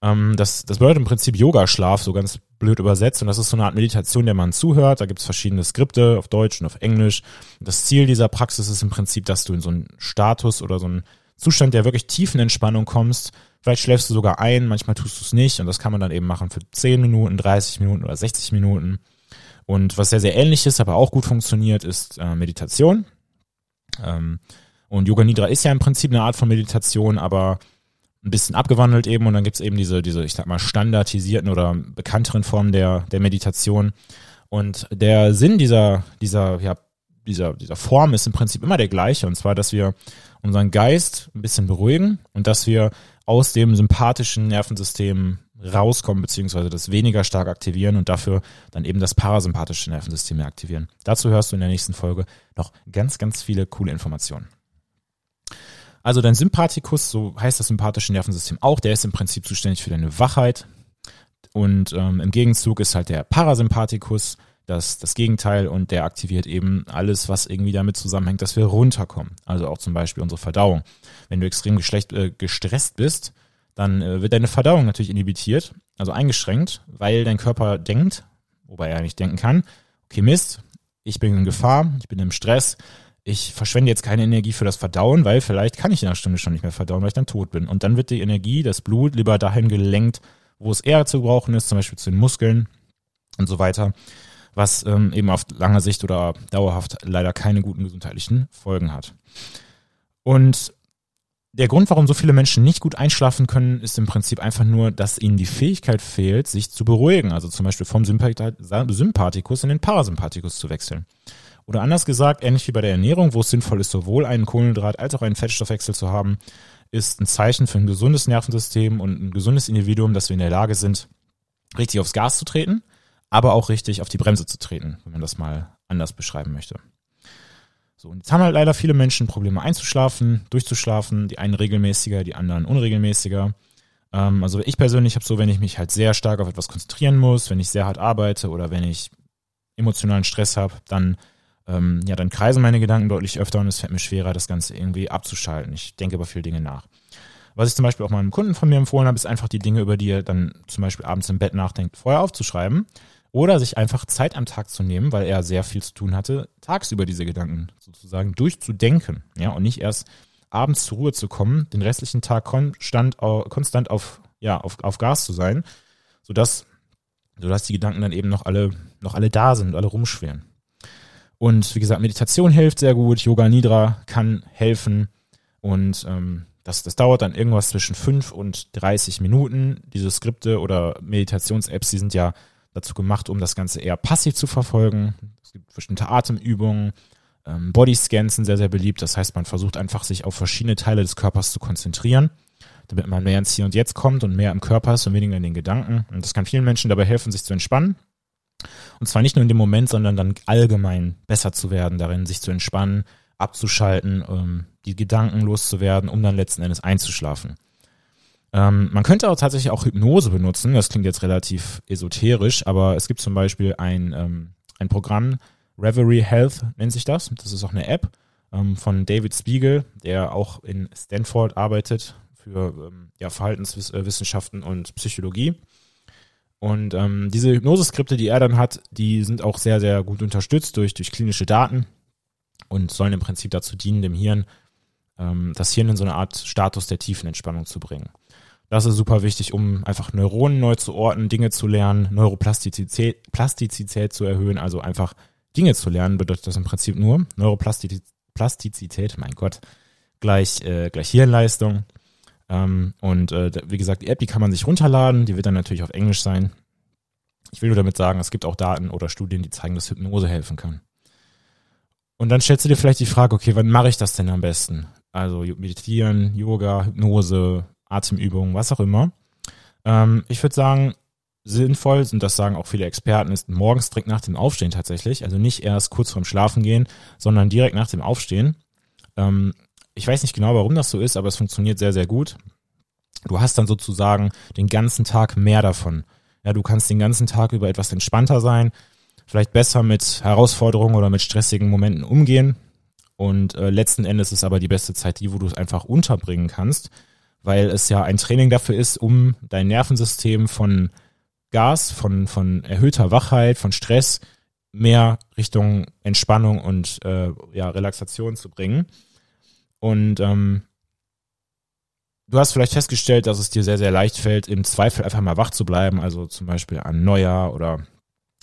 Ähm, das, das bedeutet im Prinzip Yogaschlaf, so ganz blöd übersetzt. Und das ist so eine Art Meditation, der man zuhört. Da gibt es verschiedene Skripte auf Deutsch und auf Englisch. Das Ziel dieser Praxis ist im Prinzip, dass du in so einen Status oder so einen Zustand der wirklich tiefen Entspannung kommst. Vielleicht schläfst du sogar ein, manchmal tust du es nicht. Und das kann man dann eben machen für 10 Minuten, 30 Minuten oder 60 Minuten. Und was sehr, sehr ähnlich ist, aber auch gut funktioniert, ist äh, Meditation. Ähm, und Yoga Nidra ist ja im Prinzip eine Art von Meditation, aber ein bisschen abgewandelt eben und dann gibt's eben diese, diese, ich sag mal, standardisierten oder bekannteren Formen der, der Meditation. Und der Sinn dieser, dieser, ja, dieser, dieser Form ist im Prinzip immer der gleiche, und zwar, dass wir unseren Geist ein bisschen beruhigen und dass wir aus dem sympathischen Nervensystem rauskommen, beziehungsweise das weniger stark aktivieren und dafür dann eben das parasympathische Nervensystem mehr aktivieren. Dazu hörst du in der nächsten Folge noch ganz, ganz viele coole Informationen. Also dein Sympathikus, so heißt das sympathische Nervensystem auch, der ist im Prinzip zuständig für deine Wachheit. Und ähm, im Gegenzug ist halt der Parasympathikus das, das Gegenteil und der aktiviert eben alles, was irgendwie damit zusammenhängt, dass wir runterkommen. Also auch zum Beispiel unsere Verdauung. Wenn du extrem geschlecht, äh, gestresst bist, dann äh, wird deine Verdauung natürlich inhibitiert, also eingeschränkt, weil dein Körper denkt, wobei er nicht denken kann, okay Mist, ich bin in Gefahr, ich bin im Stress, ich verschwende jetzt keine Energie für das Verdauen, weil vielleicht kann ich in einer Stunde schon nicht mehr verdauen, weil ich dann tot bin. Und dann wird die Energie, das Blut lieber dahin gelenkt, wo es eher zu brauchen ist, zum Beispiel zu den Muskeln und so weiter, was ähm, eben auf lange Sicht oder dauerhaft leider keine guten gesundheitlichen Folgen hat. Und der Grund, warum so viele Menschen nicht gut einschlafen können, ist im Prinzip einfach nur, dass ihnen die Fähigkeit fehlt, sich zu beruhigen. Also zum Beispiel vom Sympathikus in den Parasympathikus zu wechseln. Oder anders gesagt, ähnlich wie bei der Ernährung, wo es sinnvoll ist, sowohl einen Kohlenhydrat als auch einen Fettstoffwechsel zu haben, ist ein Zeichen für ein gesundes Nervensystem und ein gesundes Individuum, dass wir in der Lage sind, richtig aufs Gas zu treten, aber auch richtig auf die Bremse zu treten, wenn man das mal anders beschreiben möchte. So, und jetzt haben halt leider viele Menschen Probleme einzuschlafen, durchzuschlafen, die einen regelmäßiger, die anderen unregelmäßiger. Ähm, also ich persönlich habe so, wenn ich mich halt sehr stark auf etwas konzentrieren muss, wenn ich sehr hart arbeite oder wenn ich emotionalen Stress habe, dann ähm, ja, dann kreisen meine Gedanken deutlich öfter und es fällt mir schwerer, das Ganze irgendwie abzuschalten. Ich denke über viele Dinge nach. Was ich zum Beispiel auch meinem Kunden von mir empfohlen habe, ist einfach die Dinge, über die er dann zum Beispiel abends im Bett nachdenkt, vorher aufzuschreiben oder sich einfach Zeit am Tag zu nehmen, weil er sehr viel zu tun hatte, tagsüber diese Gedanken sozusagen durchzudenken, ja, und nicht erst abends zur Ruhe zu kommen, den restlichen Tag konstant, konstant auf, ja, auf, auf Gas zu sein, sodass, sodass die Gedanken dann eben noch alle, noch alle da sind, alle rumschweren. Und wie gesagt, Meditation hilft sehr gut, Yoga Nidra kann helfen und ähm, das, das dauert dann irgendwas zwischen fünf und 30 Minuten. Diese Skripte oder Meditations-Apps, die sind ja dazu gemacht, um das Ganze eher passiv zu verfolgen. Es gibt bestimmte Atemübungen, ähm, Bodyscans sind sehr, sehr beliebt. Das heißt, man versucht einfach, sich auf verschiedene Teile des Körpers zu konzentrieren, damit man mehr ins Hier und Jetzt kommt und mehr im Körper ist und weniger in den Gedanken. Und das kann vielen Menschen dabei helfen, sich zu entspannen. Und zwar nicht nur in dem Moment, sondern dann allgemein besser zu werden, darin sich zu entspannen, abzuschalten, ähm, die Gedanken loszuwerden, um dann letzten Endes einzuschlafen. Ähm, man könnte auch tatsächlich auch Hypnose benutzen. Das klingt jetzt relativ esoterisch, aber es gibt zum Beispiel ein, ähm, ein Programm, Reverie Health nennt sich das. Das ist auch eine App ähm, von David Spiegel, der auch in Stanford arbeitet für ähm, ja, Verhaltenswissenschaften und Psychologie. Und ähm, diese Hypnoseskripte, die er dann hat, die sind auch sehr, sehr gut unterstützt durch, durch klinische Daten und sollen im Prinzip dazu dienen, dem Hirn, ähm, das Hirn in so eine Art Status der tiefen Entspannung zu bringen. Das ist super wichtig, um einfach Neuronen neu zu orten, Dinge zu lernen, Neuroplastizität Plastizität zu erhöhen, also einfach Dinge zu lernen, bedeutet das im Prinzip nur. Neuroplastizität, mein Gott, gleich, äh, gleich Hirnleistung. Ähm, und äh, wie gesagt, die App, die kann man sich runterladen, die wird dann natürlich auf Englisch sein. Ich will nur damit sagen, es gibt auch Daten oder Studien, die zeigen, dass Hypnose helfen kann. Und dann stellst du dir vielleicht die Frage, okay, wann mache ich das denn am besten? Also meditieren, Yoga, Hypnose, Atemübungen, was auch immer. Ähm, ich würde sagen, sinnvoll, und das sagen auch viele Experten, ist morgens direkt nach dem Aufstehen tatsächlich. Also nicht erst kurz vorm Schlafen gehen, sondern direkt nach dem Aufstehen. Ähm, ich weiß nicht genau, warum das so ist, aber es funktioniert sehr, sehr gut. Du hast dann sozusagen den ganzen Tag mehr davon. Ja, du kannst den ganzen Tag über etwas entspannter sein, vielleicht besser mit Herausforderungen oder mit stressigen Momenten umgehen. Und äh, letzten Endes ist aber die beste Zeit die, wo du es einfach unterbringen kannst, weil es ja ein Training dafür ist, um dein Nervensystem von Gas, von, von erhöhter Wachheit, von Stress mehr Richtung Entspannung und äh, ja, Relaxation zu bringen. Und ähm, du hast vielleicht festgestellt, dass es dir sehr, sehr leicht fällt, im Zweifel einfach mal wach zu bleiben, also zum Beispiel an Neujahr oder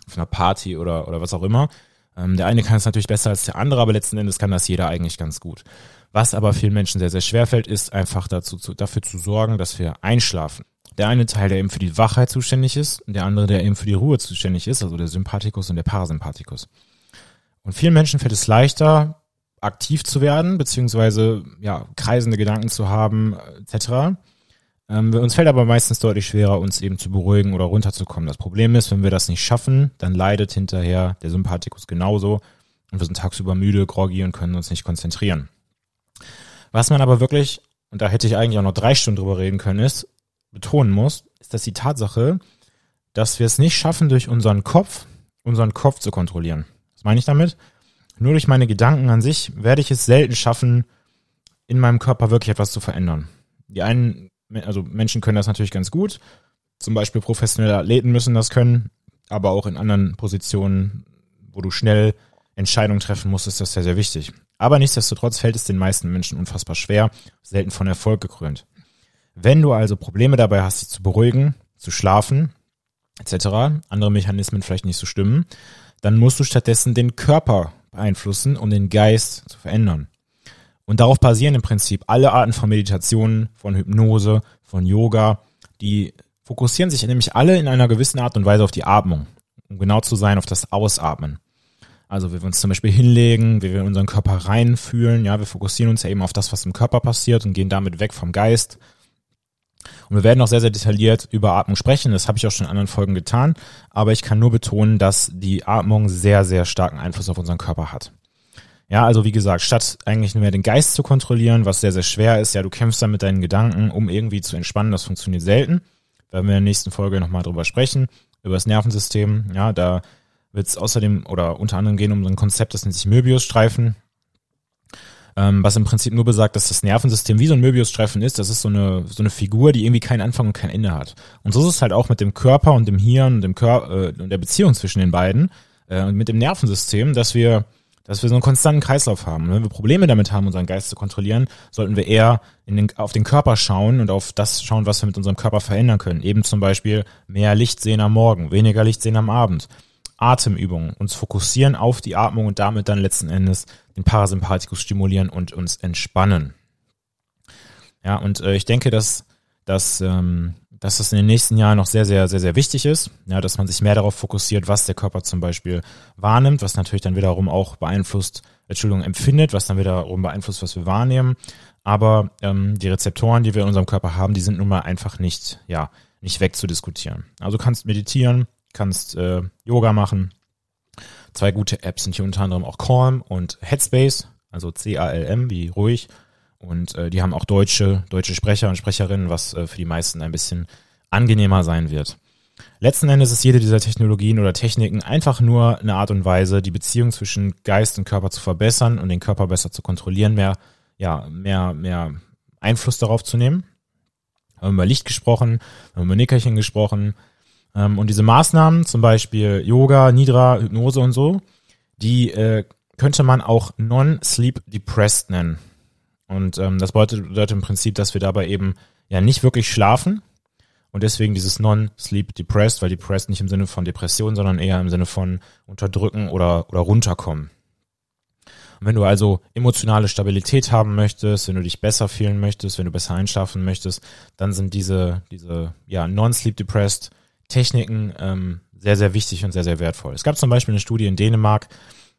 auf einer Party oder, oder was auch immer. Ähm, der eine kann es natürlich besser als der andere, aber letzten Endes kann das jeder eigentlich ganz gut. Was aber vielen Menschen sehr, sehr schwer fällt, ist einfach dazu, zu, dafür zu sorgen, dass wir einschlafen. Der eine Teil, der eben für die Wachheit zuständig ist, der andere, der eben für die Ruhe zuständig ist, also der Sympathikus und der Parasympathikus. Und vielen Menschen fällt es leichter, aktiv zu werden, beziehungsweise ja, kreisende Gedanken zu haben, etc. Ähm, uns fällt aber meistens deutlich schwerer, uns eben zu beruhigen oder runterzukommen. Das Problem ist, wenn wir das nicht schaffen, dann leidet hinterher der Sympathikus genauso und wir sind tagsüber müde, groggy und können uns nicht konzentrieren. Was man aber wirklich, und da hätte ich eigentlich auch noch drei Stunden drüber reden können, ist, betonen muss, ist, dass die Tatsache, dass wir es nicht schaffen, durch unseren Kopf, unseren Kopf zu kontrollieren. Was meine ich damit? Nur durch meine Gedanken an sich werde ich es selten schaffen, in meinem Körper wirklich etwas zu verändern. Die einen also Menschen können das natürlich ganz gut. Zum Beispiel professionelle Athleten müssen das können, aber auch in anderen Positionen, wo du schnell Entscheidungen treffen musst, ist das sehr, sehr wichtig. Aber nichtsdestotrotz fällt es den meisten Menschen unfassbar schwer, selten von Erfolg gekrönt. Wenn du also Probleme dabei hast, dich zu beruhigen, zu schlafen, etc., andere Mechanismen vielleicht nicht so stimmen, dann musst du stattdessen den Körper beeinflussen, um den Geist zu verändern. Und darauf basieren im Prinzip alle Arten von Meditationen, von Hypnose, von Yoga. Die fokussieren sich nämlich alle in einer gewissen Art und Weise auf die Atmung. Um genau zu sein, auf das Ausatmen. Also wie wir uns zum Beispiel hinlegen, wie wir unseren Körper reinfühlen. Ja, wir fokussieren uns ja eben auf das, was im Körper passiert und gehen damit weg vom Geist. Und wir werden auch sehr, sehr detailliert über Atmung sprechen. Das habe ich auch schon in anderen Folgen getan. Aber ich kann nur betonen, dass die Atmung sehr, sehr starken Einfluss auf unseren Körper hat. Ja, also wie gesagt, statt eigentlich nur mehr den Geist zu kontrollieren, was sehr, sehr schwer ist, ja, du kämpfst dann mit deinen Gedanken, um irgendwie zu entspannen, das funktioniert selten. Werden wir in der nächsten Folge nochmal drüber sprechen, über das Nervensystem. Ja, da wird es außerdem oder unter anderem gehen um so ein Konzept, das nennt sich Möbiusstreifen, ähm, was im Prinzip nur besagt, dass das Nervensystem wie so ein Möbiusstreifen ist. Das ist so eine, so eine Figur, die irgendwie keinen Anfang und kein Ende hat. Und so ist es halt auch mit dem Körper und dem Hirn und dem Körper äh, und der Beziehung zwischen den beiden äh, und mit dem Nervensystem, dass wir dass wir so einen konstanten Kreislauf haben. Und wenn wir Probleme damit haben, unseren Geist zu kontrollieren, sollten wir eher in den, auf den Körper schauen und auf das schauen, was wir mit unserem Körper verändern können. Eben zum Beispiel mehr Licht sehen am Morgen, weniger Licht sehen am Abend. Atemübungen, uns fokussieren auf die Atmung und damit dann letzten Endes den Parasympathikus stimulieren und uns entspannen. Ja, und äh, ich denke, dass, dass ähm, dass das in den nächsten Jahren noch sehr, sehr, sehr, sehr wichtig ist, ja, dass man sich mehr darauf fokussiert, was der Körper zum Beispiel wahrnimmt, was natürlich dann wiederum auch beeinflusst, Entschuldigung, empfindet, was dann wiederum beeinflusst, was wir wahrnehmen. Aber ähm, die Rezeptoren, die wir in unserem Körper haben, die sind nun mal einfach nicht, ja, nicht wegzudiskutieren. Also kannst meditieren, kannst äh, Yoga machen. Zwei gute Apps sind hier unter anderem auch Calm und Headspace, also C-A-L-M wie ruhig und äh, die haben auch deutsche, deutsche Sprecher und Sprecherinnen, was äh, für die meisten ein bisschen angenehmer sein wird. Letzten Endes ist jede dieser Technologien oder Techniken einfach nur eine Art und Weise, die Beziehung zwischen Geist und Körper zu verbessern und den Körper besser zu kontrollieren, mehr, ja, mehr, mehr Einfluss darauf zu nehmen. Wir haben über Licht gesprochen, wir haben über Nickerchen gesprochen. Ähm, und diese Maßnahmen, zum Beispiel Yoga, Nidra, Hypnose und so, die äh, könnte man auch non-sleep depressed nennen. Und ähm, das bedeutet, bedeutet im Prinzip, dass wir dabei eben ja nicht wirklich schlafen und deswegen dieses Non-Sleep Depressed, weil Depressed nicht im Sinne von Depression, sondern eher im Sinne von unterdrücken oder, oder runterkommen. Und wenn du also emotionale Stabilität haben möchtest, wenn du dich besser fühlen möchtest, wenn du besser einschlafen möchtest, dann sind diese, diese ja, Non-Sleep Depressed Techniken ähm, sehr, sehr wichtig und sehr, sehr wertvoll. Es gab zum Beispiel eine Studie in Dänemark,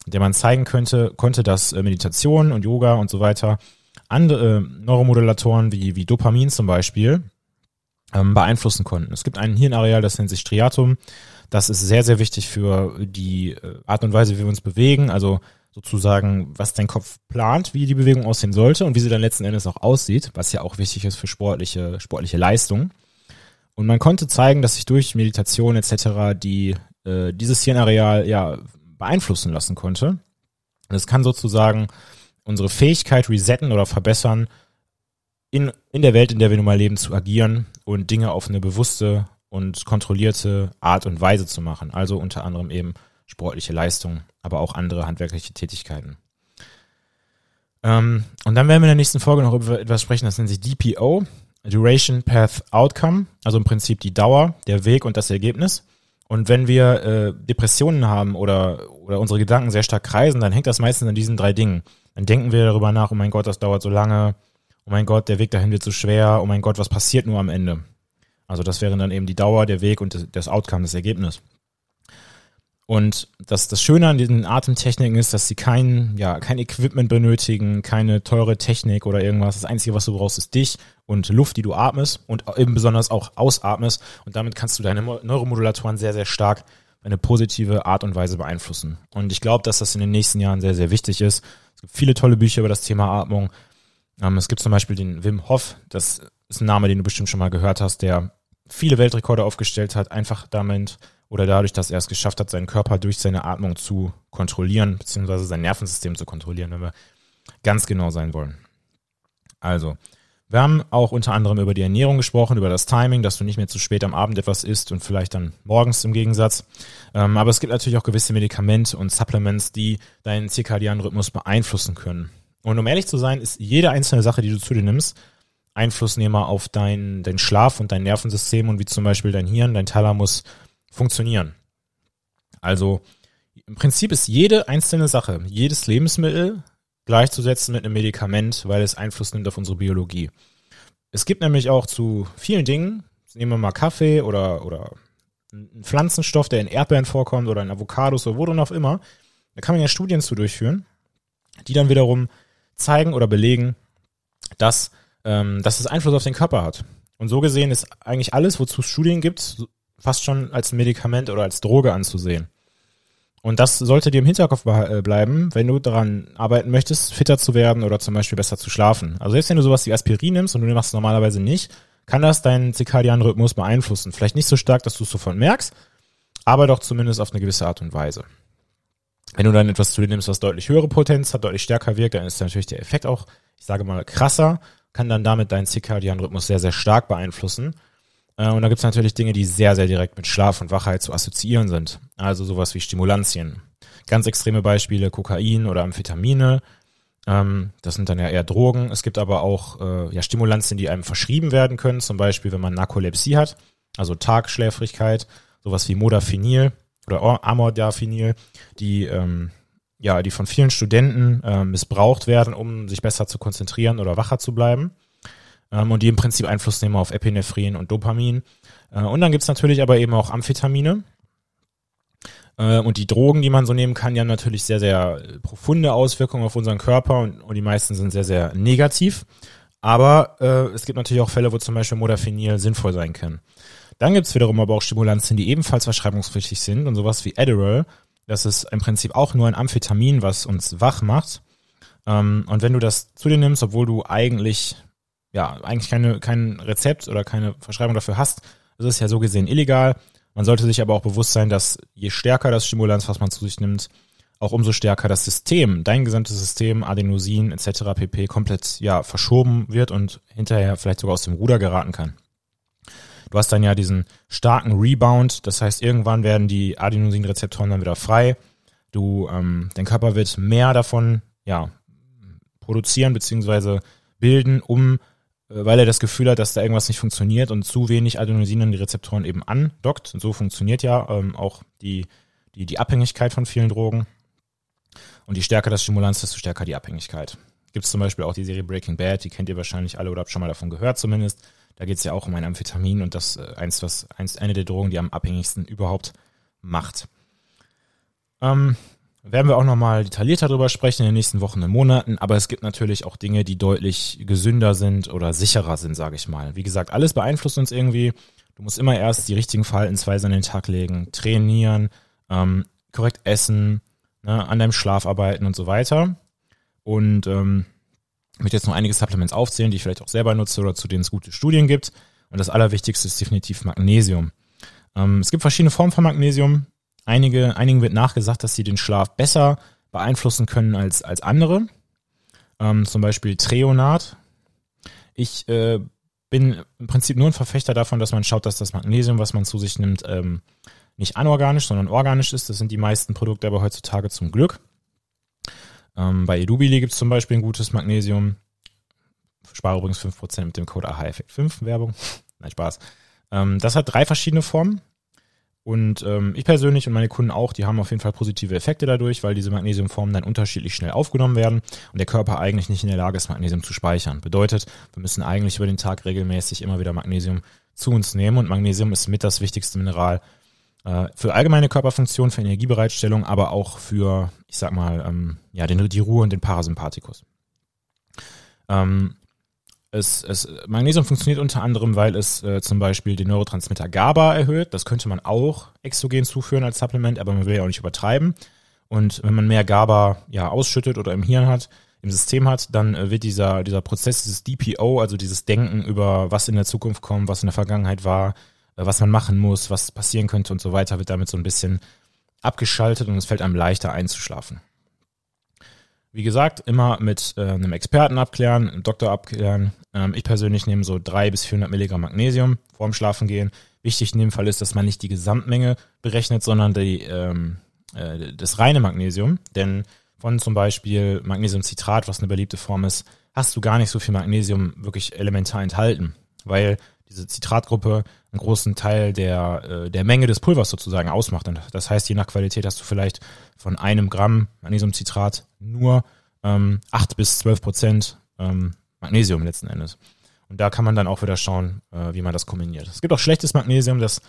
in der man zeigen könnte, konnte, dass äh, Meditation und Yoga und so weiter andere äh, Neuromodulatoren wie, wie Dopamin zum Beispiel ähm, beeinflussen konnten. Es gibt ein Hirnareal, das nennt sich Striatum. Das ist sehr, sehr wichtig für die äh, Art und Weise, wie wir uns bewegen. Also sozusagen, was dein Kopf plant, wie die Bewegung aussehen sollte und wie sie dann letzten Endes auch aussieht, was ja auch wichtig ist für sportliche, sportliche Leistung. Und man konnte zeigen, dass sich durch Meditation etc. die äh, dieses Hirnareal ja beeinflussen lassen konnte. Es kann sozusagen unsere Fähigkeit resetten oder verbessern, in, in der Welt, in der wir nun mal leben, zu agieren und Dinge auf eine bewusste und kontrollierte Art und Weise zu machen. Also unter anderem eben sportliche Leistungen, aber auch andere handwerkliche Tätigkeiten. Ähm, und dann werden wir in der nächsten Folge noch über etwas sprechen, das nennt sich DPO, Duration Path Outcome, also im Prinzip die Dauer, der Weg und das Ergebnis. Und wenn wir äh, Depressionen haben oder, oder unsere Gedanken sehr stark kreisen, dann hängt das meistens an diesen drei Dingen. Dann denken wir darüber nach, oh mein Gott, das dauert so lange, oh mein Gott, der Weg dahin wird so schwer, oh mein Gott, was passiert nur am Ende? Also das wären dann eben die Dauer, der Weg und das, das Outcome, das Ergebnis. Und das, das Schöne an diesen Atemtechniken ist, dass sie kein, ja, kein Equipment benötigen, keine teure Technik oder irgendwas. Das Einzige, was du brauchst, ist dich und Luft, die du atmest und eben besonders auch ausatmest. Und damit kannst du deine Neuromodulatoren sehr, sehr stark eine positive Art und Weise beeinflussen. Und ich glaube, dass das in den nächsten Jahren sehr, sehr wichtig ist. Es gibt viele tolle Bücher über das Thema Atmung. Ähm, es gibt zum Beispiel den Wim Hof, das ist ein Name, den du bestimmt schon mal gehört hast, der viele Weltrekorde aufgestellt hat, einfach damit oder dadurch, dass er es geschafft hat, seinen Körper durch seine Atmung zu kontrollieren, beziehungsweise sein Nervensystem zu kontrollieren, wenn wir ganz genau sein wollen. Also, wir haben auch unter anderem über die Ernährung gesprochen, über das Timing, dass du nicht mehr zu spät am Abend etwas isst und vielleicht dann morgens im Gegensatz. Ähm, aber es gibt natürlich auch gewisse Medikamente und Supplements, die deinen zirkadianen Rhythmus beeinflussen können. Und um ehrlich zu sein, ist jede einzelne Sache, die du zu dir nimmst, Einflussnehmer auf deinen dein Schlaf und dein Nervensystem und wie zum Beispiel dein Hirn, dein Thalamus funktionieren. Also im Prinzip ist jede einzelne Sache, jedes Lebensmittel gleichzusetzen mit einem Medikament, weil es Einfluss nimmt auf unsere Biologie. Es gibt nämlich auch zu vielen Dingen, nehmen wir mal Kaffee oder, oder einen Pflanzenstoff, der in Erdbeeren vorkommt oder in Avocados oder wo dann auch immer, da kann man ja Studien zu durchführen, die dann wiederum zeigen oder belegen, dass, ähm, dass es Einfluss auf den Körper hat. Und so gesehen ist eigentlich alles, wozu es Studien gibt, fast schon als Medikament oder als Droge anzusehen. Und das sollte dir im Hinterkopf äh, bleiben, wenn du daran arbeiten möchtest, fitter zu werden oder zum Beispiel besser zu schlafen. Also selbst wenn du sowas wie Aspirin nimmst und du machst es normalerweise nicht, kann das deinen zirkadianen Rhythmus beeinflussen. Vielleicht nicht so stark, dass du es sofort merkst, aber doch zumindest auf eine gewisse Art und Weise. Wenn du dann etwas zu dir nimmst, was deutlich höhere Potenz hat, deutlich stärker wirkt, dann ist natürlich der Effekt auch, ich sage mal, krasser, kann dann damit deinen zirkadianen Rhythmus sehr, sehr stark beeinflussen. Äh, und da gibt es natürlich Dinge, die sehr, sehr direkt mit Schlaf und Wachheit zu assoziieren sind. Also sowas wie Stimulantien. Ganz extreme Beispiele, Kokain oder Amphetamine. Ähm, das sind dann ja eher Drogen. Es gibt aber auch äh, ja, Stimulantien, die einem verschrieben werden können. Zum Beispiel, wenn man Narkolepsie hat, also Tagschläfrigkeit. Sowas wie Modafinil oder Amordafinil, die ähm, ja, die von vielen Studenten äh, missbraucht werden, um sich besser zu konzentrieren oder wacher zu bleiben ähm, und die im Prinzip Einfluss nehmen auf Epinephrin und Dopamin. Äh, und dann gibt's natürlich aber eben auch Amphetamine. Äh, und die Drogen, die man so nehmen kann, die haben natürlich sehr, sehr profunde Auswirkungen auf unseren Körper und, und die meisten sind sehr, sehr negativ. Aber äh, es gibt natürlich auch Fälle, wo zum Beispiel Modafinil sinnvoll sein kann. Dann gibt's wiederum aber auch Stimulantien, die ebenfalls verschreibungspflichtig sind und sowas wie Adderall. Das ist im Prinzip auch nur ein Amphetamin, was uns wach macht. Ähm, und wenn du das zu dir nimmst, obwohl du eigentlich ja eigentlich keine, kein Rezept oder keine Verschreibung dafür hast, das ist ja so gesehen illegal. Man sollte sich aber auch bewusst sein, dass je stärker das Stimulanz, was man zu sich nimmt, auch umso stärker das System, dein gesamtes System, Adenosin etc. pp. komplett ja verschoben wird und hinterher vielleicht sogar aus dem Ruder geraten kann. Du hast dann ja diesen starken Rebound, das heißt irgendwann werden die Adenosinrezeptoren dann wieder frei. Du, ähm, dein Körper wird mehr davon ja produzieren beziehungsweise bilden, um weil er das Gefühl hat, dass da irgendwas nicht funktioniert und zu wenig Adenosin an die Rezeptoren eben andockt. Und so funktioniert ja ähm, auch die, die, die Abhängigkeit von vielen Drogen. Und je stärker das Stimulanz, desto stärker die Abhängigkeit. Gibt es zum Beispiel auch die Serie Breaking Bad, die kennt ihr wahrscheinlich alle oder habt schon mal davon gehört zumindest. Da geht es ja auch um ein Amphetamin und das äh, eins, was eins, eine der Drogen, die am abhängigsten überhaupt macht. Ähm, werden wir auch nochmal detaillierter darüber sprechen in den nächsten Wochen und Monaten, aber es gibt natürlich auch Dinge, die deutlich gesünder sind oder sicherer sind, sage ich mal. Wie gesagt, alles beeinflusst uns irgendwie. Du musst immer erst die richtigen Verhaltensweisen an den Tag legen, trainieren, ähm, korrekt essen, ne, an deinem Schlaf arbeiten und so weiter. Und ähm, ich möchte jetzt noch einige Supplements aufzählen, die ich vielleicht auch selber nutze oder zu denen es gute Studien gibt. Und das Allerwichtigste ist definitiv Magnesium. Ähm, es gibt verschiedene Formen von Magnesium. Einige, einigen wird nachgesagt, dass sie den Schlaf besser beeinflussen können als, als andere. Ähm, zum Beispiel Treonat. Ich äh, bin im Prinzip nur ein Verfechter davon, dass man schaut, dass das Magnesium, was man zu sich nimmt, ähm, nicht anorganisch, sondern organisch ist. Das sind die meisten Produkte aber heutzutage zum Glück. Ähm, bei Edubili gibt es zum Beispiel ein gutes Magnesium. Spare übrigens 5% mit dem Code AHFekt5 Werbung. Nein, Spaß. Ähm, das hat drei verschiedene Formen. Und ähm, ich persönlich und meine Kunden auch, die haben auf jeden Fall positive Effekte dadurch, weil diese Magnesiumformen dann unterschiedlich schnell aufgenommen werden und der Körper eigentlich nicht in der Lage ist, Magnesium zu speichern. Bedeutet, wir müssen eigentlich über den Tag regelmäßig immer wieder Magnesium zu uns nehmen und Magnesium ist mit das wichtigste Mineral äh, für allgemeine Körperfunktion, für Energiebereitstellung, aber auch für, ich sag mal, ähm, ja, den, die Ruhe und den Parasympathikus. Ähm, es, es, Magnesium funktioniert unter anderem, weil es äh, zum Beispiel den Neurotransmitter GABA erhöht. Das könnte man auch exogen zuführen als Supplement, aber man will ja auch nicht übertreiben. Und wenn man mehr GABA ja ausschüttet oder im Hirn hat, im System hat, dann äh, wird dieser, dieser Prozess, dieses DPO, also dieses Denken über was in der Zukunft kommt, was in der Vergangenheit war, äh, was man machen muss, was passieren könnte und so weiter, wird damit so ein bisschen abgeschaltet und es fällt einem leichter einzuschlafen. Wie gesagt, immer mit äh, einem Experten abklären, einem Doktor abklären. Ähm, ich persönlich nehme so drei bis 400 Milligramm Magnesium vorm Schlafen gehen. Wichtig in dem Fall ist, dass man nicht die Gesamtmenge berechnet, sondern die, ähm, äh, das reine Magnesium. Denn von zum Beispiel Magnesiumcitrat, was eine beliebte Form ist, hast du gar nicht so viel Magnesium wirklich elementar enthalten, weil diese Zitratgruppe einen großen Teil der, äh, der Menge des Pulvers sozusagen ausmacht. Und das heißt, je nach Qualität hast du vielleicht von einem Gramm Magnesiumcitrat nur ähm, 8 bis 12 Prozent ähm, Magnesium letzten Endes. Und da kann man dann auch wieder schauen, äh, wie man das kombiniert. Es gibt auch schlechtes Magnesium, das,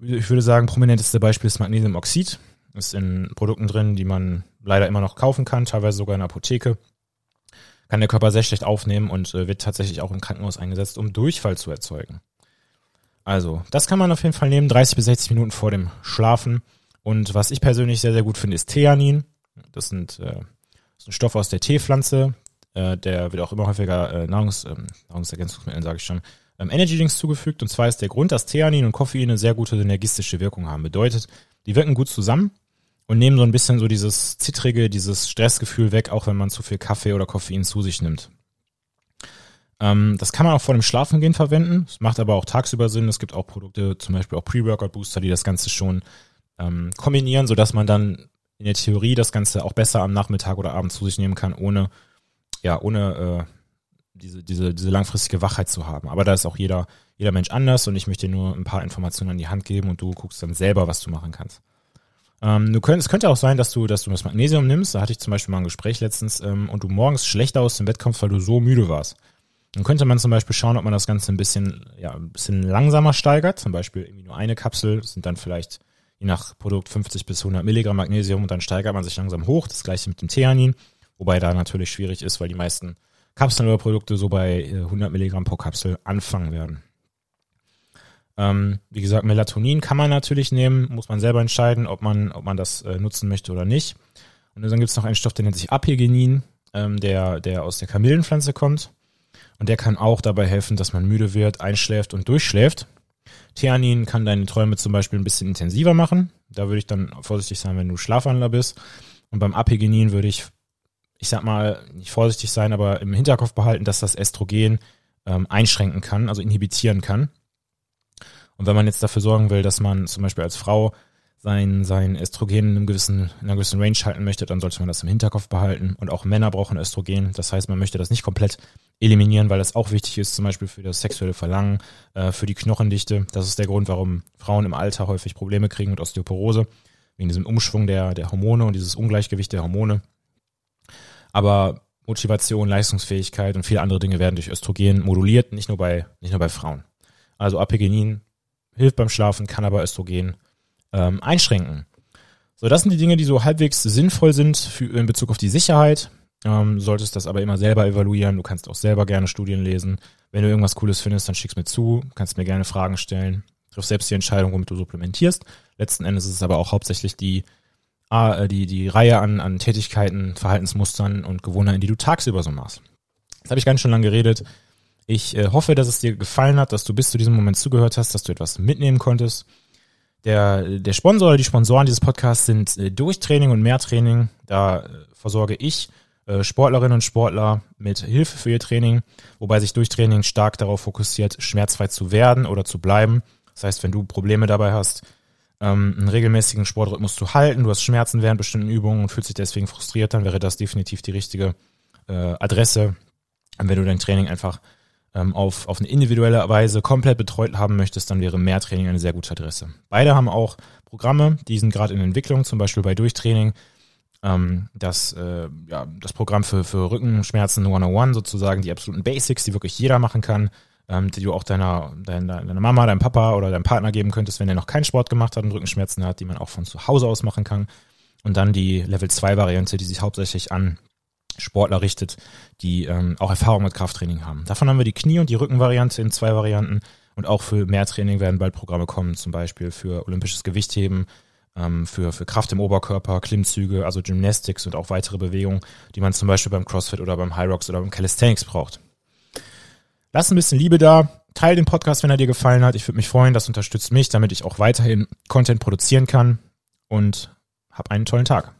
ich würde sagen, prominenteste Beispiel ist Magnesiumoxid. Ist in Produkten drin, die man leider immer noch kaufen kann, teilweise sogar in der Apotheke kann der Körper sehr schlecht aufnehmen und äh, wird tatsächlich auch im Krankenhaus eingesetzt, um Durchfall zu erzeugen. Also, das kann man auf jeden Fall nehmen, 30 bis 60 Minuten vor dem Schlafen. Und was ich persönlich sehr, sehr gut finde, ist Theanin. Das, sind, äh, das ist ein Stoff aus der Teepflanze. Äh, der wird auch immer häufiger äh, Nahrungs, ähm, Nahrungsergänzungsmitteln, sage ich schon, ähm, Energy Drinks zugefügt. Und zwar ist der Grund, dass Theanin und Koffein eine sehr gute synergistische Wirkung haben. Bedeutet, die wirken gut zusammen und nehmen so ein bisschen so dieses zittrige, dieses Stressgefühl weg, auch wenn man zu viel Kaffee oder Koffein zu sich nimmt. Ähm, das kann man auch vor dem Schlafengehen verwenden. Es macht aber auch tagsüber Sinn. Es gibt auch Produkte, zum Beispiel auch Pre-Workout-Booster, die das Ganze schon ähm, kombinieren, sodass man dann in der Theorie das Ganze auch besser am Nachmittag oder Abend zu sich nehmen kann, ohne, ja, ohne äh, diese, diese, diese langfristige Wachheit zu haben. Aber da ist auch jeder, jeder Mensch anders und ich möchte dir nur ein paar Informationen an die Hand geben und du guckst dann selber, was du machen kannst. Ähm, du könnt, es könnte auch sein, dass du, dass du das Magnesium nimmst. Da hatte ich zum Beispiel mal ein Gespräch letztens ähm, und du morgens schlechter aus dem Bett kommst, weil du so müde warst. Dann könnte man zum Beispiel schauen, ob man das Ganze ein bisschen, ja, ein bisschen langsamer steigert. Zum Beispiel irgendwie nur eine Kapsel sind dann vielleicht je nach Produkt 50 bis 100 Milligramm Magnesium und dann steigert man sich langsam hoch. Das gleiche mit dem Theanin, wobei da natürlich schwierig ist, weil die meisten Kapseln oder Produkte so bei 100 äh, Milligramm pro Kapsel anfangen werden. Ähm, wie gesagt, Melatonin kann man natürlich nehmen, muss man selber entscheiden, ob man, ob man das äh, nutzen möchte oder nicht. Und dann gibt es noch einen Stoff, der nennt sich Apigenin, ähm, der, der aus der Kamillenpflanze kommt. Und der kann auch dabei helfen, dass man müde wird, einschläft und durchschläft. Theanin kann deine Träume zum Beispiel ein bisschen intensiver machen. Da würde ich dann vorsichtig sein, wenn du Schlafwandler bist. Und beim Apigenin würde ich, ich sag mal, nicht vorsichtig sein, aber im Hinterkopf behalten, dass das Östrogen ähm, einschränken kann, also inhibitieren kann. Und wenn man jetzt dafür sorgen will, dass man zum Beispiel als Frau sein, sein Östrogen in, einem gewissen, in einer gewissen Range halten möchte, dann sollte man das im Hinterkopf behalten. Und auch Männer brauchen Östrogen. Das heißt, man möchte das nicht komplett eliminieren, weil das auch wichtig ist, zum Beispiel für das sexuelle Verlangen, äh, für die Knochendichte. Das ist der Grund, warum Frauen im Alter häufig Probleme kriegen mit Osteoporose, wegen diesem Umschwung der, der Hormone und dieses Ungleichgewicht der Hormone. Aber Motivation, Leistungsfähigkeit und viele andere Dinge werden durch Östrogen moduliert, nicht nur bei, nicht nur bei Frauen. Also Apigenin hilft beim Schlafen, kann aber Östrogen ähm, einschränken. So, das sind die Dinge, die so halbwegs sinnvoll sind für, in Bezug auf die Sicherheit. Ähm, solltest das aber immer selber evaluieren. Du kannst auch selber gerne Studien lesen. Wenn du irgendwas Cooles findest, dann schick's mir zu. Kannst mir gerne Fragen stellen. Triff selbst die Entscheidung, womit du supplementierst. Letzten Endes ist es aber auch hauptsächlich die, äh, die, die Reihe an, an Tätigkeiten, Verhaltensmustern und Gewohnheiten, die du tagsüber so machst. Jetzt habe ich ganz schön lange geredet. Ich äh, hoffe, dass es dir gefallen hat, dass du bis zu diesem Moment zugehört hast, dass du etwas mitnehmen konntest. Der, der Sponsor oder die Sponsoren dieses Podcasts sind äh, Durchtraining und Mehrtraining. Da äh, versorge ich äh, Sportlerinnen und Sportler mit Hilfe für ihr Training, wobei sich Durchtraining stark darauf fokussiert, schmerzfrei zu werden oder zu bleiben. Das heißt, wenn du Probleme dabei hast, ähm, einen regelmäßigen Sportrhythmus zu halten, du hast Schmerzen während bestimmten Übungen und fühlst dich deswegen frustriert, dann wäre das definitiv die richtige äh, Adresse, wenn du dein Training einfach ähm, auf, auf eine individuelle Weise komplett betreut haben möchtest, dann wäre Mehrtraining eine sehr gute Adresse. Beide haben auch Programme, die sind gerade in Entwicklung, zum Beispiel bei Durchtraining. Ähm, das, äh, ja, das Programm für, für Rückenschmerzen 101 sozusagen, die absoluten Basics, die wirklich jeder machen kann, ähm, die du auch deiner, deiner, deiner Mama, deinem Papa oder deinem Partner geben könntest, wenn er noch keinen Sport gemacht hat und Rückenschmerzen hat, die man auch von zu Hause aus machen kann. Und dann die Level 2 Variante, die sich hauptsächlich an Sportler richtet, die ähm, auch Erfahrung mit Krafttraining haben. Davon haben wir die Knie- und die Rückenvariante in zwei Varianten. Und auch für mehr Training werden bald Programme kommen, zum Beispiel für olympisches Gewichtheben, ähm, für, für Kraft im Oberkörper, Klimmzüge, also Gymnastics und auch weitere Bewegungen, die man zum Beispiel beim CrossFit oder beim High Rocks oder beim Calisthenics braucht. Lass ein bisschen Liebe da, teil den Podcast, wenn er dir gefallen hat. Ich würde mich freuen, das unterstützt mich, damit ich auch weiterhin Content produzieren kann und hab einen tollen Tag.